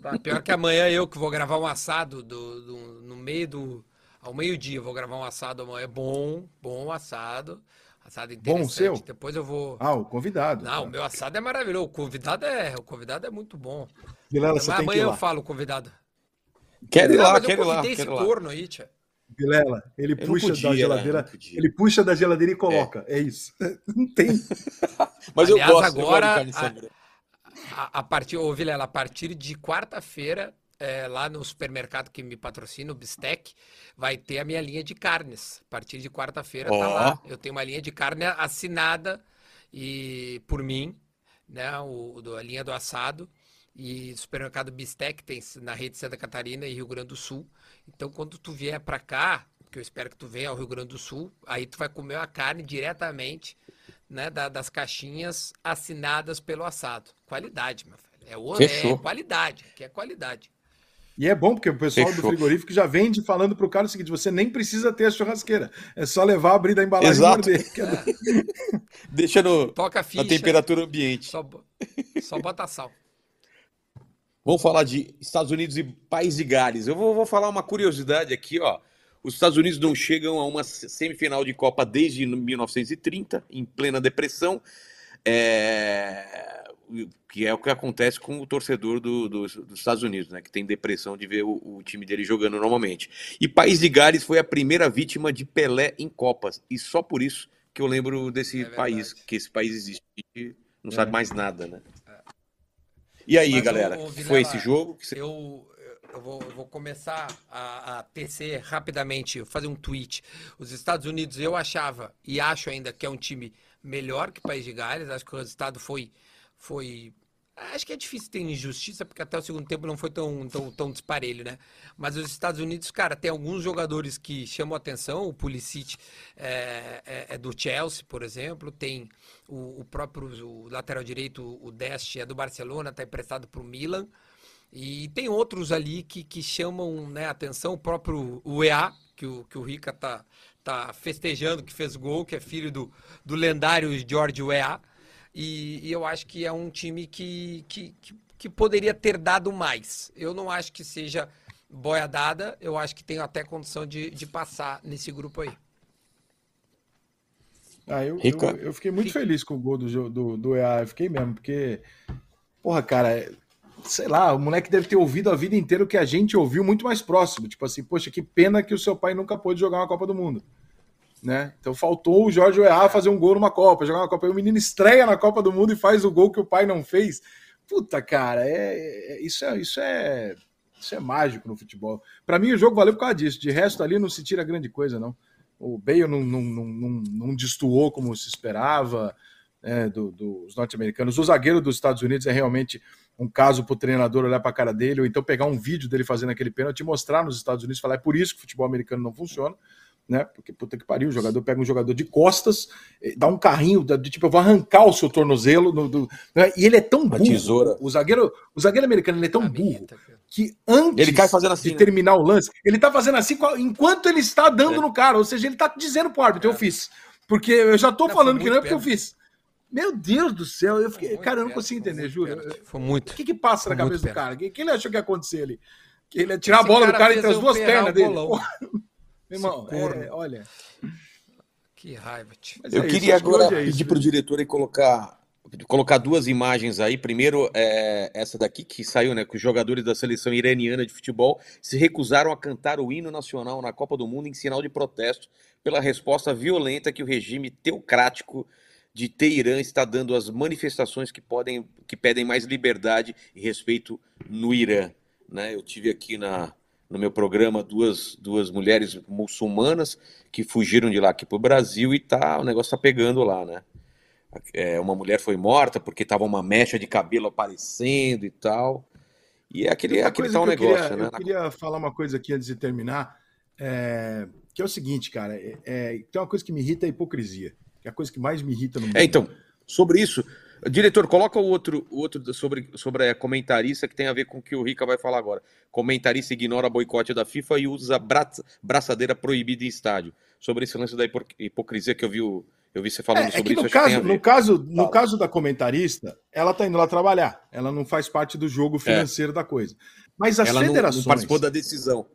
Tá, pior que amanhã eu que vou gravar um assado do, do- no meio do. Ao meio-dia eu vou gravar um assado amanhã. É bom, bom assado. Assado interessante. seu? Depois eu vou. Ah, o convidado. Não, o meu assado é maravilhoso. O convidado é, o convidado é muito bom. Vilela, Mas você tem que ir amanhã eu falo o convidado. Quero ir lá, eu quero ir lá. convidei esse Quero ir lá. corno aí, tia. Vilela, ele Eu puxa podia, da geladeira. Ele puxa da geladeira e coloca. É, isso. Não tem. Mas Aliás, eu gosto, eu agora, gosto de carne a-. A, a partir, ô Vilela, a partir de quarta-feira, é, lá no supermercado que me patrocina, o Bistec, vai ter a minha linha de carnes. A partir de quarta-feira tá Ó. lá. Eu tenho uma linha de carne assinada e por mim, né? O, do- a linha do assado. E o supermercado Bistec tem na rede de Santa Catarina e Rio Grande do Sul. Então, quando tu vier para cá, que eu espero que tu venha ao Rio Grande do Sul, aí tu vai comer a carne diretamente né, da- das caixinhas assinadas pelo assado. Qualidade, meu velho. É, o, é qualidade, que é qualidade. E é bom, porque o pessoal do Fechou. frigorífico já vende falando pro cara o seguinte: você nem precisa ter a churrasqueira. É só levar, abrir da embalagem Exato. e morder. é- Deixa no, Toca a ficha, na temperatura ambiente. só, só bota sal. Vamos falar de Estados Unidos e País de Gales. Eu vou, vou falar uma curiosidade aqui, ó. Os Estados Unidos não chegam a uma semifinal de Copa desde 1930, em plena depressão, é, que é o que acontece com o torcedor do- dos- dos Estados Unidos, né? Que tem depressão de ver o, o time dele jogando normalmente. E País de Gales foi a primeira vítima de Pelé em Copas, e só por isso que eu lembro desse É país, que esse país existe. Gente não É. sabe mais nada, né? E aí, Mas, galera, ô, foi Vilela, esse jogo que você Eu, eu, vou, eu vou começar a, a tecer rapidamente, fazer um tweet. Os Estados Unidos, eu achava e acho ainda que é um time melhor que o País de Gales. Acho que o resultado foi. foi Acho que é difícil ter injustiça, porque até o segundo tempo não foi tão, tão, tão disparelho, né? Mas os Estados Unidos, cara, tem alguns jogadores que chamam atenção. O Pulisic é, é- é do Chelsea, por exemplo. Tem o, o próprio o lateral direito, o Dest, é do Barcelona, está emprestado para o Milan. E tem outros ali que, que chamam né, atenção, o próprio UEA, que o, que o Rica tá, tá festejando, que fez gol, que é filho do, do lendário George UEA. E, e eu acho que é um time que, que, que, que poderia ter dado mais. Eu não acho que seja boia dada, eu acho que tem até condição de, de passar nesse grupo aí. Ah, eu, eu, eu fiquei muito Rica. feliz com o gol do, do, do EA. Eu fiquei mesmo, porque, porra, cara, sei lá, o moleque deve ter ouvido a vida inteira o que a gente ouviu muito mais próximo. Tipo assim, poxa, que pena que o seu pai nunca pôde jogar uma Copa do Mundo. Né? Então faltou o Jorge EA fazer um gol numa Copa, jogar uma Copa. E o menino estreia na Copa do Mundo e faz o gol que o pai não fez. Puta, cara, é, é- isso, é, isso, é, isso é mágico no futebol. Pra mim, o jogo valeu por causa disso. De resto, ali não se tira grande coisa, não. O Bale não, não, não, não, não destoou como se esperava né, do- dos norte-americanos. O zagueiro dos Estados Unidos é realmente um caso para o treinador olhar para a cara dele, ou então pegar um vídeo dele fazendo aquele pênalti e mostrar nos Estados Unidos, falar é por isso que o futebol americano não funciona, né? Porque puta que pariu, o jogador pega um jogador de costas, eh, dá um carrinho de tipo, eu vou arrancar o seu tornozelo, no- do- né? e ele é tão burro. tesoura. O zagueiro, o zagueiro americano ele é tão A burro tá que antes Ele cai fazendo assim, de né? terminar o lance, ele tá fazendo assim enquanto ele está dando É. no cara, ou seja, ele tá dizendo pro árbitro, eu fiz. Porque eu já tô Não, falando que não é porque eu fiz. Meu Deus do céu, eu fiquei, cara, eu não consigo entender, juro. Foi muito. O que que passa na Foi muito cabeça do cara? O que, que ele achou que ia acontecer ali? Que ele ia tirar a Esse bola do cara entre as duas pernas dele. Meu irmão, é, olha. Que raiva, tio. mas Eu é isso, queria que agora é isso, pedir para o diretor aí colocar, colocar duas imagens aí. Primeiro, é, essa daqui que saiu, né? Que os jogadores da seleção iraniana de futebol se recusaram a cantar o hino nacional na Copa do Mundo em sinal de protesto pela resposta violenta que o regime teocrático de Teherã está dando as manifestações que podem que pedem mais liberdade e respeito no Irã. Né? Eu tive aqui na, no meu programa duas, duas mulheres muçulmanas que fugiram de lá aqui para o Brasil e tá, o negócio está pegando lá, né? É, uma mulher foi morta porque estava uma mecha de cabelo aparecendo e tal. E é aquele, aquele tal negócio, queria, né? Eu queria falar uma coisa aqui antes de terminar, é, que é o seguinte, cara, é, é, tem uma coisa que me irrita é a hipocrisia, que é a coisa que mais me irrita no mundo. É, então, sobre isso, diretor, coloca o outro, o outro sobre, sobre a comentarista que tem a ver com o que o Rica vai falar agora. Comentarista ignora boicote da FIFA e usa bra braçadeira proibida em estádio. Sobre esse lance da hipocrisia que eu vi eu vi você falando é, sobre é isso. No caso, no, caso, no caso da comentarista, ela está indo lá trabalhar. Ela não faz parte do jogo financeiro é. da coisa. Mas as ela federações. Não, não participou da decisão.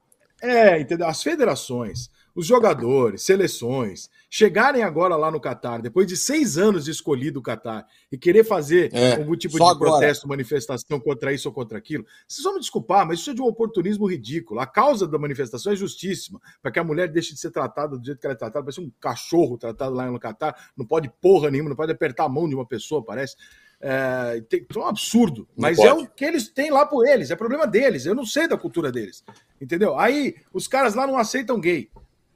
É, entendeu? As federações, os jogadores, seleções, chegarem agora lá no Catar, depois de seis anos de escolhido o Catar, e querer fazer é, algum tipo de agora. protesto, manifestação contra isso ou contra aquilo, vocês vão me desculpar, mas isso é de um oportunismo ridículo. A causa da manifestação é justíssima, para que a mulher deixe de ser tratada do jeito que ela é tratada, parece um cachorro tratado lá no Catar, não pode porra nenhuma, não pode apertar a mão de uma pessoa, parece. É, tem, é um absurdo, mas é o que eles têm lá por eles, é problema deles. Eu não sei da cultura deles, entendeu? Aí os caras lá não aceitam gay.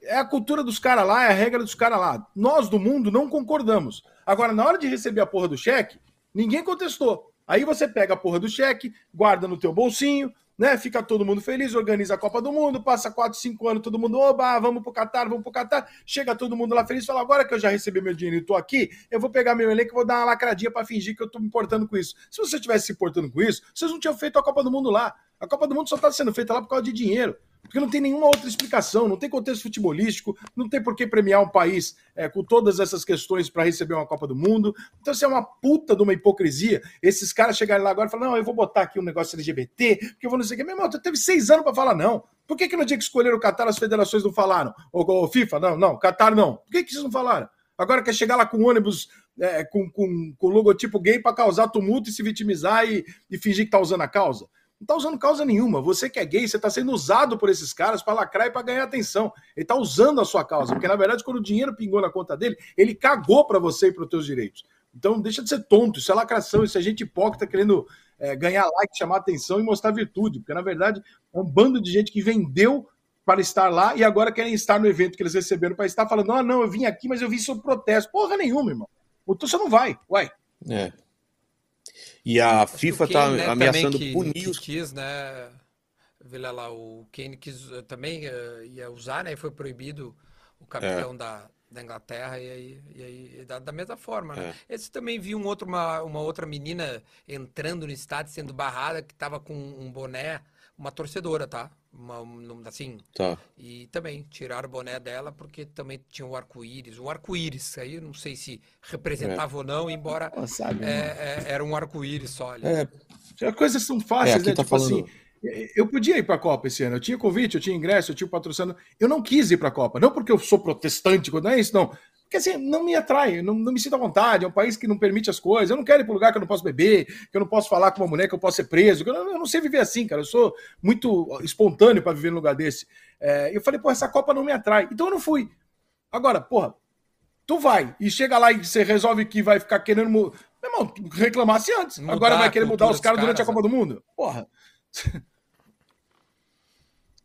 É a cultura dos caras lá, é a regra dos caras lá. Nós do mundo não concordamos. Agora, na hora de receber a porra do cheque, ninguém contestou. Aí você pega a porra do cheque, guarda no teu bolsinho, né? Fica todo mundo feliz, organiza a Copa do Mundo, passa 4, 5 anos, todo mundo, oba, vamos pro Catar, vamos pro Catar. Chega todo mundo lá feliz, fala, agora que eu já recebi meu dinheiro e tô aqui, eu vou pegar meu elenco e vou dar uma lacradinha para fingir que eu tô me importando com isso. Se você tivesse se importando com isso, vocês não tinham feito a Copa do Mundo lá. A Copa do Mundo só tá sendo feita lá por causa de dinheiro. Porque não tem nenhuma outra explicação, não tem contexto futebolístico, não tem por que premiar um país é, com todas essas questões para receber uma Copa do Mundo. Então, isso é uma puta de uma hipocrisia. Esses caras chegarem lá agora e falar: não, eu vou botar aqui um negócio LGBT, porque eu vou não sei o que. Meu irmão, tu teve seis anos para falar não. Por que, que no dia que escolheram o Qatar as federações não falaram? Ou, FIFA, não, não, Qatar não. Por que, que vocês não falaram? Agora quer chegar lá com ônibus é, com, com, com logotipo gay para causar tumulto e se vitimizar e, e fingir que tá usando a causa. Não está usando causa nenhuma. Você que é gay, você está sendo usado por esses caras para lacrar e para ganhar atenção. Ele está usando a sua causa, porque na verdade, quando o dinheiro pingou na conta dele, ele cagou para você e para os teus direitos. Então, deixa de ser tonto. Isso é lacração, isso é gente hipócrita querendo é, ganhar like, chamar atenção e mostrar virtude, porque na verdade é um bando de gente que vendeu para estar lá e agora querem estar no evento que eles receberam para estar falando: ah, não, eu vim aqui, mas eu vim sob protesto. Porra nenhuma, irmão. Então você não vai, uai. É. E a Acho FIFA está né, ameaçando que, punir que os. quis, né? Lá, o Kane quis uh, também uh, ia usar, né? E foi proibido o capitão é. da, da Inglaterra e aí, e aí da, da, mesma forma, né? É. Esse também viu um outro, uma, uma outra menina entrando no estádio sendo barrada que estava com um boné, uma torcedora, tá? uma, assim. Tá. E também tiraram o boné dela porque também tinha o arco-íris. O arco-íris, aí eu não sei se representava é. ou não, embora Pô, sabe, é, é, era um arco-íris só ali. É. As coisas são fáceis, é, né? Tá tipo falando... assim. Eu podia ir para a Copa esse ano. Eu tinha convite, eu tinha ingresso, eu tinha patrocínio. Eu não quis ir para a Copa. Não porque eu sou protestante, não é isso, não. Porque assim, não me atrai, não, não me sinto à vontade. É um país que não permite as coisas. Eu não quero ir para lugar que eu não posso beber, que eu não posso falar com uma mulher, que eu posso ser preso. Eu não, eu não sei viver assim, cara. Eu sou muito espontâneo para viver num lugar desse. É, eu falei, pô, essa Copa não me atrai. Então eu não fui. Agora, porra, tu vai e chega lá e você resolve que vai ficar querendo. Meu irmão, reclamasse antes. Mudar Agora vai querer mudar os caras durante a Copa do Mundo? Porra.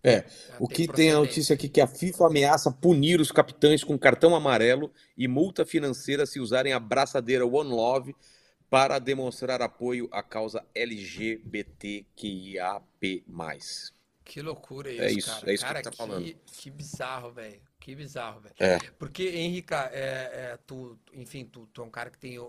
É, o que tem a notícia aqui que a FIFA ameaça punir os capitães com cartão amarelo e multa financeira se usarem a braçadeira One Love para demonstrar apoio à causa LGBTQIAP+. Que loucura isso, é isso cara. É isso cara, que, tá falando. Que, que bizarro, velho. Que bizarro, velho. É. Porque, Henrica, é, é, tu, enfim, tu, tu, é um cara que tem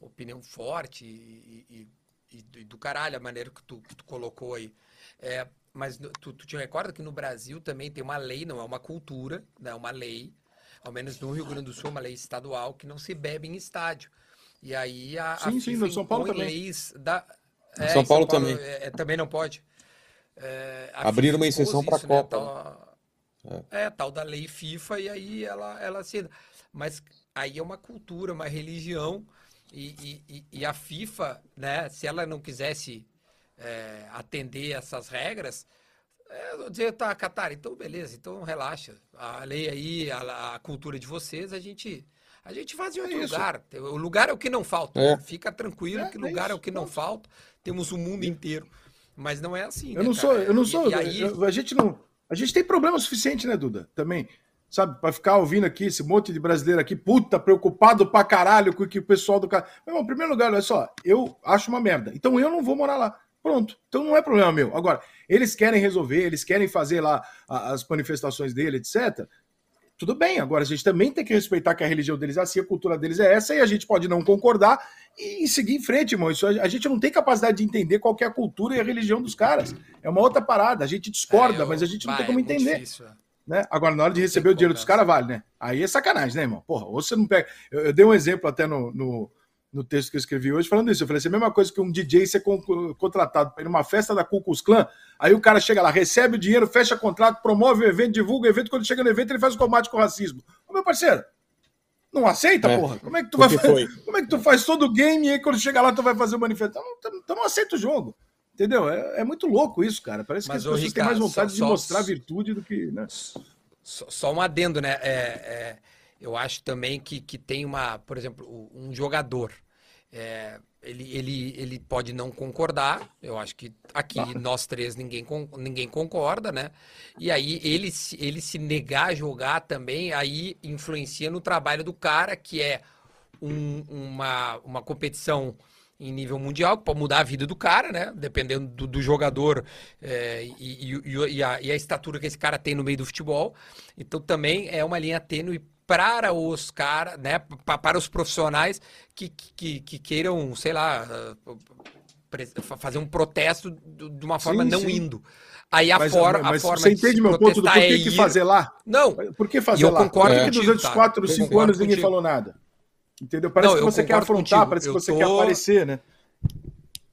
opinião forte e, e, e, e do caralho a maneira que tu, que tu colocou aí. É, mas tu, tu te recorda que no Brasil também tem uma lei, não é uma cultura, não é uma lei, ao menos no Rio Grande do Sul, uma lei estadual que não se bebe em estádio. E aí a, sim, a sim, no São Paulo também. leis da é, São, Paulo São, Paulo também é, é, também não pode. É, Abrir uma exceção para a né, Copa. Né, tal, é. é. tal da lei FIFA e aí ela ela assina. Mas aí é uma cultura, uma religião e, e, e a FIFA, né? Se ela não quisesse é, atender essas regras, é, dizer, tá, Catar, então beleza, então relaxa. A lei aí, a, a, cultura de vocês, a gente, A gente faz em outro É lugar. O lugar é o que não falta. É. Fica tranquilo É, que é lugar é, o que não falta. Temos o mundo inteiro. Mas não é assim. Eu né, não cara? sou, eu não E- sou. E, aí, eu- a gente não. A gente tem problema suficiente, né, Duda? Também. Sabe, pra ficar ouvindo aqui esse monte de brasileiro aqui, puta, preocupado pra caralho com o que o pessoal do cara. Meu irmão, em primeiro lugar, olha só, eu acho uma merda. Então eu não vou morar lá. Pronto. Então não é problema meu. Agora, eles querem resolver, eles querem fazer lá as manifestações dele, etc. Tudo bem, agora a gente também tem que respeitar que a religião deles é assim, a cultura deles é essa, e a gente pode não concordar e, seguir em frente, irmão. Isso, a, gente não tem capacidade de entender qual é a cultura e a religião dos caras. É uma outra parada. A gente discorda, é, eu- mas a gente não tem como é entender. difícil, é. né? Agora, na hora de receber o dinheiro dos caras, vale, né? Aí é sacanagem, né, irmão? Porra, ou você não pega. Eu, eu dei um exemplo até no, no, no texto que eu escrevi hoje falando isso. Eu falei assim: a mesma coisa que um DJ ser con- contratado para ir numa festa da Ku Klux Klan, aí o cara chega lá, recebe o dinheiro, fecha contrato, promove o evento, divulga o evento, quando chega no evento, ele faz o combate com o racismo. Ô, meu parceiro, não aceita, É. porra? Como é que tu vai fazer? Como é que tu faz todo o game e aí quando chega lá tu vai fazer o manifesto? Então, então, não aceita o jogo. Entendeu? É, é muito louco isso, cara. Parece Mas, que as pessoas têm mais Ricardo, vontade só- de só- mostrar virtude do que. Né? Só, só um adendo, né? É, é, eu acho também que, que tem uma, por exemplo, um jogador. é, ele, ele, ele pode não concordar. Eu acho que aqui nós três ninguém, ninguém concorda, né? E aí ele, se- ele se negar a jogar também, aí influencia no trabalho do cara, que é um- uma, uma competição em nível mundial, que pode mudar a vida do cara, né? Dependendo do, do jogador é, e- e- e a, e a estatura que esse cara tem no meio do futebol. Então também é uma linha tênue para os caras, né? pa- Para os profissionais que, que, que queiram, sei lá, fazer um protesto de uma forma Sim, não sim. indo. Aí a, Mas, for, a mas forma você entende meu ponto do porquê é que fazer lá? Não, Por que fazer eu lá? concordo Por que, que durante tá? 4, Eu 5 concordo anos ninguém contigo. falou nada? Entendeu? Parece Não, que você quer afrontar, contigo. parece que Eu você tô- quer aparecer, né?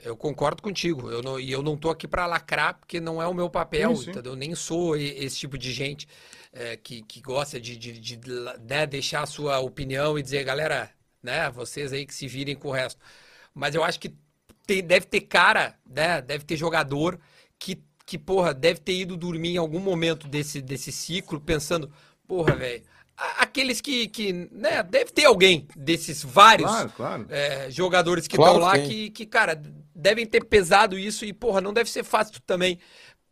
Eu concordo contigo. Eu não, e eu não tô aqui para lacrar, porque não é o meu papel, Sim, sim. entendeu? Eu nem sou esse tipo de gente é, que, que gosta de, de, de, né, deixar a sua opinião e dizer, galera, né, vocês aí que se virem com o resto. Mas eu acho que tem- deve ter cara, né, deve ter jogador que, que, porra, deve ter ido dormir em algum momento desse, desse ciclo pensando, porra, velho, aqueles que, que, né, deve ter alguém desses vários Claro, claro. é, jogadores que Claro estão lá que tem. que, que, cara, devem ter pesado isso e, porra, não deve ser fácil tu também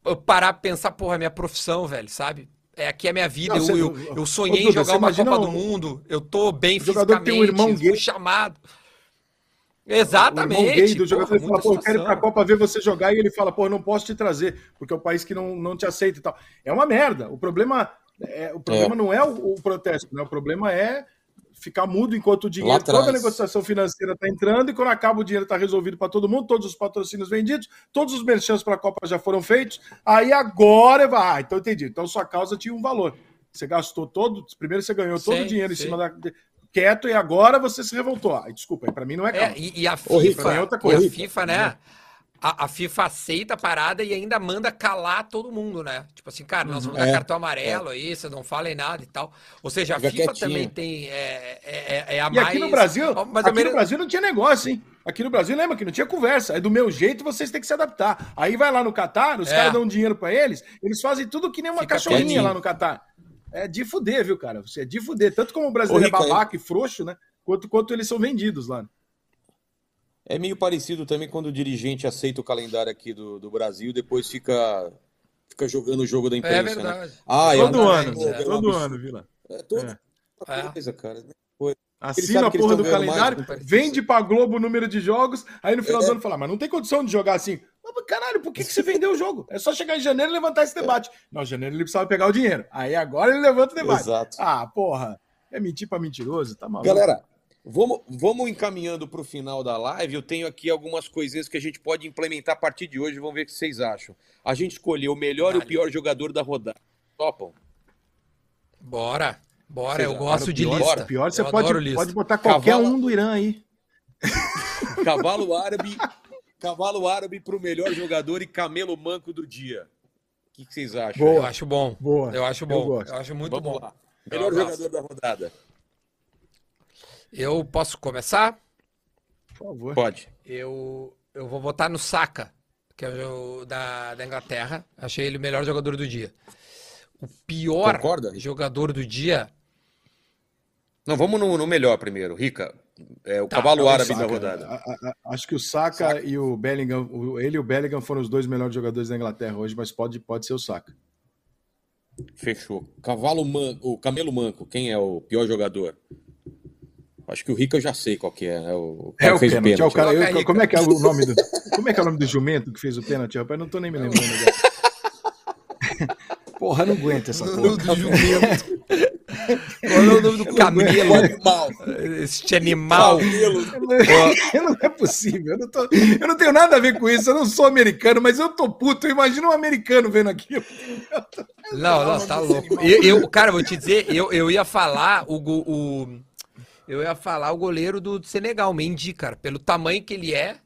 uh, parar pra pensar, porra, é minha profissão, velho, sabe? É, aqui é minha vida, Não, eu, você- eu, eu sonhei em jogar uma Copa do um- Mundo, eu tô bem jogador tem um fisicamente, irmão fui gay. chamado. O irmão Exatamente. gay do porra, jogador ele fala, pô, eu quero ir pra. Copa ver você jogar, e ele fala, pô, eu não posso te trazer, porque é o país que não, não te aceita e tal. É uma merda. O problema, é, o problema não é o, o protesto, né? O problema é ficar mudo enquanto o dinheiro, toda a negociação financeira está entrando, e quando acaba o dinheiro está resolvido para todo mundo, todos os patrocínios vendidos, todos os merchants para a Copa já foram feitos, aí agora vai. Ah, então entendi. Então sua causa tinha um valor. Você gastou todo, primeiro você ganhou todo Sim, o dinheiro em cima da. quieto e agora você se revoltou. Ah, desculpa, para mim não é É, e, e a FIFA, é outra e coisa. a FIFA, né? A, a FIFA aceita a parada e ainda manda calar todo mundo, né? Tipo assim, cara, nós vamos dar É, cartão amarelo aí, vocês não falem nada e tal. Ou seja, a Fica FIFA quietinho. também tem. É, é, é- é a E mais. aqui no Brasil, mais aqui no menos- Brasil não tinha negócio, hein? Aqui no Brasil, lembra que não tinha conversa. É do meu jeito, vocês têm que se adaptar. Aí vai lá no Catar, os É. caras dão dinheiro pra eles, eles fazem tudo que nem uma Fica cachorrinha quietinho. lá no Catar. É de fuder, viu, cara? Você é de fuder. Tanto como o brasileiro Ô, Rica, é babaca e frouxo, né? Quanto, quanto eles são vendidos lá. É meio parecido também quando o dirigente aceita o calendário aqui do, do Brasil e depois fica, fica jogando o jogo da É imprensa, né? verdade. Ah, é Todo um- ano, é. todo ano, Vila. É todo É. É. coisa, cara. Assina sabem a porra do mais calendário, precisa. vende pra Globo o número de jogos, aí no final É. do ano fala, mas não tem condição de jogar assim. Mas, caralho, por que, que você vendeu o jogo? É só chegar em janeiro e levantar esse debate. Não, janeiro ele precisava pegar o dinheiro. Aí agora ele levanta o debate. Exato. Ah, porra. É mentir pra mentiroso, tá maluco. Galera, vamos, vamos encaminhando para o final da live. Eu tenho aqui algumas coisinhas que a gente pode implementar a partir de hoje. Vamos ver o que vocês acham. A gente escolheu o melhor e o pior jogador da rodada. Topam? Bora. Bora, eu gosto Cara, o de pior, lista. o pior você Eu pode, pode botar qualquer Cavalo- um do Irã aí. Cavalo árabe, cavalo árabe para o melhor jogador e camelo manco do dia. O que, que vocês acham? Boa. Eu acho bom. Boa. Eu acho Eu bom. Eu, gosto. acho muito Vamos bom. lá. Eu Melhor gosto. jogador da rodada. Eu posso começar? Por favor. Pode. Eu, eu vou votar no Saka, que é o da, da Inglaterra. Achei ele o melhor jogador do dia. O pior Concorda? jogador do dia. Não, vamos no, no melhor primeiro. Rica, é o Tá, cavalo então, árabe da Saka, rodada. a- a- a- acho que o Saka, e o Bellingham, o- ele e o Bellingham foram os dois melhores jogadores da Inglaterra hoje, mas pode, pode ser o Saka. Fechou. Cavalo manco, o camelo manco, quem é o pior jogador? Acho que o Rica eu já sei qual que é. É o, É o fez pênalti. é o cara- Coloca eu- como é que é o nome do Como é que é o nome do jumento que fez o pênalti, rapaz? Não tô nem me lembrando agora. Porra, não aguento essa O porra. nome do jumento. Qual é o nome do camelo? animal. Este animal. Camelo. Não é possível. Eu não, tô- eu não tenho nada a ver com isso. Eu não sou americano, mas eu tô puto. Imagina um americano vendo aquilo. Não, não, tá louco. Eu, eu- cara, vou te dizer, eu, eu ia falar o, o- eu ia falar o goleiro do Senegal, Mendy, cara, pelo tamanho que ele é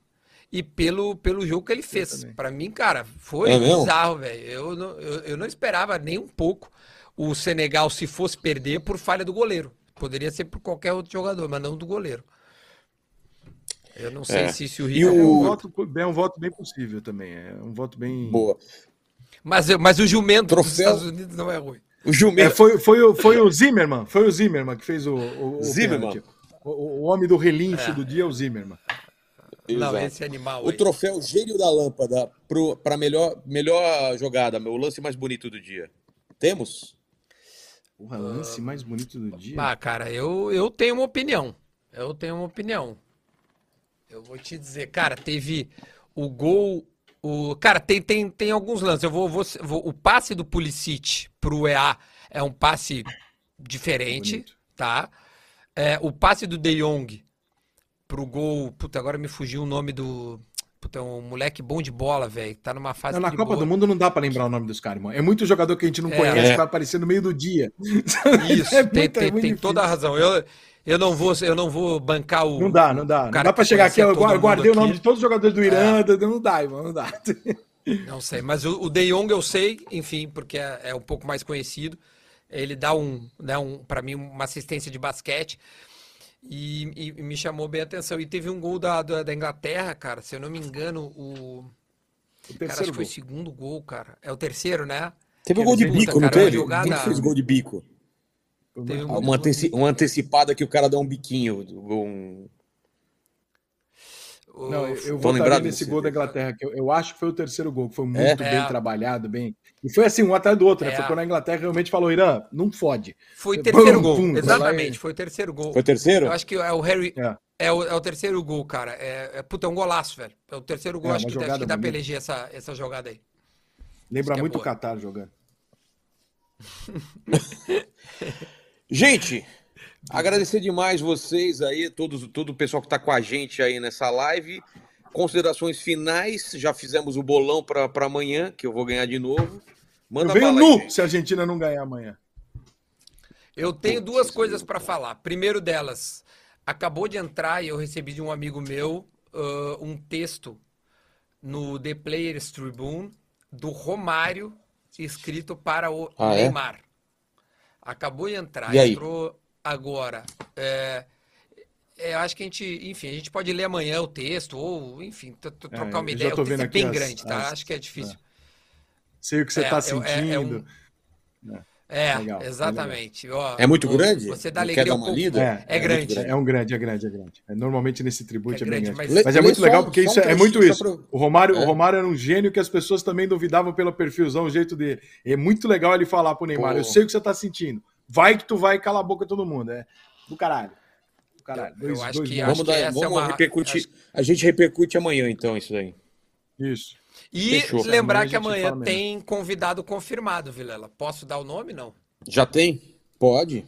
e pelo, pelo jogo que ele fez. Pra mim, cara, foi É bizarro, velho. Eu, não- eu, eu não esperava nem um pouco o Senegal se fosse perder por falha do goleiro. Poderia ser por qualquer outro jogador, mas não do goleiro. Eu não sei É. se, se o E Rica... É um, O- voto, é um voto bem possível também. É um voto bem. Boa. Mas, mas o jumento dos Troféu. Estados Unidos não é ruim. O É, jumento. foi, foi, o, foi o Zimmerman. Foi o Zimmerman que fez o. o, o Zimmerman. pênalti. O, o homem do relincho do dia é o Zimmerman. Não, Exato. esse animal O aí. troféu Gênio da Lâmpada para melhor, melhor jogada, meu lance mais bonito do dia. Temos? Porra, lance mais bonito do dia. Ah, cara, eu, eu tenho uma opinião. Eu tenho uma opinião. Eu vou te dizer, cara, teve o gol. O, cara, tem, tem, tem alguns lances. Eu vou, vou, vou- o passe do Pulisic pro EA é um passe diferente, Bonito. tá? É, o passe do De Jong pro gol. Puta, agora me fugiu o nome do. Puta, é um moleque bom de bola, velho. Tá numa fase Não, na de Copa boa. do Mundo não dá pra lembrar o nome dos caras, irmão. É muito jogador que a gente não É. conhece, É. que vai aparecer no meio do dia. Isso, É tem, é tem, tem toda a razão. Eu, eu, não vou, eu não vou bancar o. Não dá, não dá. Não dá pra que chegar aqui, eu guardei o nome aqui. É. de todos os jogadores do Irã, não dá, irmão, não dá. Não sei, mas o, o De Jong eu sei, enfim, porque é, é um pouco mais conhecido. Ele dá um, né, um para mim, uma assistência de basquete. E, e- e me chamou bem a atenção. E teve um gol da, da, da Inglaterra, cara. Se eu não me engano, o. O Cara, acho terceiro que foi gol. o segundo gol, cara. É o terceiro, né? Teve o Que gol de bico, não cara, é teve? jogada- Quem fez gol de bico? Teve um Uma, anteci- uma antecipada que o cara dá um biquinho. Um... Não, eu, lembrado nesse desse. gol da Inglaterra, que eu, eu acho que foi o terceiro gol, que foi muito É? bem É. trabalhado, bem. E foi assim, um atrás do outro, né? É. Foi quando a Inglaterra realmente falou: Irã, não fode. Foi o Pum, terceiro gol. pum, Exatamente, vai- foi o terceiro gol. Foi o terceiro? Eu acho que é o Harry. É. É o, é o terceiro gol, cara. É, é, puta, é um golaço, velho. É o terceiro gol. É, acho, que, acho que dá pra eleger essa, essa jogada aí. Lembra é muito o. Qatar jogando. Gente, agradecer demais vocês aí, todos, todo o pessoal que está com a gente aí nessa live. Considerações finais, já fizemos o bolão para amanhã, que eu vou ganhar de novo. Manda eu venho bala nu gente. se a Argentina não ganhar amanhã. Eu tenho duas coisas para falar. Primeiro delas, acabou de entrar e eu recebi de um amigo meu ah, um texto no The Players Tribune do Romário escrito para o Ah, é? Acabou de entrar, E aí? entrou agora. É, é, acho que a gente, enfim, a gente pode ler amanhã o texto ou, enfim, trocar uma eu já ideia. O texto vendo é aqui bem as- grande, tá? as- acho que é difícil. Sei o que você É, está é- é sentindo. um- É, Legal, é exatamente. Ó, É muito grande? Você dá alegria quer dar uma lida? É, É grande. muito É um grande, é grande, é grande. É, normalmente nesse tributo É é, bem grande, grande. mas- Mas, é muito só- legal porque isso um é, é muito isso. pra- O Romário, É. o Romário era um gênio que as pessoas também duvidavam pelo perfilzão, o jeito dele. É muito legal ele falar pro Neymar: Pô. Eu sei o que você tá sentindo. Vai que tu vai e cala a boca todo mundo. É do caralho. Do caralho. Eu- eu Dois- acho dois que- acho Vamos, dar, essa é vamos uma- repercutir. acho- A gente repercute amanhã, então, isso daí. Isso. E Fechou. lembrar Amanhã que amanhã fala mesmo. tem convidado confirmado, Vilela. Posso dar o nome, não? Já tem? Pode.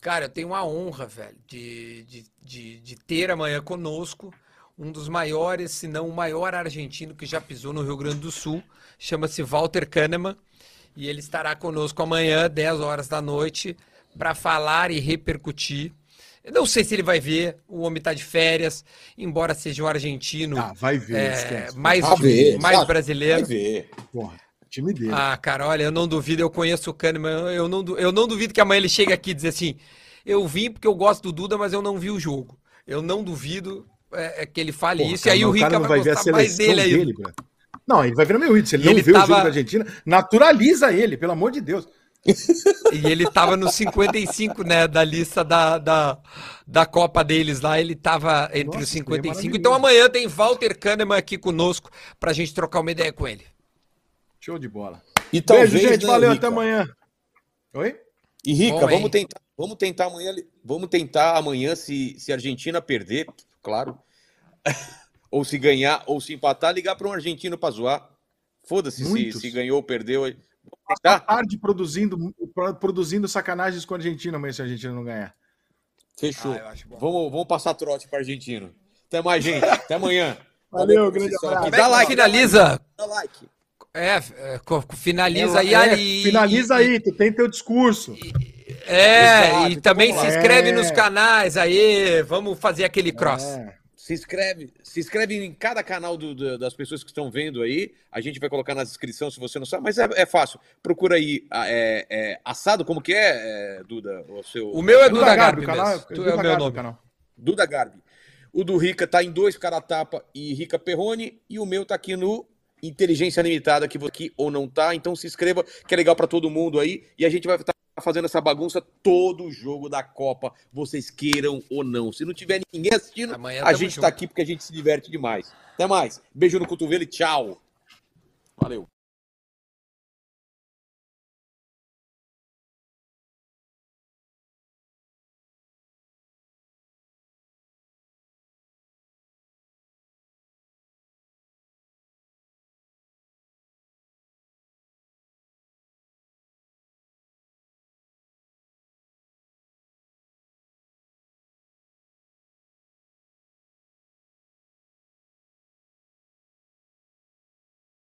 Cara, eu tenho uma honra, velho, de, de, de, de ter amanhã conosco um dos maiores, se não o maior argentino que já pisou no Rio Grande do Sul. Chama-se Walter Kahneman. E ele estará conosco amanhã, 10 horas da noite, para falar e repercutir. Eu não sei se ele vai ver, o homem está de férias, embora seja um argentino Ah, vai ver. é, esquece. mais, Vai ver, mais sabe? brasileiro. Vai ver. Porra, time dele. Ah, cara, olha, eu não duvido, eu conheço o Kahneman, eu não, eu não duvido que amanhã ele chegue aqui e dizer assim, eu vim porque eu gosto do Duda, mas eu não vi o jogo. Eu não duvido é, é, que ele fale Porra, isso, cara, e aí o Rica vai vai ver a seleção dele aí. dele. Não, ele vai virar meu ídolo. Se ele E não ele vê o tava- jogo da Argentina, naturaliza ele, pelo amor de Deus. E ele tava no 55, né, da lista da, da, da Copa deles lá, ele tava entre Nossa, os seria 55. maravilhoso. Então amanhã tem Walter Kahneman aqui conosco pra gente trocar uma ideia com ele. Show de bola. E talvez, Beijo, gente. né, Valeu, Rica? até amanhã. Oi? E Rica, Bom, vamos tentar, vamos tentar amanhã, vamos tentar amanhã se, se a Argentina perder, claro, ou se ganhar ou se empatar, ligar para um argentino para zoar. Foda-se se, se ganhou ou perdeu. Tá tarde produzindo, produzindo sacanagens com a Argentina amanhã se a Argentina não ganhar. Fechou. Ah, vamos, vamos passar trote para argentino. Até mais, gente. Até amanhã. Valeu, Valeu, grande abraço. É dá que like, finaliza? dá like. É, é, finaliza aí. É, aí finaliza aí, tu tem teu discurso. É, Exato, e também se inscreve É. nos canais aí, vamos fazer aquele cross. É. Se inscreve, se inscreve em cada canal do- do- das pessoas que estão vendo aí. A gente vai colocar na descrição se você não sabe, mas é, é fácil. Procura aí é, é, assado, como que é, é, Duda? O seu O meu é Duda Duda Garbi, Garbi o canal. Tu Duda é o meu Garbi, nome. canal. Duda Garbi. O do Rica tá em dois, cara tapa e Rica Perrone. E o meu tá aqui no Inteligência Limitada, que você aqui ou não tá. Então se inscreva, que é legal pra todo mundo aí. E a gente vai estar fazendo essa bagunça todo jogo da Copa, vocês queiram ou não. Se não tiver ninguém assistindo, Amanhã a gente junto. tá aqui porque a gente se diverte demais. Até mais. Beijo no cotovelo e tchau. Valeu.